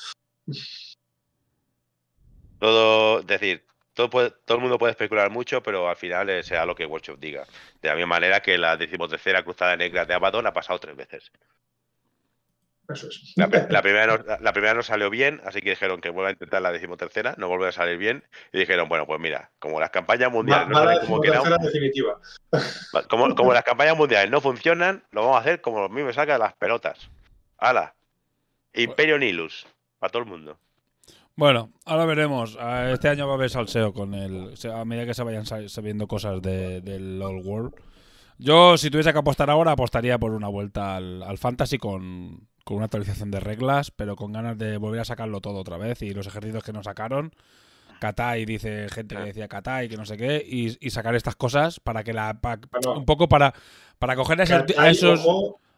Todo, es decir, todo, puede- todo el mundo puede especular mucho, pero al final eh, sea lo que Workshop diga. De la misma manera que la decimotercera cruzada negra de Abaddon ha pasado tres veces. Eso es. La, pri- la primera no, la primera no salió bien, así que dijeron que vuelva a intentar la decimotercera, no vuelve a salir bien, y dijeron, bueno, pues mira, como las campañas mundiales no salen como definitiva. Como, como las campañas mundiales no funcionan, lo vamos a hacer como a mí me saca las pelotas. ¡Hala! Imperio Nilus. Para todo el mundo. Bueno, ahora veremos. Ah, Este año va a haber salseo con el. A medida que se vayan sa- sabiendo cosas de- del Old World. Yo, si tuviese que apostar ahora, apostaría por una vuelta al, al Fantasy con, con una actualización de reglas, pero con ganas de volver a sacarlo todo otra vez. Y los ejércitos que nos sacaron. Katai, dice gente que decía Katai, que no sé qué, y, y sacar estas cosas para que la. pa- Bueno. un poco para, para coger a esos, a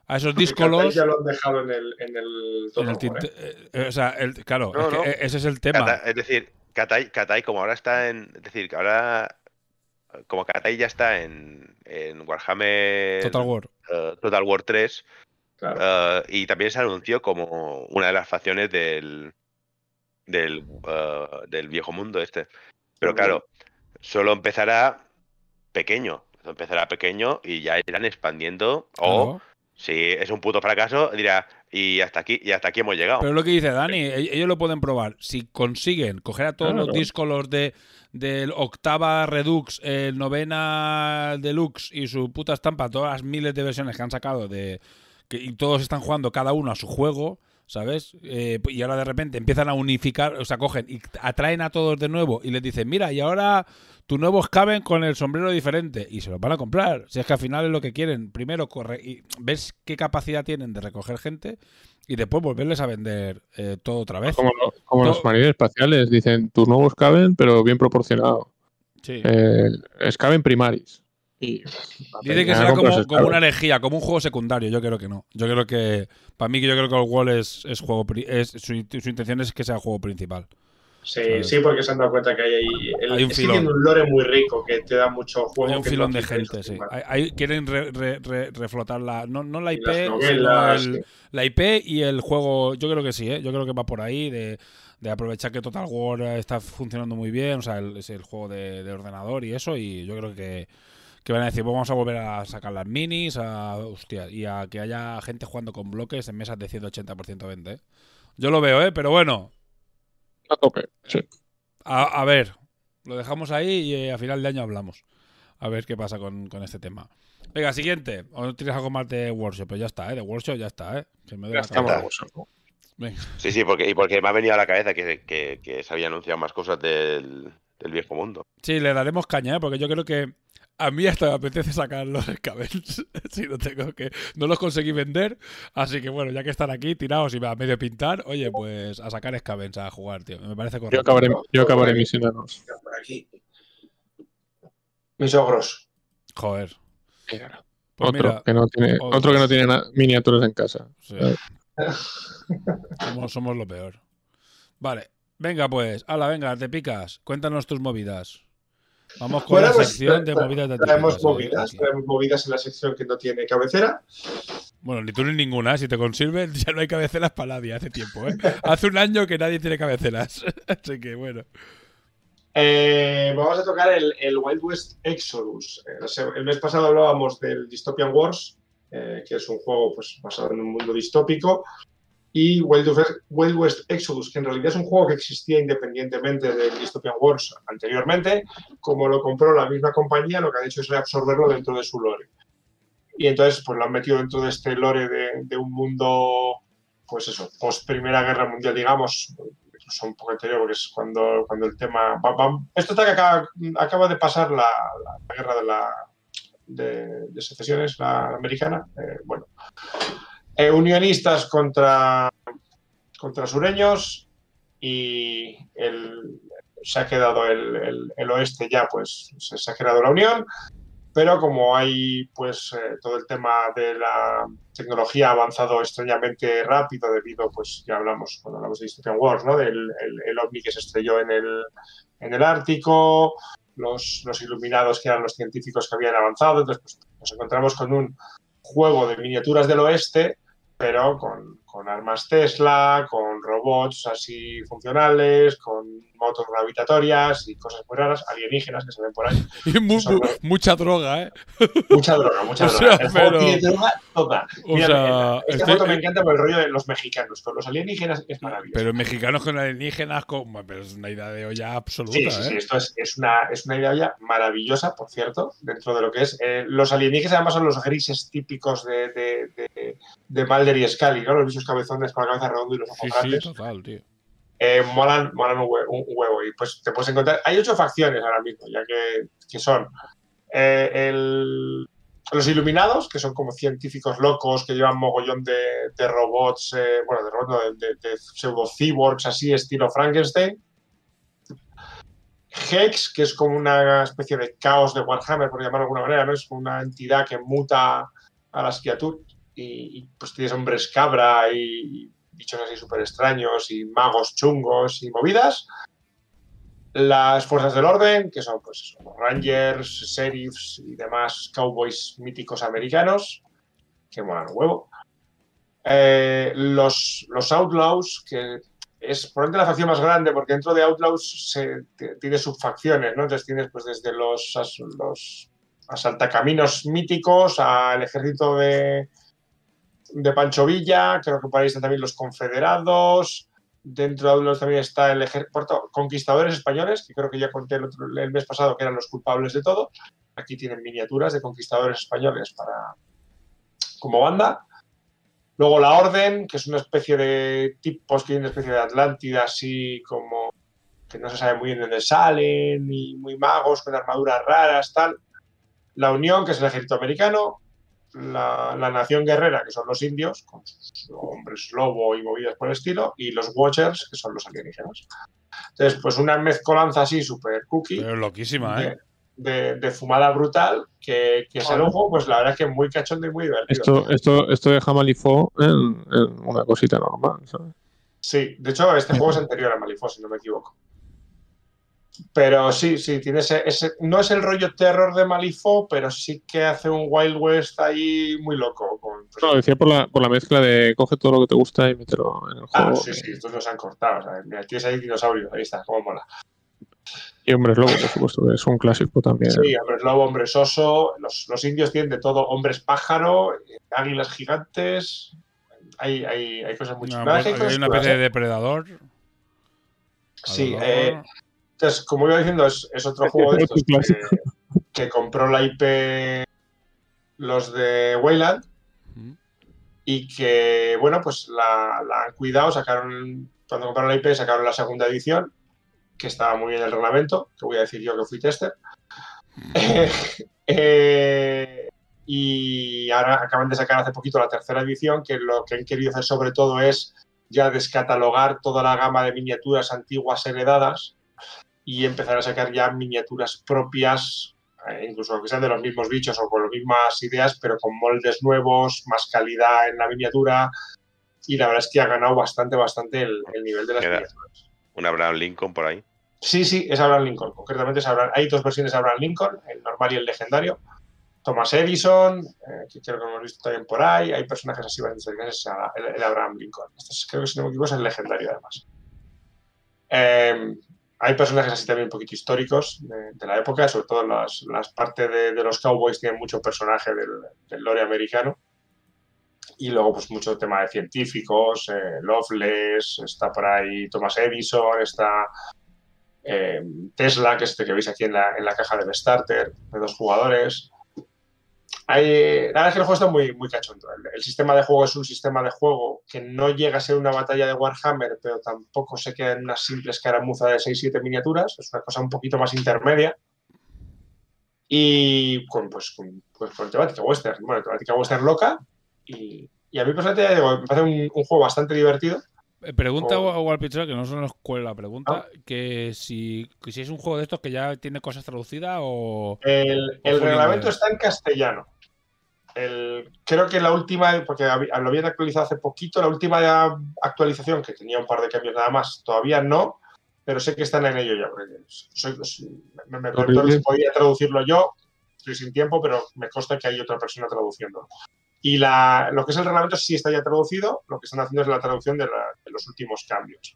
a esos díscolos. ya lo han dejado en el, en el, en Total el War, tinte- ¿eh? eh, o sea, el- claro, No, es que no. e- ese es el tema. Kata- es decir, Katai, Katai, como ahora está en. Es decir, que ahora. Como Katai ya está en, en Warhammer Total War. eh, Total War 3. Claro. eh, y también se anunció como una de las facciones del. Del, eh, del viejo mundo este. Pero claro, solo empezará pequeño. Empezará pequeño y ya irán expandiendo. O Claro. Si es un puto fracaso, dirá, y hasta aquí, y hasta aquí hemos llegado. Pero es lo que dice Dani, e- ellos lo pueden probar. Si consiguen coger a todos los Claro. díscolos de del octava Redux, el novena Deluxe y su puta estampa, todas las miles de versiones que han sacado de que, y todos están jugando cada uno a su juego, ¿sabes? Eh, y ahora de repente empiezan a unificar, o sea, cogen y atraen a todos de nuevo y les dicen, mira, y ahora tu nuevo Skaven con el sombrero diferente y se los van a comprar. Si es que al final es lo que quieren. Primero, corre y ves qué capacidad tienen de recoger gente y después volverles a vender eh, todo otra vez. Como, lo- como No. los marines espaciales, dicen tus nuevos caben, pero bien proporcionado. Sí. Eh, Scaven primaris. Y, Dice que será como, una herejía, como un juego secundario. Yo creo que no. Yo creo que, para mí, que yo creo que el Wall es, es juego. pri- Es, su, su intención es que sea juego principal. Sí, ¿sabes? sí, porque se han dado cuenta que hay ahí. El, Hay un es que filón. tiene un lore muy rico que te da mucho juego. Hay un filón no de gente, sí. encima. Hay- hay- quieren re- re- re- reflotar la. No, no la IP, las sino novelas, el- sí. la IP y el juego. Yo creo que sí, ¿eh? Yo creo que va por ahí. De, de aprovechar que Total War está funcionando muy bien. O sea, el- es el juego de, de ordenador y eso. Y yo creo que. Que van a decir, vamos a volver a sacar las minis, a, hostia, y a que haya gente jugando con bloques en mesas de 180 por 120. ¿eh? Yo lo veo, ¿eh? Pero bueno, A tope. Sí. a, a ver, lo dejamos ahí y eh, a final de año hablamos. A ver qué pasa con, con este tema. Venga, siguiente. ¿O no tienes algo más de Workshop? Pues ya está, ¿eh? De Workshop ya está, ¿eh? Que me doy Ya la estamos. cabeza. Venga. Sí, sí, porque, y porque me ha venido a la cabeza que, que- que se había anunciado más cosas del, del viejo mundo. Sí, le daremos caña, ¿eh? Porque yo creo que a mí hasta me apetece sacar los Scavens. si no tengo que... No los conseguí vender, así que bueno, ya que están aquí tirados y me a medio pintar, oye, pues a sacar Scavens a jugar, tío. Me parece Yo correcto. acabaré, yo acabaré mis enanos. Por aquí. Mis ogros. Joder. Pues otro, mira, que no tiene, otro. otro que no tiene miniaturas en casa. Sí. somos, somos lo peor. Vale. Venga, pues. Hala, venga, te picas. Cuéntanos tus movidas. Vamos con Bueno, la pues, sección de movidas de Traemos movidas, traemos movidas en la sección que no tiene cabecera. Bueno, ni tú ni ninguna. Si te conserven, ya no hay cabeceras para nadie hace tiempo, ¿eh? Hace un año que nadie tiene cabeceras. Así que bueno. Eh, vamos a tocar el, el Wild West Exodus. Eh, el mes pasado hablábamos del Dystopian Wars, eh, que es un juego pues, basado en un mundo distópico. Y Wild West, Wild West Exodus, que en realidad es un juego que existía independientemente del Dystopian Wars anteriormente, como lo compró la misma compañía, lo que ha hecho es reabsorberlo dentro de su lore. Y entonces pues lo han metido dentro de este lore de, de un mundo, pues eso, post Primera Guerra Mundial, digamos, incluso un poco anterior, porque es cuando, cuando el tema... va- va- esto está que acaba, acaba de pasar la, la- la guerra de la de, de secesiones, la americana. eh, bueno, Eh, unionistas contra, contra sureños y el, se ha quedado el, el- oeste ya, pues se, ha creado la unión, pero como hay pues eh, todo el tema de la tecnología ha avanzado extrañamente rápido debido, pues ya hablamos cuando hablamos de Dystopian Wars, ¿no? Del el, el ovni que se estrelló en el, en el Ártico, los, los iluminados que eran los científicos que habían avanzado, entonces pues, nos encontramos con un juego de miniaturas del oeste, pero con, con armas Tesla, con robots así funcionales, con motos gravitatorias y cosas muy raras, alienígenas que se ven por ahí. Y mu- mucha droga, ¿eh? Mucha droga, mucha O droga. sea, el pero- tiene droga toda. O Mira, sea, esta foto me encanta por el rollo de los mexicanos. Con los alienígenas es maravilloso. Pero mexicanos con alienígenas, con... pero es una idea de olla absoluta, Sí, sí, sí, ¿eh? esto es, es una, es una idea ya maravillosa, por cierto, dentro de lo que es. eh, los alienígenas además son los grises típicos de, de, de, de Mulder y Scully, ¿no? Los cabezones con la cabeza redonda y los ojos Sí, sí, grandes. total, tío. Eh, molan, molan un, hue- un huevo. Y pues te puedes encontrar. Hay ocho facciones ahora mismo, ya que, que son eh, el- los iluminados, que son como científicos locos que llevan mogollón de, de robots, eh, bueno, de robots, de, de- de pseudo cyborgs así, estilo Frankenstein. Hex, que es como una especie de caos de Warhammer, por llamarlo de alguna manera, ¿no? Es como una entidad que muta a las criaturas y, pues tienes hombres cabra y bichos así súper extraños y magos chungos y movidas. Las fuerzas del orden, que son pues eso, Rangers, Sheriffs y demás cowboys míticos americanos, que molan huevo. Eh, los, los Outlaws, que es probablemente la facción más grande, porque dentro de Outlaws se, tiene subfacciones, ¿no? Entonces tienes pues desde los, los asaltacaminos míticos al ejército de, de Pancho Villa, creo que por ahí están también los confederados, dentro de Outlaws también está el ejército, conquistadores españoles, que creo que ya conté el, otro- el mes pasado que eran los culpables de todo. Aquí tienen miniaturas de conquistadores españoles para como banda. Luego la Orden, que es una especie de tipos que tienen una especie de Atlántida, así como que no se sabe muy bien de dónde salen, y muy magos con armaduras raras, tal. La Unión, que es el ejército americano. La, la Nación Guerrera, que son los indios, con sus hombres lobo y movidas por el estilo. Y los Watchers, que son los alienígenas. Entonces, pues una mezcolanza así súper cookie Pero es loquísima, ¿eh? de, de- de fumada brutal que, que se lujo, pues la verdad es que muy cachondo y muy divertido. Esto, esto, esto en, en una cosita normal, ¿sabes? Sí, de hecho, este juego es anterior a Malifaux, si no me equivoco. Pero sí, sí, tiene ese, ese- No es el rollo terror de Malifaux, pero sí que hace un Wild West ahí muy loco. Con, pues, No, decía por la, por la mezcla de coge todo lo que te gusta y mételo en el ah, juego. sí, sí, estos los han cortado. ¿sabes? Mira, tienes ahí dinosaurios, ahí está, cómo mola. Y Hombres Lobo, por supuesto, que es un clásico también. Sí, hombres lobo, hombres oso. Los, los indios tienen de todo: hombres pájaro, eh, águilas gigantes. Hay, hay, hay cosas muy chulas. Hay hay cosas una especie de depredador. Sí, eh, Entonces, como iba diciendo, es, es otro juego de estos que, compró la IP los de Wayland y que, bueno, pues la, la han cuidado, sacaron, cuando compraron la IP, sacaron la segunda edición, que estaba muy bien el reglamento, que voy a decir yo que fui tester. Eh, y ahora acaban de sacar hace poquito la tercera edición, que lo que han querido hacer sobre todo es ya descatalogar toda la gama de miniaturas antiguas heredadas y empezar a sacar ya miniaturas propias, eh, incluso aunque sean de los mismos bichos o con las mismas ideas, pero con moldes nuevos, más calidad en la miniatura. Y la verdad es que ha ganado bastante, bastante el, el nivel de las miniaturas. Un Abraham Lincoln por ahí. Sí, sí, es Abraham Lincoln. Concretamente es Abraham- hay dos versiones de Abraham Lincoln, el normal y el legendario. Thomas Edison, eh, que creo que lo hemos visto también por ahí. Hay personajes así bastante es el, el Abraham Lincoln. Este es- creo que si no me equivoco es el legendario además. Eh, hay personajes así también un poquito históricos de, de la época, sobre todo las, las partes de, de los cowboys tienen mucho personaje del, del lore americano. Y luego, pues, mucho tema de científicos, eh, Loveless, está por ahí Thomas Edison, está eh, Tesla, que es este que veis aquí en la, en la caja del starter, de dos jugadores. Hay, la verdad es que el juego está muy, muy cachondo. El, sistema de juego es un sistema de juego que no llega a ser una batalla de Warhammer, pero tampoco se queda en una simple escaramuza de 6-7 miniaturas. Es una cosa un poquito más intermedia. Y con, pues, con, pues, con temática western. Bueno, temática western loca. Y, a mí, personalmente, ya digo, me parece un juego bastante divertido. Eh, Pregunta O- a Walpichera, que no se nos cuela la pregunta, que si, que si es un juego de estos que ya tiene cosas traducidas o... El, reglamento está en castellano. El- creo que la última, porque lo habían actualizado hace poquito, la última actualización, que tenía un par de cambios nada más, todavía no, pero sé que están en ello ya. porque soy- me, me si podía traducirlo yo, estoy sin tiempo, pero me consta que hay otra persona traduciendo. Y la, lo que es el reglamento sí está ya traducido, lo que están haciendo es la traducción de, la- de los últimos cambios.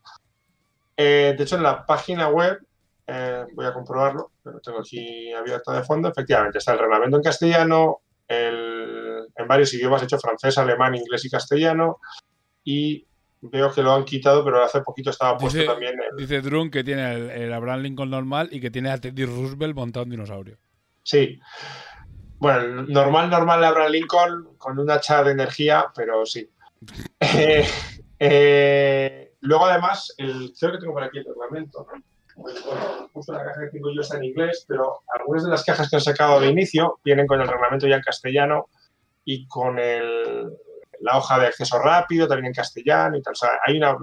Eh, de hecho, en la página web, eh, voy a comprobarlo, pero tengo aquí abierto de fondo, efectivamente está el reglamento en castellano, el- en varios idiomas, hecho francés, alemán, inglés y castellano, y veo que lo han quitado, pero hace poquito estaba puesto Dice, también el, dice Drun que tiene el, el Abraham Lincoln normal y que tiene a Teddy Roosevelt montado en dinosaurio. Sí. Bueno, normal, normal Abraham Lincoln con un hacha de energía, pero sí. Eh, eh, luego, además, el, creo que tengo por aquí el reglamento. Pues, bueno, justo la caja que tengo yo está en inglés, pero algunas de las cajas que han sacado de inicio vienen con el reglamento ya en castellano y con el, la hoja de acceso rápido también en castellano y tal. O sea, hay una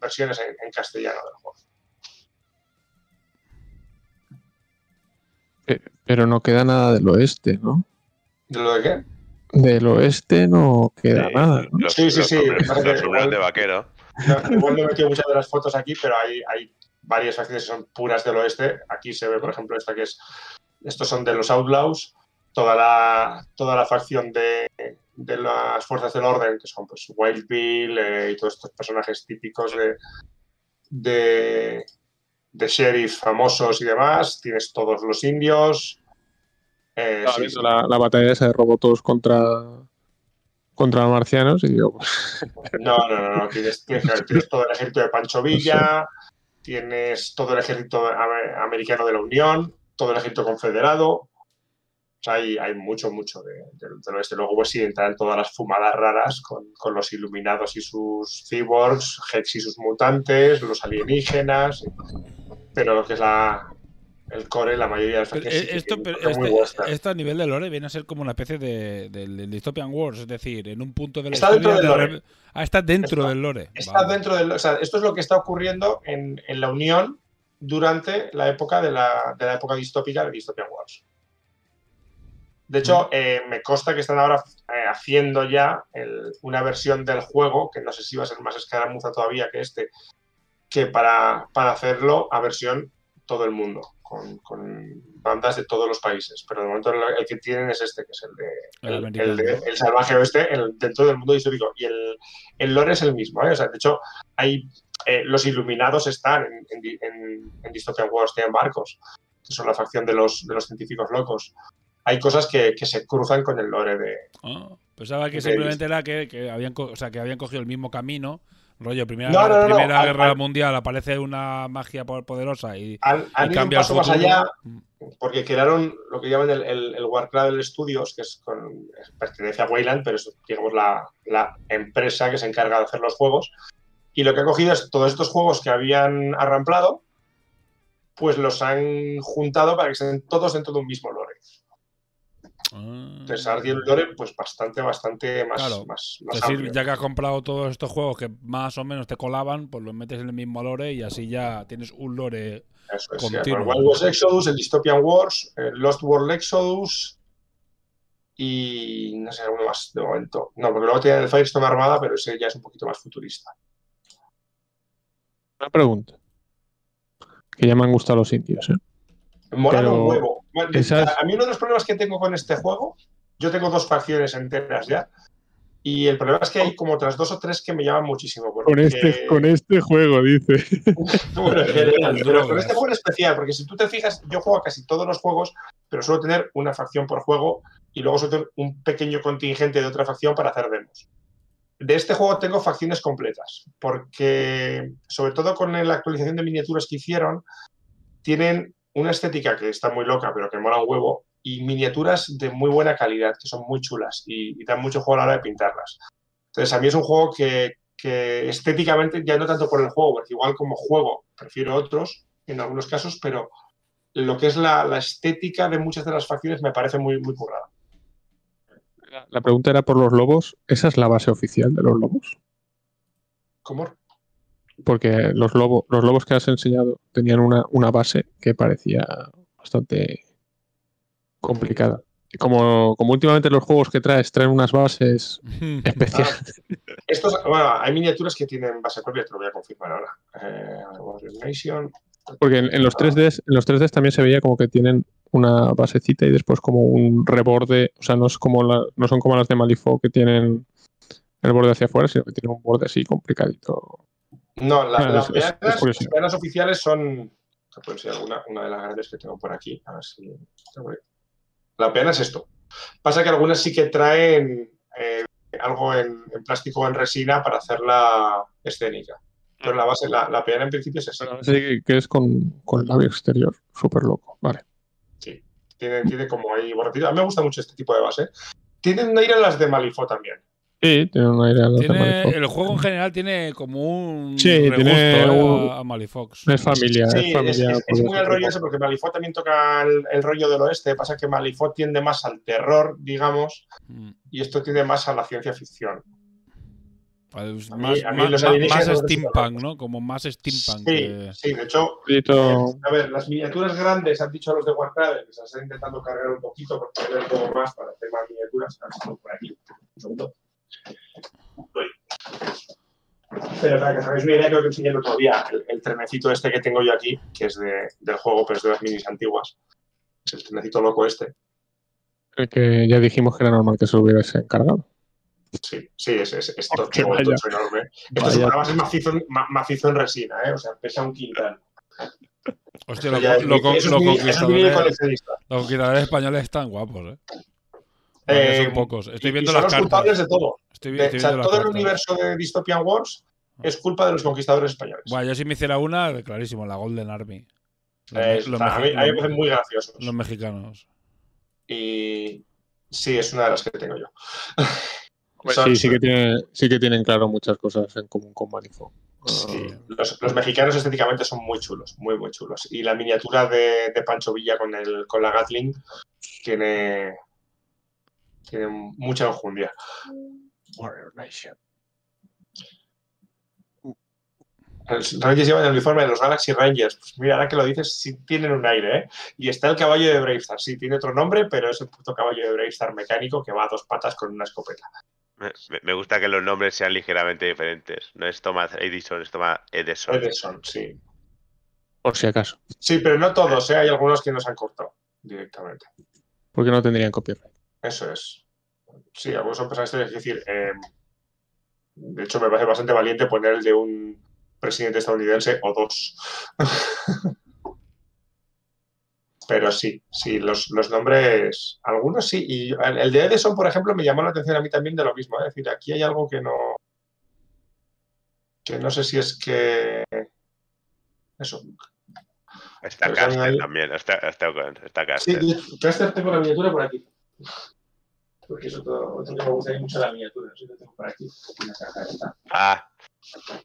versiones en, en castellano del juego. Pero no queda nada del oeste, ¿no? ¿De lo de qué? Del oeste no queda Sí, nada. ¿no? Los, Sí, sí, los sí, los igual- de vaquero. No, igual no he metido muchas de las fotos aquí, pero hay, hay varias facciones que son puras del oeste. Aquí se ve, por ejemplo, esta que es. Estos son de los Outlaws. Toda la, toda la facción de, de las fuerzas del orden, que son pues Wild Bill eh, y todos estos personajes típicos de, de, de sheriff famosos y demás. Tienes todos los indios. Eh, Estaba sí, viendo sí. La, la batalla esa de robots contra, contra marcianos y digo, pues, No, no, no, no. Tienes, tienes- tienes todo el ejército de Pancho Villa, tienes todo el ejército ame- americano de la Unión, todo el ejército confederado. O sea, hay, hay mucho, mucho de, de- del oeste. Luego, pues sí, entran todas las fumadas raras con, con los iluminados y sus cyborgs, Hex y sus mutantes, los alienígenas. Pero lo que es la, el core, la mayoría de Pero, eh, sí esto, pero muy este- esto a nivel de lore viene a ser como una especie de, del del Dystopian Wars, es decir, en un punto de la Está dentro historia del de lore. re- Ah, está dentro Está- del lore. Está Vale. dentro del. O sea, esto es lo que está ocurriendo en, en la Unión durante la época de la, de la época distópica de Dystopian Wars. De hecho, eh, me consta que están ahora eh, haciendo ya el- una versión del juego, que no sé si va a ser más escaramuza todavía que este, que para, para hacerlo a versión todo el mundo, con, con bandas de todos los países. Pero de momento el, el que tienen es este, que es el de El el, el de- el salvaje oeste el- dentro del mundo distópico. Y el, el lore es el mismo. ¿eh? O sea, de hecho, hay, eh, los iluminados están en, en, en, en Dystopian Wars, tienen barcos, que son la facción de los, de los científicos locos. Hay cosas que, que se cruzan con el lore de. Ah, pensaba que De simplemente era que, que habían, o sea, que habían cogido el mismo camino. Rollo, Primera, No, no, no, no, primera Guerra al- Mundial aparece una magia po- poderosa y, Han, han y un cambia el paso más allá Mm. porque crearon lo que llaman el, el, el Warcraft Studios, que es con, pertenece a Wayland, pero es digamos, la, la empresa que se encarga de hacer los juegos. Y lo que ha cogido es todos estos juegos que habían arramplado, pues los han juntado para que estén todos dentro de un mismo. Entonces, ahora tiene un lore pues bastante, bastante más, Claro. más, Es decir, amplio. ya que has comprado todos estos juegos que más o menos te colaban, pues los metes en el mismo lore y así ya tienes un lore. Eso es, sí, continuo. el Wild Exodus, el Dystopian Wars, el Lost World Exodus y no sé, alguno más de momento. No, porque luego tiene el Firestorm Armada, pero ese ya es un poquito más futurista. una pregunta. Que ya me han gustado los indios, ¿eh? Molan Pero un huevo. Bueno, esas- A mí uno de los problemas que tengo con este juego, yo tengo dos facciones enteras ya, y el problema es que hay como otras dos o tres que me llaman muchísimo. Porque... Con este, con este juego, dice. Bueno, en general, pero con este juego en especial, porque si tú te fijas, yo juego a casi todos los juegos, pero suelo tener una facción por juego y luego suelo tener un pequeño contingente de otra facción para hacer demos. De este juego tengo facciones completas, porque sobre todo con la actualización de miniaturas que hicieron, tienen una estética que está muy loca, pero que mola un huevo, y miniaturas de muy buena calidad, que son muy chulas y, y dan mucho juego a la hora de pintarlas. Entonces, a mí es un juego que, que estéticamente, ya no tanto por el juego, porque igual como juego prefiero otros en algunos casos, pero lo que es la, la estética de muchas de las facciones me parece muy, muy currada. La pregunta era por los lobos. ¿Esa es la base oficial de los lobos? ¿Cómo? Porque los, lobos los lobos que has enseñado tenían una, una base que parecía bastante complicada. Como, como últimamente los juegos que traes traen unas bases especiales. Estos, bueno, hay miniaturas que tienen base propia, te lo voy a confirmar ahora. Eh, Warrior Nation. Porque en, en los 3Ds, en los 3Ds también se veía como que tienen una basecita y después como un reborde. O sea, no es como la- no son como las de Malifaux que tienen el borde hacia afuera, sino que tienen un borde así complicadito. No, la- las es- es- es las oficiales son. Puede ser alguna, una de las grandes que tengo por aquí. A ver si. La peana es esto. Pasa que algunas sí que traen eh, algo en, en plástico o en resina para hacerla escénica. Pero la base, la, la peana en principio es así. Así que es con, con el labio exterior. Súper loco. Vale. Tiene, tiene como ahí borratitos. A mí me gusta mucho este tipo de base. Tienen un aire a las de Malifaux también. Sí, tiene un aire a los de Tiene, Manifold. el juego en general tiene como un Sí, tiene eh, a, a Malifox. Es familia, Sí, es es, familia. es- muy el rollo ese, porque Malifaux también toca el, el rollo del oeste. Pasa que Malifaux tiende más al terror, digamos, Mm. y esto tiende más a la ciencia ficción. Pues A mí- más, a mí steampunk, ¿no? Como más steampunk. Sí, que- sí, de hecho, poquito- a ver, las miniaturas grandes, han dicho los de Warcraft, que se están intentando cargar un poquito porque un poco más para hacer más miniaturas. A si por aquí. Un segundo. Pero para que os hagáis una idea, creo que enseñé el otro día el, el trenecito este que tengo yo aquí, que es de- del juego, pero es de las minis antiguas. Es el trenecito loco este. el que ya dijimos que era normal que se lo hubiese encargado. Sí, sí, es, es, es tocho, tocho enorme. Esto además es macizo, en- ma- macizo en resina, ¿eh? O sea, pesa un quintal. Hostia, los lo, es mini conquistadores, españoles están guapos, ¿eh? Eh, son pocos. Estoy y- viendo y son las los culpables cartas. de todo. Estoy, De- estoy o sea, todo el universo de Dystopian Wars es culpa de los conquistadores españoles. Bueno, yo si me hiciera una, clarísimo, la Golden Army. Los, Eh, me- los está- a, mí, mexi- a mí me parecen muy graciosos. los mexicanos. Y sí, es una de las que tengo yo. Son- sí, sí que, tiene, sí que tienen claro muchas cosas en común con Manifold. Sí, Ah, los, los mexicanos estéticamente son muy chulos, muy, muy chulos. Y la miniatura de, de Pancho Villa con, el, con la Gatling tiene, tiene mucha enjundia. Warrior Nation. Los Rangers llevan el uniforme de los Galaxy Rangers. Pues mira, ahora que lo dices, sí tienen un aire, ¿eh? Y está el caballo de Bravestar. Sí, tiene otro nombre, pero es el puto caballo de Bravestar mecánico que va a dos patas con una escopeta. Me, me gusta que los nombres sean ligeramente diferentes. No es Thomas Edison, es Thomas Edison. Edison, sí. Por si acaso. Sí, pero no todos, ¿eh? Hay algunos que nos han cortado directamente. Porque no tendrían copyright. Eso es. Sí, algunos son personajes, es decir, eh, de hecho me parece bastante valiente poner el de un presidente estadounidense o dos. Pero sí, sí, los, los nombres, algunos sí. Y el, de Edison, por ejemplo, me llamó la atención a mí también de lo mismo. ¿eh? Es decir, aquí hay algo que no. que no sé si es que. Eso. Está Caster también. Está, está, está Sí, Caster. Caster tengo la miniatura por aquí. Porque es otro, otro que me gusta mucho la miniatura. Lo tengo por aquí. Acá está. Ah,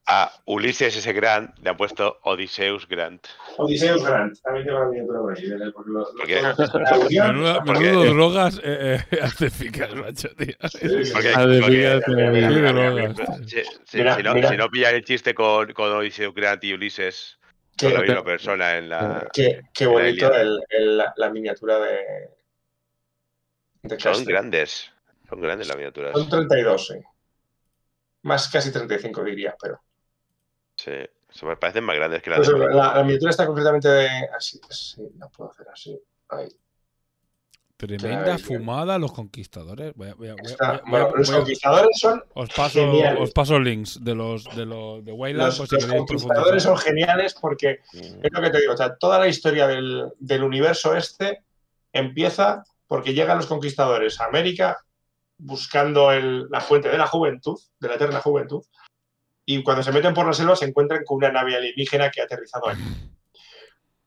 a Ulises S. Grant le han puesto Odysseus Grant. Odisseus Grant, también tengo la miniatura por ahí. Porque lo- la porque- menudo aquí. drogas eh, eh, artíficas, macho, tío. Porque, Ah, porque- si, no, pillan el chiste con, con Odysseus Grant y Ulises, son la misma persona en la. qué- qué la bonito Ilíada. el- el- la, la miniatura de. De Son grandes. Son grandes las miniaturas. Son 32, sí. Más casi 35, diría, pero. Sí, se me parecen más grandes que las Pues de. la, la miniatura está concretamente de. Así, sí, la puedo hacer así. Ahí. Tremenda Ay, fumada los conquistadores. Voy a- voy a- voy a- Está- voy a- bueno, voy los conquistadores son os paso, geniales. os paso links de los de los de Wayland Los, conquistadores son geniales porque es lo que te digo, o sea, toda la historia del, del universo este empieza porque llegan los conquistadores a América buscando la fuente de la juventud, de la eterna juventud, y cuando se meten por la selva se encuentran con una nave alienígena que ha aterrizado allí.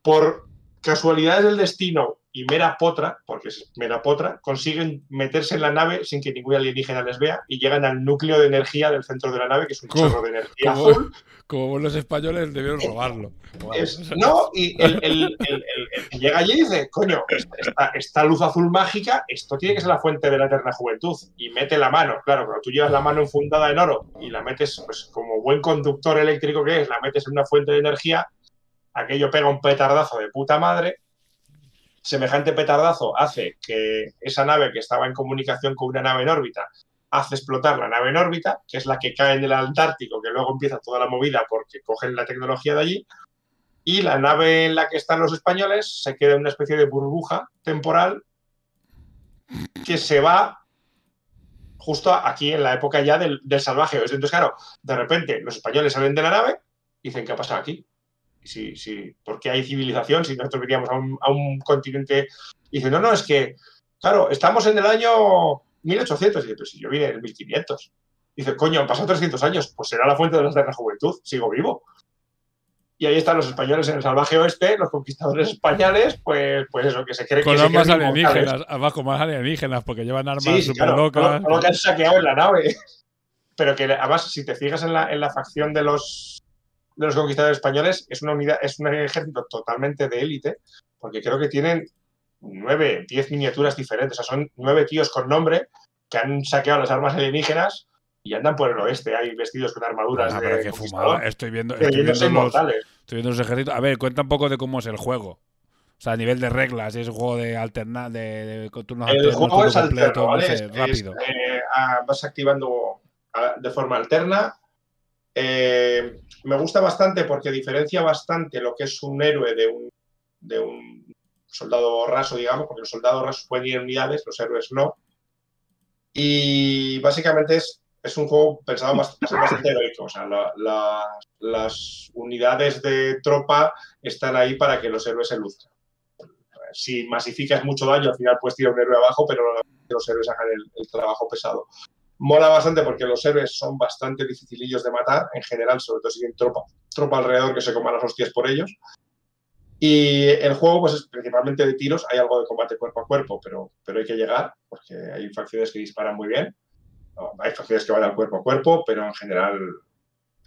Por casualidades del destino y mera potra, porque es mera potra, consiguen meterse en la nave sin que ningún alienígena les vea y llegan al núcleo de energía del centro de la nave, que es un chorro de energía Como, azul. como buenos españoles debieron robarlo. Es- no, y el, el- el- el- el que llega allí y dice, coño, esta, esta luz azul mágica, esto tiene que ser la fuente de la eterna juventud. Y mete la mano, claro, cuando tú llevas la mano enfundada en oro y la metes, pues como buen conductor eléctrico que es, la metes en una fuente de energía, aquello pega un petardazo de puta madre. Semejante petardazo hace que esa nave que estaba en comunicación con una nave en órbita hace explotar la nave en órbita, que es la que cae en el Antártico, que luego empieza toda la movida porque cogen la tecnología de allí, y la nave en la que están los españoles se queda en una especie de burbuja temporal que se va justo aquí en la época ya del, del salvaje. Entonces, claro, de repente los españoles salen de la nave y dicen, ¿qué ha pasado aquí? Sí, sí, ¿por qué hay civilización si nosotros veníamos a un, a un continente? Y dicen, no, no, es que, claro, estamos en el año 1800. Y dice, pues si yo vine en el 1500. Dice, coño, han pasado 300 años, pues será la fuente de la eterna juventud, sigo vivo. Y ahí están los españoles en el salvaje oeste, los conquistadores españoles, pues, pues eso, que se cree Con que se armas alienígenas, abajo más alienígenas, porque llevan armas Sí, sí, súper claro, locas. lo que han saqueado en la nave. Pero que además, si te fijas en la, en la facción de los, de los conquistadores españoles, es una unidad, es un ejército totalmente de élite, porque creo que tienen nueve, diez miniaturas diferentes. O sea, son nueve tíos con nombre que han saqueado las armas alienígenas y andan por el oeste, ahí vestidos con armaduras Ah, de. Estoy viendo, estoy viendo, los, estoy viendo los ejércitos. A ver, cuenta un poco de cómo es el juego. O sea, a nivel de reglas, es un juego de alternar, de, de turnos El juego es completo, rápido. eh, ah, vas activando ah, de forma alterna. Eh, me gusta bastante porque diferencia bastante lo que es un héroe de un, soldado raso, digamos, porque los soldados rasos pueden ir en unidades, los héroes no. Y básicamente es, un juego pensado bast- bastante heroico. O sea, la- la- las unidades de tropa están ahí para que los héroes se luzcan. Si masificas mucho daño, al final puedes tirar un héroe abajo, pero los héroes hagan el, el trabajo pesado. Mola bastante porque los héroes son bastante dificilillos de matar, en general, sobre todo si tienen tropa, tropa alrededor que se coman las hostias por ellos. Y el juego, pues es principalmente de tiros, hay algo de combate cuerpo a cuerpo, pero, pero hay que llegar, porque hay facciones que disparan muy bien. Hay facciones que van al cuerpo a cuerpo, pero en general.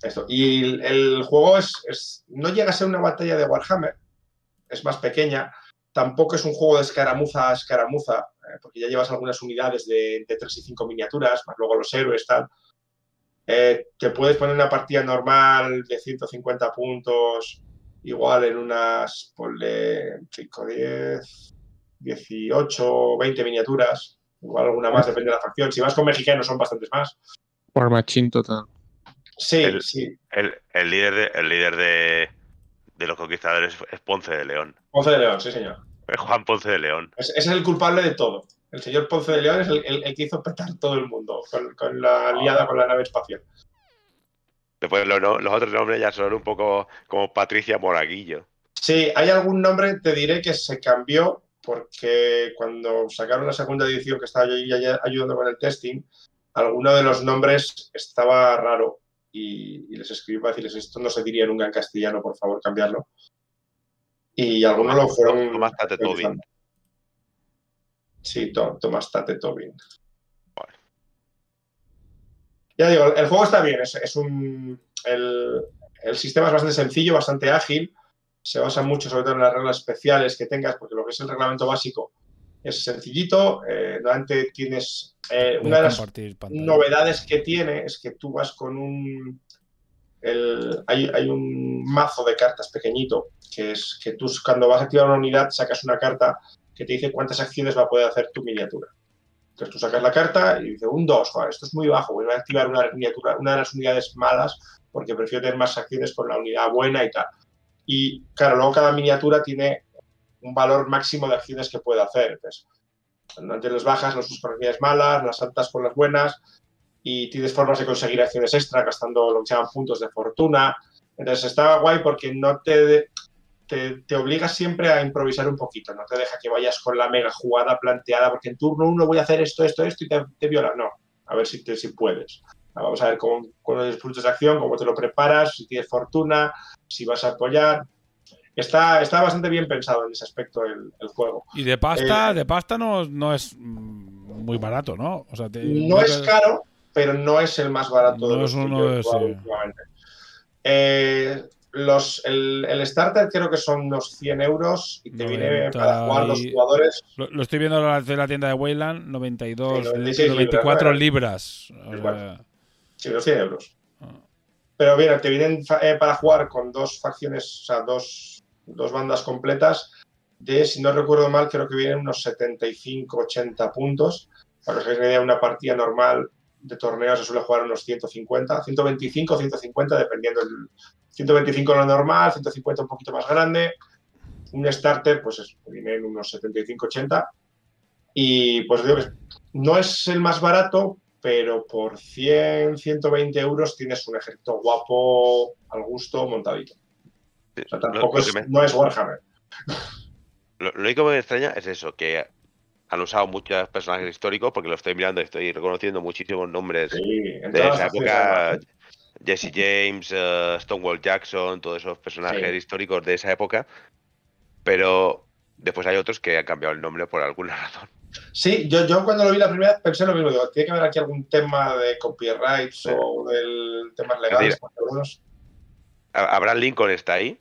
Esto. Y el, juego es, no llega a ser una batalla de Warhammer, es más pequeña, tampoco es un juego de escaramuza a escaramuza, porque ya llevas algunas unidades de, de 3 y 5 miniaturas, más luego los héroes, tal. Eh, te puedes poner una partida normal de 150 puntos, igual en unas, ponle 5, 10, 18, 20 miniaturas, igual alguna más, depende de la facción. Si vas con mexicanos son bastantes más. Por machín total. Sí, El- sí. El, el líder, de, el líder de, de los conquistadores es Ponce de León. Ponce de León, sí, señor. Es Juan Ponce de León. Es, es el culpable de todo. El señor Ponce de León es el, el- el que hizo petar todo el mundo con, con la liada con la nave espacial. Después los otros nombres ya son un poco como Patricia Moraguillo. Sí, hay algún nombre, te diré que se cambió porque cuando sacaron la segunda edición que estaba yo ayudando con el testing, alguno de los nombres estaba raro y, y les escribí para decirles esto no se diría nunca en castellano, por favor, cambiarlo. Y algunos lo fueron. Tomás Tate Tobin. Sí, To- Tomás Tate Tobin. Vale. Ya digo, el juego está bien, es, es un. El, el sistema es bastante sencillo, bastante ágil. Se basa mucho, sobre todo en las reglas especiales que tengas, porque lo que es el reglamento básico es sencillito. Eh, tienes. eh, una de las novedades que tiene es que tú vas con un. Hay, un mazo de cartas pequeñito, que es que tú cuando vas a activar una unidad sacas una carta que te dice cuántas acciones va a poder hacer tu miniatura. Entonces tú sacas la carta y dices un 2, joder, esto es muy bajo, voy a activar una miniatura, una de las unidades malas porque prefiero tener más acciones con la unidad buena y tal. Y claro, luego cada miniatura tiene un valor máximo de acciones que puede hacer. Entonces, antes las bajas, las unidades malas, las altas con las buenas, y tienes formas de conseguir acciones extra gastando lo que se llaman puntos de fortuna. Entonces está guay porque no te, te, te obliga siempre a improvisar un poquito, no te deja que vayas con la mega jugada planteada, porque en turno uno voy a hacer esto, esto, esto y te, te viola. No, a ver si, te, si puedes. Vamos a ver cómo, con los puntos de acción, cómo te lo preparas, si tienes fortuna, si vas a apoyar. Está, está bastante bien pensado en ese aspecto el, el juego. Y de pasta, Eh, de pasta no, no es mm, muy barato, ¿no? O sea, te- No es caro, pero no es el más barato No de los es que uno yo he jugado ese. últimamente. Eh, los, el, el starter creo que son unos 100 euros y te viene 90 para jugar dos y- jugadores. Lo, lo estoy viendo en la, de la tienda de Wayland, 92, Sí, 96 94 libras, libras. Sea, Sí, unos 100 euros. Ah. Pero bien, te vienen eh, para jugar con dos facciones, o sea, dos, dos bandas completas de, si no recuerdo mal, creo que vienen unos 75-80 puntos. Para que una partida normal de torneo se suele jugar unos 150, 125, 150, dependiendo del 125 lo normal, 150 un poquito más grande. Un starter, pues es, vienen unos 75, 80. Y pues digo que no es el más barato, pero por 100, 120 euros tienes un ejército guapo, al gusto, montadito. O sea, tampoco lo es, me- no es Warhammer. Lo, lo único que me extraña es eso, que han usado muchos personajes históricos, porque lo estoy mirando y estoy reconociendo muchísimos nombres Sí, de esa época. Jesse James, eh, Stonewall Jackson, todos esos personajes Sí. históricos de esa época. Pero después hay otros que han cambiado el nombre por alguna razón. Sí, yo, yo cuando lo vi la primera vez pensé lo mismo. Digo, tiene que haber aquí algún tema de copyrights Sí. o del temas legales. A- Abraham Lincoln está ahí,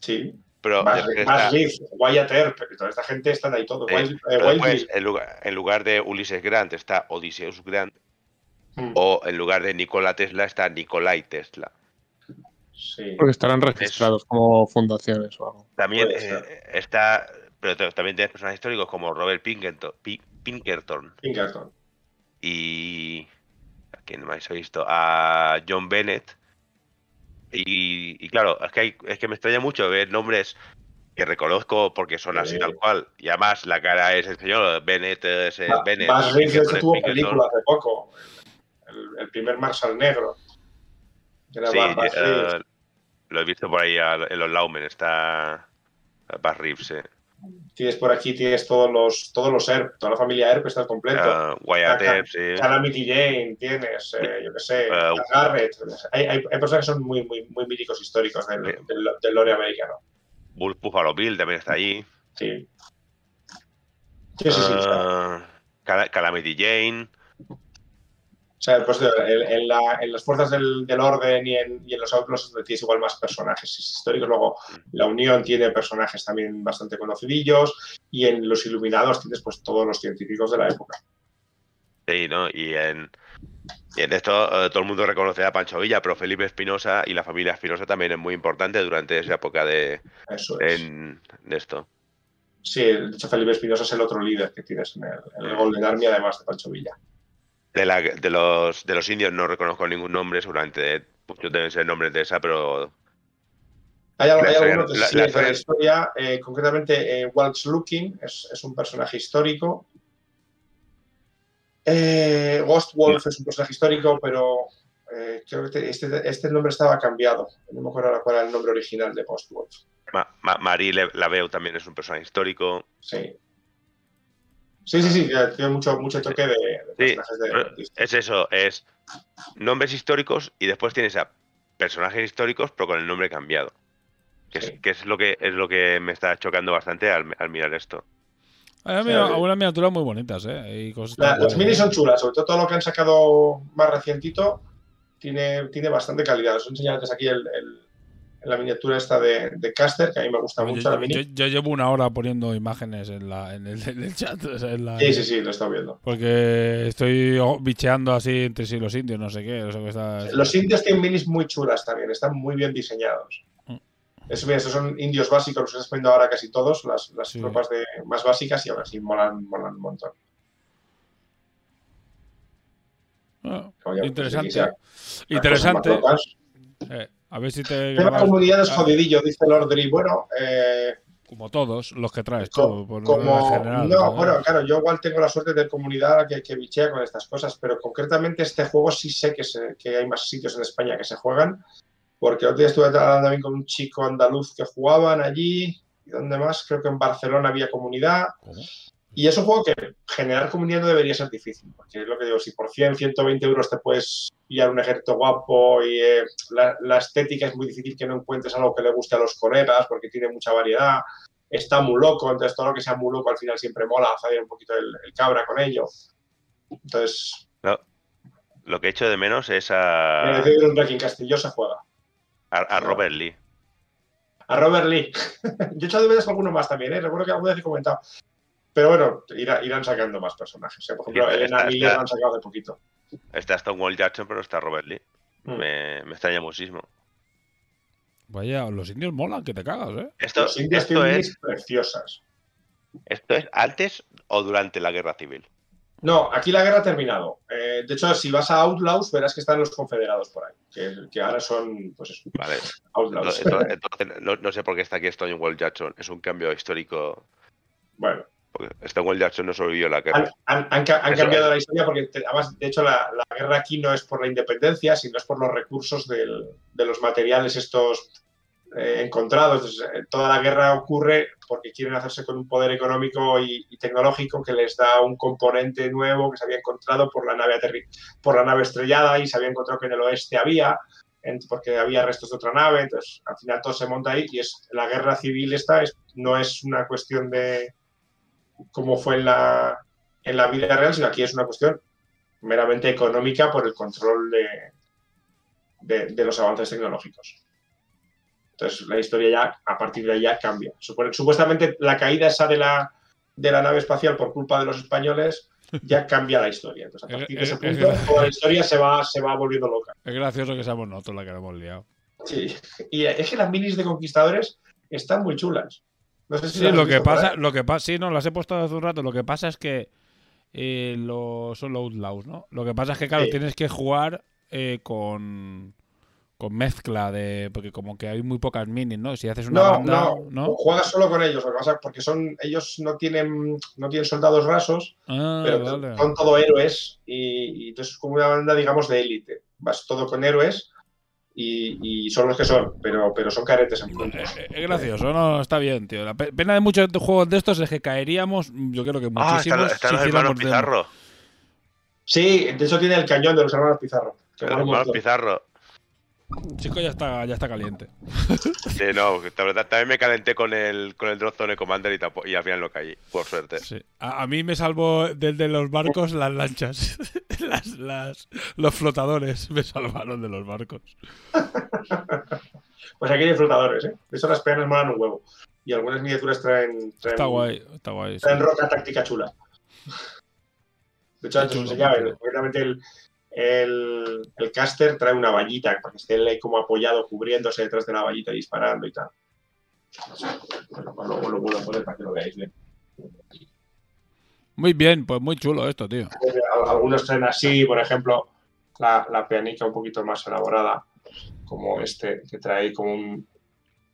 sí. Pero Más, más Wyatt Earp, toda esta gente están ahí todos. eh, eh, en, lugar, en lugar de Ulises Grant está Odysseus Grant, Mm, o en lugar de Nikola Tesla está Nikolai Tesla. sí. Porque estarán registrados como fundaciones o algo. También eh, está, pero también tienes personajes históricos como Robert Pinkerton, Pi- Pinkerton Pinkerton. y ¿a quién más he visto? A John Bennett. Y, y claro, es que, hay- es que me extraña mucho ver nombres que reconozco porque son así Sí. tal cual. Y además la cara es el señor Bennett, es el Ba- Bennett. Es tuvo película hace poco. El, el primer Marshall negro. Era Sí, Reeves. eh, lo he visto por ahí en los Laumen, está Buzz Reeves, eh. Tienes por aquí, tienes todos los, todos los ERP, toda la familia ERP está al completo. Ah, Wyatt sí. Calamity Jane, tienes, eh, yo qué sé, Garrett. Hay, hay, hay personas que son muy, muy, muy míticos históricos del, del, del lore americano. Bull Buffalo Bill también está allí. Sí. Sí, sí, Ah, Cal- Calamity Jane. O sea, pues, en, en la- en las fuerzas del, del orden y en, y en los Outlaws tienes igual más personajes históricos. Luego, la Unión tiene personajes también bastante conocidillos. Y en los Iluminados tienes pues todos los científicos de la época. Sí, ¿no? Y en, y en esto eh, todo el mundo reconoce a Pancho Villa, pero Felipe Espinosa y la familia Espinosa también es muy importante durante esa época de, Eso es. en- de esto. Sí, de hecho, Felipe Espinosa es el otro líder que tienes en el, en el Golden Army, además de Pancho Villa. De, la- de, los, de los indios no reconozco ningún nombre, seguramente muchos deben ser nombres de esa, pero Hay, algo- hay algunos que la- sí la historia- eh, concretamente eh, Waltz Looking es, es un personaje histórico. Eh, Ghost Wolf es un personaje histórico, pero eh, creo que te- este, este nombre estaba cambiado. No me acuerdo ahora cuál era el nombre original de Ghost Wolf. Ma- Ma- Marie Laveu también es un personaje histórico. Sí. Sí, sí, sí, tiene mucho, mucho toque de, de Sí, personajes de, es eso, es nombres históricos y después tienes a personajes históricos pero con el nombre cambiado. Que es, Sí. que es lo que es lo que me está chocando bastante al, al mirar esto. Hay algunas miniaturas muy bonitas, ¿eh? Y cosas La- las minis son chulas, sobre todo todo lo que han sacado más recientito tiene, tiene bastante calidad. Os he enseñado antes aquí el- el- la miniatura esta de, de Caster, que a mí me gusta Yo, mucho la mini. yo- yo llevo una hora poniendo imágenes en, la, en, el, en el chat. o sea, en la- Sí, sí, sí, lo he estado viendo. Porque estoy bicheando así entre sí los indios, no sé qué. no sé qué está- Los indios tienen minis muy chulas también, están muy bien diseñados. Mm. Eso, mira, estos son indios básicos, los que estás poniendo ahora casi todos, las, las Sí. tropas de, más básicas y ahora sí molan, molan un montón. Ah, interesante. pues, sea- Interesante. A ver si te tema comunidad es jodidillo, dice Lordry. Bueno, eh, Como todos los que traes Co- tú. por como en general, no, bueno, claro, yo igual tengo la suerte de comunidad que, que bichea con estas cosas, pero concretamente este juego sí sé que, se- que hay más sitios en España que se juegan, porque otro día estuve hablando también con un chico andaluz que jugaban allí, y dónde más, creo que en Barcelona había comunidad, ¿Cómo? Y es un juego que generar comunidad no debería ser difícil, porque es lo que digo, si por 100, 120 euros te puedes pillar un ejército guapo y eh, la, la estética es muy difícil que no encuentres algo que le guste a los colegas, porque tiene mucha variedad, está muy loco, entonces todo lo que sea muy loco al final siempre mola, hacer un poquito el, el cabra con ello. Entonces, No, lo que he hecho de menos es a, decía un Wrecking Castillo se juega. a, a Robert Lee. A Robert Lee. Yo he echado de menos alguno más también, ¿eh? recuerdo que alguna vez he comentado. Pero bueno, irá- irán sacando más personajes. ¿eh? Por ejemplo, Sí, Elena está- Miller está- lo han sacado hace poquito. Está Stonewall Jackson, pero no está Robert Lee. Mm. Me, me extraña muchísimo. Vaya, los indios molan, que te cagas, ¿eh? Esto, Los indios esto, tienen es, preciosas. ¿Esto es antes o durante la guerra civil? No, aquí la guerra ha terminado. Eh, de hecho, si vas a Outlaws, verás que están los confederados por ahí, que, que ahora son, pues eso, Vale. Outlaws. Entonces, entonces, no, no sé por qué está aquí Stonewall Jackson. Es un cambio histórico. bueno, Stonewall Jackson no sobrevivió la guerra. han, han- han han cambiado la historia porque, te- además, de hecho, la, la guerra aquí no es por la independencia, sino es por los recursos del- de los materiales estos eh, encontrados. Entonces, eh, toda la guerra ocurre porque quieren hacerse con un poder económico y, y tecnológico que les da un componente nuevo que se había encontrado por la nave por la nave estrellada y se había encontrado que en el oeste había. porque había restos de otra nave, entonces al final todo se monta ahí y es la guerra civil esta es, no es una cuestión de cómo fue en la, en la vida real, sino aquí es una cuestión meramente económica por el control de, de, de los avances tecnológicos. Entonces la historia ya, a partir de ahí ya cambia. Supuestamente la caída esa de la, de la nave espacial por culpa de los españoles ya cambia la historia. Entonces a partir de ese punto toda la historia se va, se va volviendo loca. Es gracioso que seamos nosotros la que la hemos liado. Sí. Y es que las minis de conquistadores están muy chulas. No sé si Sí, las has lo que visto pasa, lo que pasa, sí, no, las he puesto hace un rato. Lo que pasa es que eh, lo- son los outlaws, ¿no? Lo que pasa es que, claro, Sí. tienes que jugar eh, con, con mezcla de. Porque como que hay muy pocas minis, ¿no? Si haces una No, banda, no, ¿no? juegas solo con ellos, lo que pasa- porque son, ellos no tienen, no tienen soldados rasos, Ah, pero vale. son todo héroes y, y entonces es como una banda, digamos, de élite. Vas todo con héroes y, y son los que son, pero, pero son caretes en puntos. Eh, eh, Es gracioso, no, está bien, tío. La pe- pena de muchos juegos de estos es que caeríamos, yo creo que Ah, muchísimos. están, están si los hermanos. Pizarro. Sí, de hecho tiene el cañón de los hermanos Pizarro. Los hermanos. Pizarro. Chico ya está, ya está caliente. Sí, no, que la verdad, también me calenté con el, con el Drone Zone Commander y, tampo- y al final lo caí, por suerte. Sí. A, a mí me salvó del de los barcos las lanchas. las, las, los flotadores me salvaron de los barcos. Pues aquí hay flotadores, ¿eh? De hecho las peanas molan un huevo. Y algunas miniaturas traen, traen, Está guay, está guay. sí. traen roca táctica chula. De hecho, antes os enseñaba, el, el, el caster trae una vallita para que esté como apoyado, cubriéndose detrás de la vallita y disparando y tal. Bueno, pues luego lo a poner para que lo veáis bien. Muy bien, pues muy chulo esto, tío. Al- Algunos traen así, por ejemplo, la, la peanica un poquito más elaborada, como este, que trae como un-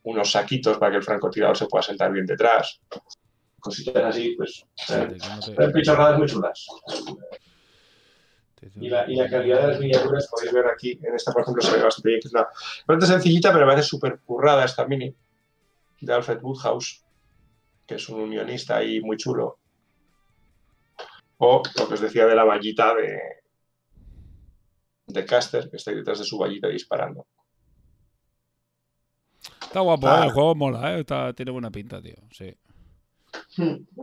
unos saquitos para que el francotirador se pueda sentar bien detrás. Cositas así, pues. No te- pichorradas muy chulas. Y la, y la calidad de las miniaturas, podéis ver aquí, en esta, por ejemplo, se ve bastante bien, que es una bastante sencillita, pero me parece súper currada esta mini, de Alfred Woodhouse, que es un unionista ahí muy chulo. O lo que os decía de la vallita de, de Caster, que está ahí detrás de su vallita disparando. Está guapo, Ah. ¿eh? el juego mola, ¿eh? Está- tiene buena pinta, tío. Sí.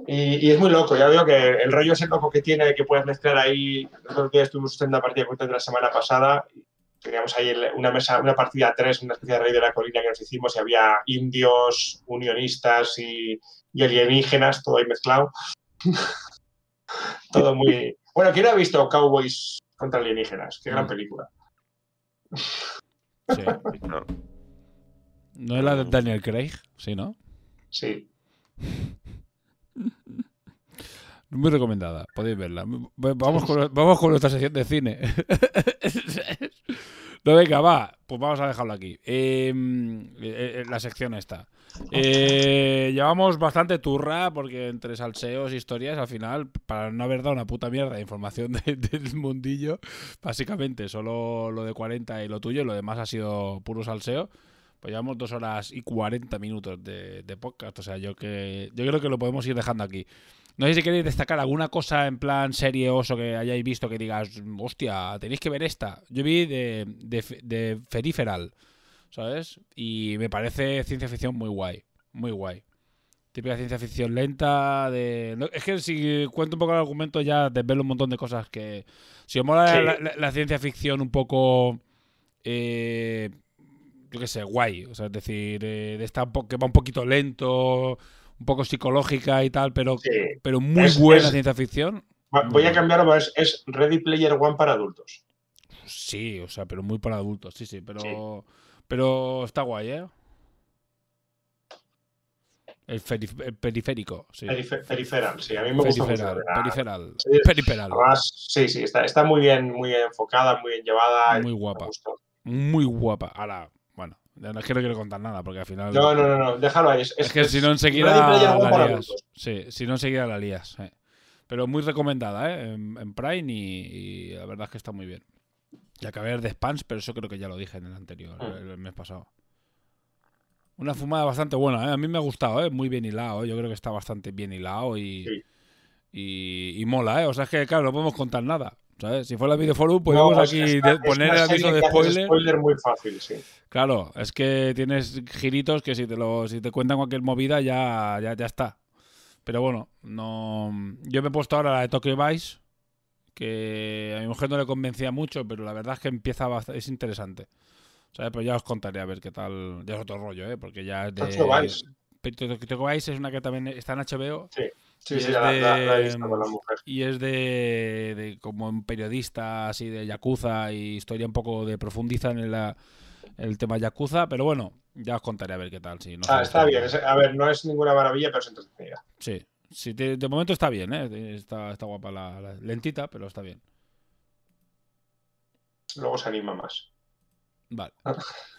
Y, y es muy loco, ya veo que el rollo ese loco que tiene, que puedes mezclar ahí. Nosotros días estuvimos en una partida de la semana pasada. Teníamos ahí el- una mesa, una partida 3, una especie de rey de la colina que nos hicimos y había indios, unionistas y, y alienígenas, todo ahí mezclado. todo muy. Bueno, ¿quién ha visto Cowboys contra alienígenas? Qué gran Mm. película. sí. No. ¿No es la de Daniel Craig? Sí, ¿no? Sí. Muy recomendada, podéis verla. Vamos con, vamos con nuestra sección de cine. No, venga, va. Pues vamos a dejarlo aquí. Eh, eh, la sección esta. Eh, llevamos bastante turra porque entre salseos historias, al final, para no haber dado una puta mierda de información de- del mundillo, básicamente solo lo de 40 y lo tuyo, lo demás ha sido puro salseo. Pues llevamos dos horas y 40 minutos de, de podcast. O sea, yo que yo creo que lo podemos ir dejando aquí. No sé si queréis destacar alguna cosa en plan serie oso que hayáis visto que digas, hostia, tenéis que ver esta. Yo vi de, de, de Feriferal, ¿sabes? Y me parece ciencia ficción muy guay, muy guay. Típica ciencia ficción lenta de... no, es que si cuento un poco el argumento ya desvelo un montón de cosas que... Si os mola Sí. la, la- la ciencia ficción un poco... eh, yo qué sé, guay. O sea, es decir, eh, de esta que va un poquito lento, un poco psicológica y tal, pero, Sí. pero muy Es- buena es- ciencia ficción. Voy a cambiarlo, es, es Ready Player One para adultos. Sí, o sea, pero muy para adultos, sí, sí, pero, Sí. pero está guay, ¿eh? El, periférico, sí. Perife- Periferal, sí, a mí me gusta mucho. Periferal, periferal, Sí. periferal. Además, sí, sí, está, está muy bien, muy bien enfocada, muy bien llevada. Muy guapa. Muy guapa. Ahora, no es que no quiero contar nada, porque al final... No, no, no, no, déjalo ahí. Es, Es que si no enseguida la lías. Sí, si no enseguida la lías. eh. Pero muy recomendada, ¿eh? En, en Prime y, y la verdad es que está muy bien. Y acabé de ver The Spans, pero eso creo que ya lo dije en el anterior, Ah. el, el mes pasado. Una fumada bastante buena, ¿eh? A mí me ha gustado, ¿eh? Muy bien hilado, ¿eh? Yo creo que está bastante bien hilado y, Sí. y, y mola, ¿eh? O sea, es que, claro, no podemos contar nada. ¿Sabes? Si fuera el videoforum, podemos No, es- aquí de- poner el aviso de spoiler. spoiler muy fácil, sí. Claro, es que tienes giritos que si te lo, si te cuentan cualquier movida ya, ya, ya está. Pero bueno, no. Yo me he puesto ahora la de Tokyo Vice, que a mi mujer no le convencía mucho, pero la verdad es que empieza bast- es interesante. ¿Sabes? Pero ya os contaré a ver qué tal. Ya es otro rollo, ¿eh? Porque ya es de. Tokyo Vice. Tokyo Vice es una que también está en HBO Sí, Y sí, es la, la- la he de- visto con la mujer. y es de, de como un periodista así de Yakuza y historia un poco de profundiza en el, el tema Yakuza, pero bueno, ya os contaré a ver qué tal. Si no Ah, está bien. a ver, no es ninguna maravilla, pero es entretenida. Sí, sí, de, de momento está bien, ¿eh? está, está guapa la, la- lentita, pero está bien. Luego se anima más. Vale.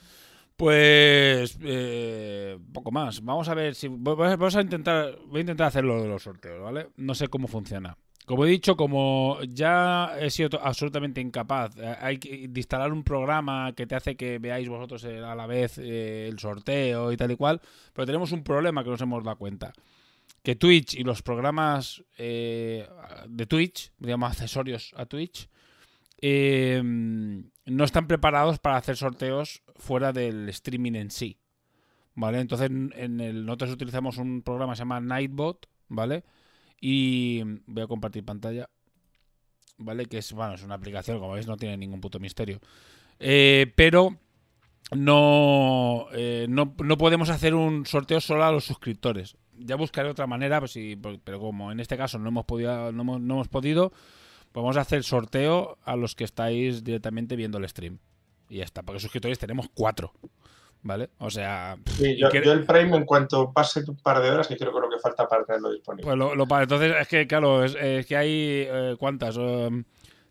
Pues eh, poco más. Vamos a ver si vamos a intentar voy a intentar hacer lo de los sorteos, ¿vale? No sé cómo funciona. Como he dicho, como ya he sido absolutamente incapaz, eh, hay que instalar un programa que te hace que veáis vosotros eh, a la vez eh, el sorteo y tal y cual, pero tenemos un problema que nos hemos dado cuenta. Que Twitch y los programas de Twitch, digamos accesorios a Twitch, eh, no están preparados para hacer sorteos fuera del streaming en sí. ¿Vale? Entonces, en el, nosotros utilizamos un programa que se llama Nightbot, ¿vale? Y voy a compartir pantalla, ¿vale? Que es, bueno, es una aplicación, como veis, no tiene ningún puto misterio. Eh, pero no, eh, no, no podemos hacer un sorteo solo a los suscriptores. Ya buscaré otra manera, pues sí, pero como en este caso no hemos podido, no hemos, podido, vamos a hacer sorteo a los que estáis directamente viendo el stream. Y ya está, porque suscriptores tenemos cuatro. ¿Vale? O sea. Sí, yo, que- yo el Prime, en cuanto pase un par de horas, que creo que lo que falta para tenerlo disponible. Pues lo, lo entonces es que, claro, es, es que hay. eh, ¿Cuántas? Um,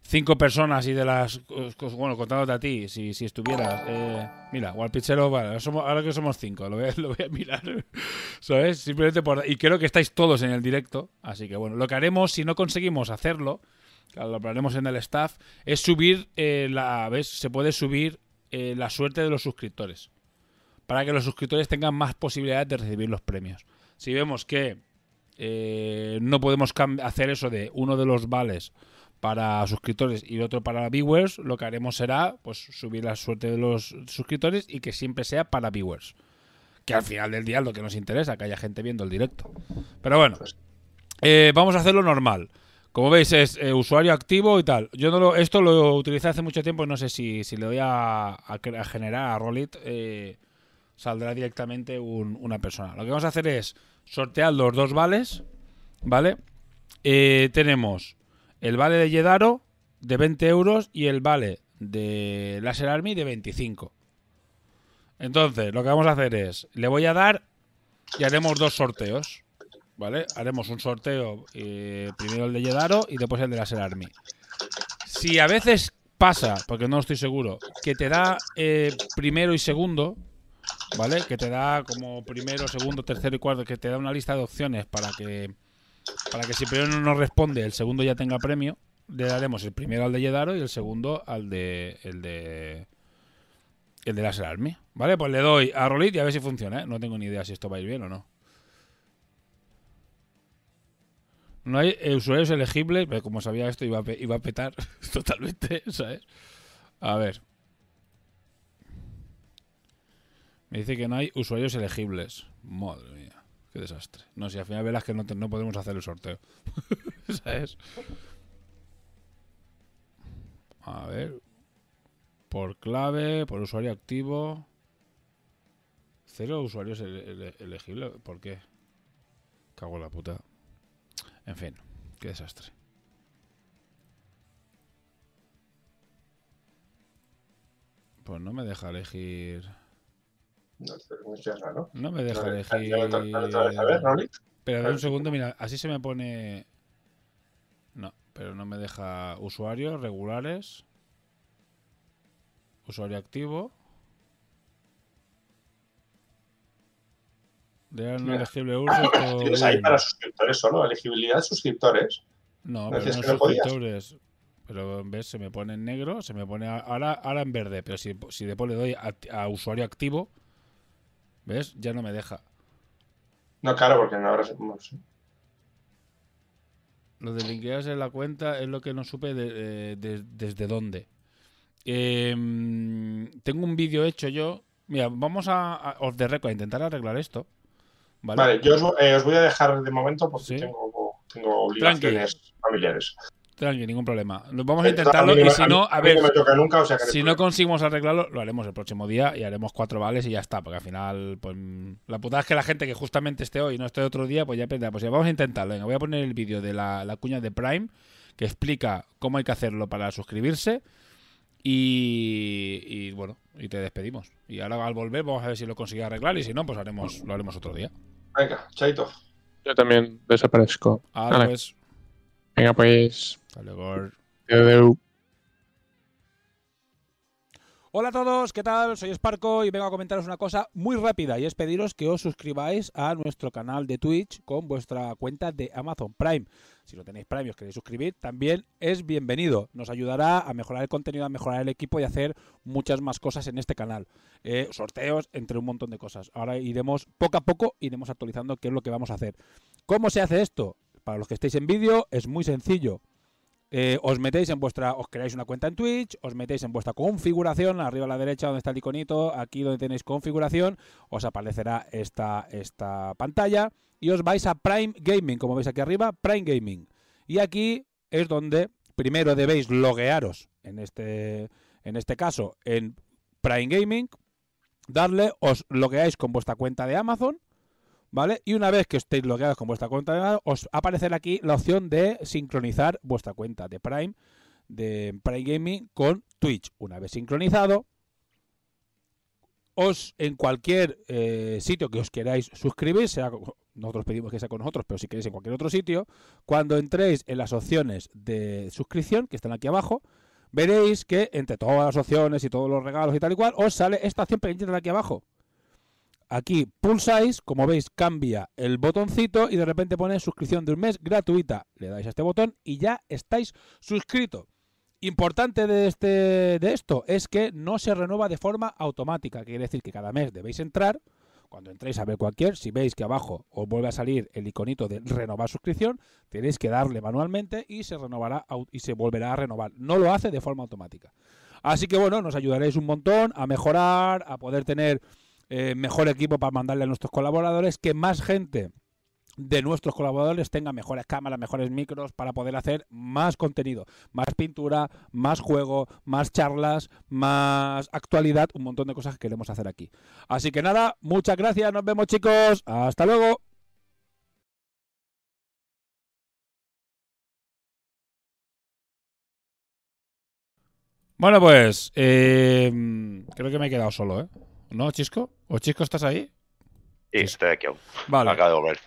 cinco personas y de las. cos- Bueno, contándote a ti, si, si estuvieras. eh, mira, Walpichero, vale, somos, ahora que somos cinco, lo voy, a, lo voy a mirar. ¿Sabes? Simplemente por. Y creo que estáis todos en el directo. Así que bueno, lo que haremos, si no conseguimos hacerlo, lo haremos en el staff, es subir eh, la. ¿Ves? Se puede subir eh, la suerte de los suscriptores. Para que los suscriptores tengan más posibilidades de recibir los premios. Si vemos que eh, no podemos hacer eso de uno de los vales para suscriptores y el otro para viewers, lo que haremos será pues subir la suerte de los suscriptores y que siempre sea para viewers. Que al final del día es lo que nos interesa, que haya gente viendo el directo. Pero bueno, eh, vamos a hacerlo normal. Como veis, es eh, usuario activo y tal. Yo no lo, esto lo utilicé hace mucho tiempo y no sé si, le doy a, generar a Rolit, eh, saldrá directamente un- una persona. Lo que vamos a hacer es sortear los dos vales, ¿vale? Eh, tenemos el vale de Yedaro de 20 euros y el vale de Laser Army de 25. Entonces, lo que vamos a hacer es, le voy a dar y haremos dos sorteos, ¿vale? Haremos un sorteo, eh, primero el de Yedaro y después el de Laser Army. Si a veces pasa, porque no estoy seguro, que te da eh, primero y segundo, ¿vale? Que te da como primero, segundo, tercero y cuarto, que te da una lista de opciones para que para que si primero no responde, el segundo ya tenga premio. Le daremos el primero al de Yedaro y el segundo al de el de el de Laser Army, ¿vale? Pues le doy a Rolit y a ver si funciona, ¿eh? No tengo ni idea si esto va a ir bien o no. No hay usuarios elegibles, pero como sabía esto iba a, pe- iba a petar totalmente, ¿sabes? A ver. Me dice que no hay usuarios elegibles. Madre mía, qué desastre. No, si al final verás que no, no podemos hacer el sorteo. ¿Sabes? A ver. Por clave, por usuario activo. Cero usuarios ele- ele- elegibles. ¿Por qué? Cago en la puta. En fin, qué desastre. Pues no me deja elegir. No, raro. Me deja elegir. Pero de un segundo, mira, así se me pone. No, pero no me deja usuarios regulares. Usuario activo. De no elegible todo Tienes ahí para suscriptores solo, elegibilidad suscriptores. No, ¿Me pero no suscriptores. Pero vez se me pone en negro, se me pone ahora, ahora en verde. Pero si, si después le doy a, a usuario activo, ¿ves? Ya no me deja. No, claro, porque no habrá. no sé. Lo de linkearse en la cuenta es lo que no supe de- eh, de- desde dónde. Em, tengo un vídeo hecho yo. Mira, vamos a, a off the record a intentar arreglar esto. Vale. Vale, yo os, eh, os voy a dejar de momento porque Sí. tengo, tengo obligaciones familiares. Tranqui, ningún problema. Vamos a Eh, intentarlo y si no, a ver, no me toca nunca, o sea que si no conseguimos arreglarlo, lo haremos el próximo día y haremos cuatro vales y ya está, porque al final, pues la putada es que la gente que justamente esté hoy y no esté otro día, pues ya pensará, pues ya vamos a intentarlo. Venga, voy a poner el vídeo de la, la cuña de Prime que explica cómo hay que hacerlo para suscribirse y, y, bueno, y te despedimos. Y ahora al volver vamos a ver si lo consigue arreglar y si no, pues haremos, lo haremos otro día. Venga, chaito. Yo también desaparezco. Ahora Vale. pues, Venga, pues. hasta luego. adeu. Hola a todos, ¿qué tal? Soy Sparco y vengo a comentaros una cosa muy rápida y es pediros que os suscribáis a nuestro canal de Twitch con vuestra cuenta de Amazon Prime. Si no tenéis Prime y os queréis suscribir, también es bienvenido. Nos ayudará a mejorar el contenido, a mejorar el equipo y a hacer muchas más cosas en este canal. Eh, sorteos, entre un montón de cosas. Ahora iremos poco a poco, iremos actualizando qué es lo que vamos a hacer. ¿Cómo se hace esto? Para los que estéis en vídeo, es muy sencillo. Eh, os metéis en vuestra, os creáis una cuenta en Twitch, os metéis en vuestra configuración, arriba a la derecha donde está el iconito, aquí donde tenéis configuración, os aparecerá esta, esta pantalla y os vais a Prime Gaming, como veis aquí arriba, Prime Gaming. Y aquí es donde primero debéis loguearos, en este, en este caso, en Prime Gaming, darle, os logueáis con vuestra cuenta de Amazon, ¿vale? Y una vez que estéis logueados con vuestra cuenta de Amazon, os aparecerá aquí la opción de sincronizar vuestra cuenta de Prime, de Prime Gaming con Twitch. Una vez sincronizado, os en cualquier eh, sitio que os queráis suscribir, sea, nosotros pedimos que sea con nosotros, pero si queréis en cualquier otro sitio, cuando entréis en las opciones de suscripción, que están aquí abajo, veréis que entre todas las opciones y todos los regalos y tal y cual, os sale esta opción pequeñita de aquí abajo. Aquí pulsáis, como veis, cambia el botoncito y de repente pone suscripción de un mes gratuita. Le dais a este botón y ya estáis suscrito. Importante de, este, de esto es que no se renueva de forma automática. Quiere decir que cada mes debéis entrar. Cuando entréis a ver cualquier, si veis que abajo os vuelve a salir el iconito de renovar suscripción, tenéis que darle manualmente y se renovará y se volverá a renovar. No lo hace de forma automática. Así que bueno, nos ayudaréis un montón a mejorar, a poder tener eh, mejor equipo para mandarle a nuestros colaboradores, que más gente de nuestros colaboradores tenga mejores cámaras, mejores micros para poder hacer más contenido, más pintura, más juego, más charlas, más actualidad, un montón de cosas que queremos hacer aquí. Así que nada, muchas gracias, nos vemos chicos, hasta luego. Bueno, pues eh, creo que me he quedado solo, ¿eh? ¿No, Chisco? ¿O Chisco estás ahí? Sí, estoy aquí aún. Vale. Acabo de volver.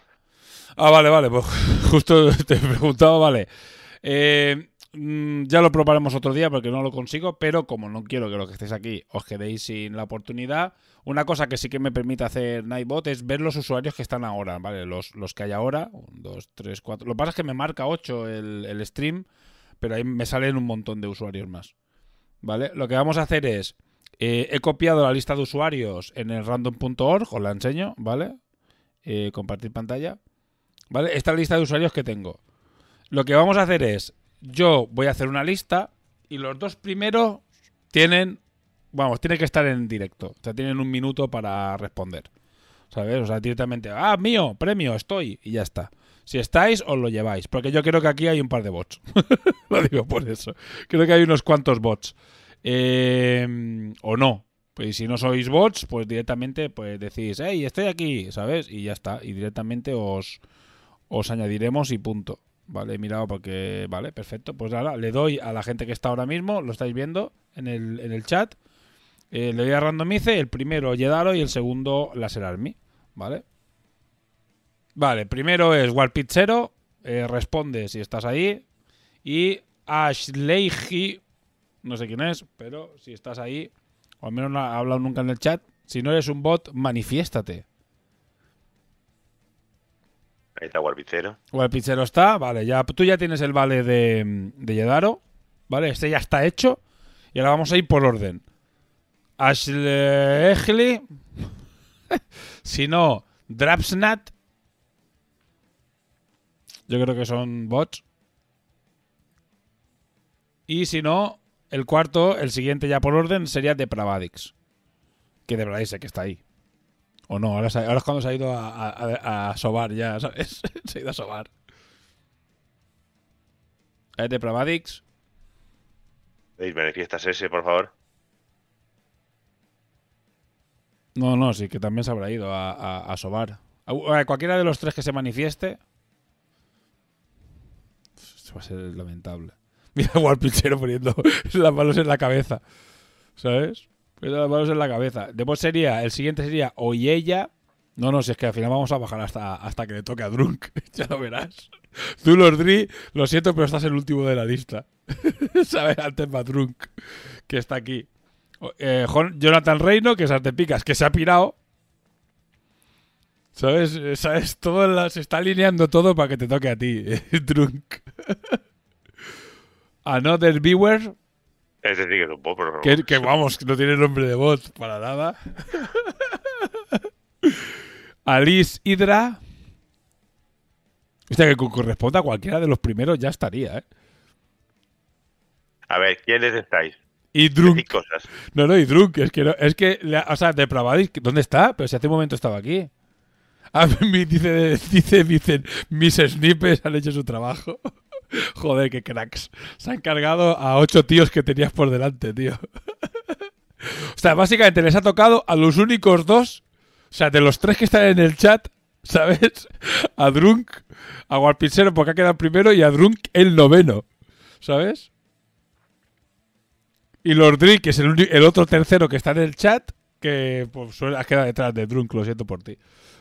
Ah, vale, vale, pues justo te he preguntado, vale. Eh, mm, ya lo probaremos otro día porque no lo consigo, pero como no quiero que los que estéis aquí os quedéis sin la oportunidad, una cosa que sí que me permite hacer Nightbot es ver los usuarios que están ahora, ¿vale? Los, los que hay ahora, un, dos, tres, cuatro. Lo que pasa es que me marca 8 el, el stream, pero ahí me salen un montón de usuarios más, ¿vale? Lo que vamos a hacer es, eh, he copiado la lista de usuarios en el random.org, os la enseño, ¿vale? Eh, compartir pantalla. ¿Vale? Esta lista de usuarios que tengo. Lo que vamos a hacer es, yo voy a hacer una lista y los dos primeros tienen, vamos, tienen que estar en directo. O sea, tienen un minuto para responder. ¿Sabes? O sea, directamente, ah, mío, premio, estoy. Y ya está. Si estáis, os lo lleváis. Porque yo creo que aquí hay un par de bots. lo digo por eso. Creo que hay unos cuantos bots. Eh, o no. Pues si no sois bots, pues directamente pues decís, hey, estoy aquí, ¿sabes? Y ya está. Y directamente os, os añadiremos y punto. Vale, he mirado porque. Vale, perfecto. Pues nada, le doy a la gente que está ahora mismo, lo estáis viendo en el, en el chat. Eh, le doy a randomice, el primero Yedaro y el segundo Laser Army. ¿Vale? Vale, primero es Warpizzero. Eh, responde si estás ahí. Y Ashleihi. No sé quién es, pero si estás ahí, o al menos no ha hablado nunca en el chat. Si no eres un bot, manifiéstate. Ahí está Warbicero. O el pizzero está, vale, ya tú ya tienes el vale de, de Yedaro, ¿vale? Este ya está hecho. Y ahora vamos a ir por orden. Ashley. si no, Drapsnat. Yo creo que son bots. Y si no, el cuarto, el siguiente ya por orden, sería Depravadix. Que de verdad sé que está ahí. O no, ahora, ahora es cuando se ha ido a, a, a- a sobar ya, ¿sabes? se ha ido a sobar. ¿Es Depravadix? ¿Veis manifiestas ese, por favor? No, no, sí, que también se habrá ido a, a, a sobar. A- a cualquiera de los tres que se manifieste. Esto va a ser lamentable. Mira a Warpinchero poniendo las manos en la cabeza. ¿Sabes? Poniendo las manos en la cabeza. Después sería, el siguiente sería Oyella. No, no, si es que al final vamos a bajar hasta, hasta que le toque a Drunk. ya lo verás. Tú, Lordri, lo siento, pero estás el último de la lista. ¿Sabes? Antes va Drunk, que está aquí. Eh, Jon- Jonathan Reino, que es Artepicas, que se ha pirado. ¿Sabes? Eh, ¿Sabes? Todo la- se está alineando todo para que te toque a ti, Drunk. Another Viewer, Ese sí que es un poco. pero- que, que vamos, que no tiene nombre de bot para nada. Alice Hydra. Hostia, que co- corresponda a cualquiera de los primeros ya estaría, ¿eh? A ver, ¿quiénes estáis? Y Drunk. Cosas. No, no, y Drunk, es que no, es que, o sea, Depravadis, ¿dónde está? Pero si hace un momento estaba aquí. Ah, mi- dice, dice, dicen, mis snipers han hecho su trabajo. Joder, qué cracks. Se han cargado a ocho tíos que tenías por delante, tío. O sea, básicamente les ha tocado a los únicos dos, o sea, de los tres que están en el chat, ¿sabes? A Drunk, a Warpinsero porque ha quedado primero y a Drunk el noveno, ¿sabes? Y Lordri, que es el, el otro tercero que está en el chat, que pues has quedado detrás de Drunk, lo siento por ti.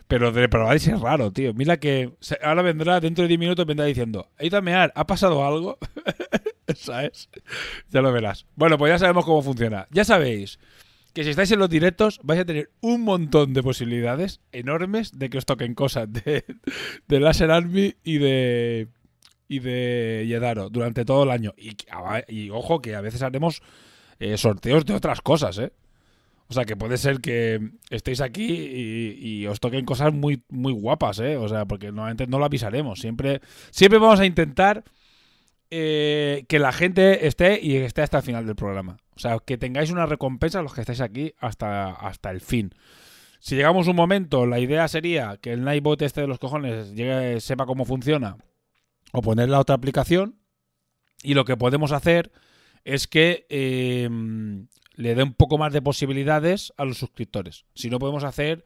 Pero de Probadis es raro, tío. Mira que ahora vendrá, dentro de 10 minutos, vendrá diciendo, he ¿ha pasado algo? ¿Sabes? Ya lo verás. Bueno, pues ya sabemos cómo funciona. Ya sabéis que si estáis en los directos vais a tener un montón de posibilidades enormes de que os toquen cosas de, de Laser Army y de y de Yedaro durante todo el año. Y, y ojo que a veces haremos eh, sorteos de otras cosas, ¿eh? O sea, que puede ser que estéis aquí y, os toquen cosas muy, muy guapas, ¿eh? O sea, porque normalmente no lo avisaremos. Siempre, siempre vamos a intentar eh, que la gente esté y esté hasta el final del programa. O sea, que tengáis una recompensa los que estáis aquí hasta, hasta el fin. Si llegamos un momento, la idea sería que el Nightbot este de los cojones llegue, sepa cómo funciona o poner la otra aplicación. Y lo que podemos hacer es que eh, le dé un poco más de posibilidades a los suscriptores. Si no podemos hacer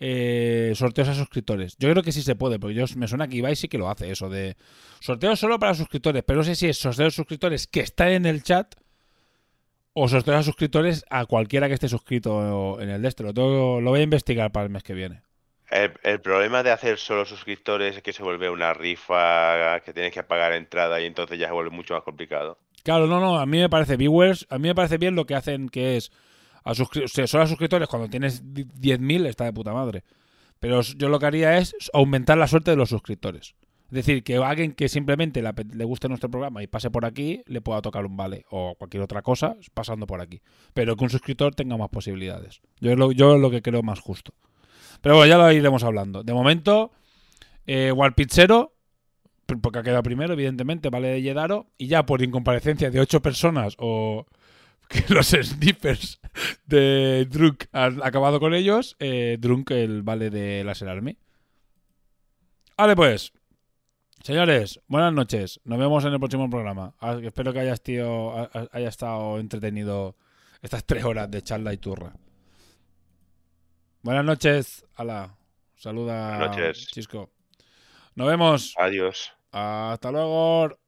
eh, sorteos a suscriptores. Yo creo que sí se puede, porque yo, me suena que Ibai sí que lo hace, eso de sorteos solo para suscriptores, pero no sé si es sorteos a suscriptores que está en el chat o sorteos a suscriptores a cualquiera que esté suscrito en el de este. Lo voy a investigar para el mes que viene. El, el problema de hacer solo suscriptores es que se vuelve una rifa que tienes que pagar entrada y entonces ya se vuelve mucho más complicado. Claro, no, no, a mí me parece viewers, a mí me parece bien lo que hacen que es a o sea, solo a suscriptores cuando tienes di- 10.000 está de puta madre. Pero yo lo que haría es aumentar la suerte de los suscriptores. Es decir, que alguien que simplemente le, guste nuestro programa y pase por aquí, le pueda tocar un vale o cualquier otra cosa pasando por aquí. Pero que un suscriptor tenga más posibilidades. Yo es lo, yo es lo que creo más justo. Pero bueno, ya lo iremos hablando. De momento, eh, porque ha quedado primero, evidentemente, vale de Yedaro, y ya por incomparecencia de ocho personas o que los snippers de Drunk han acabado con ellos, eh, Drunk el vale de Laser Army. Vale, pues. Señores, buenas noches. Nos vemos en el próximo programa. Ah, Espero que haya, estado, haya estado entretenido estas tres horas de charla y turra. Buenas noches. Ala. Saluda Buenas noches. Chisco. Nos vemos. Adiós. Hasta luego.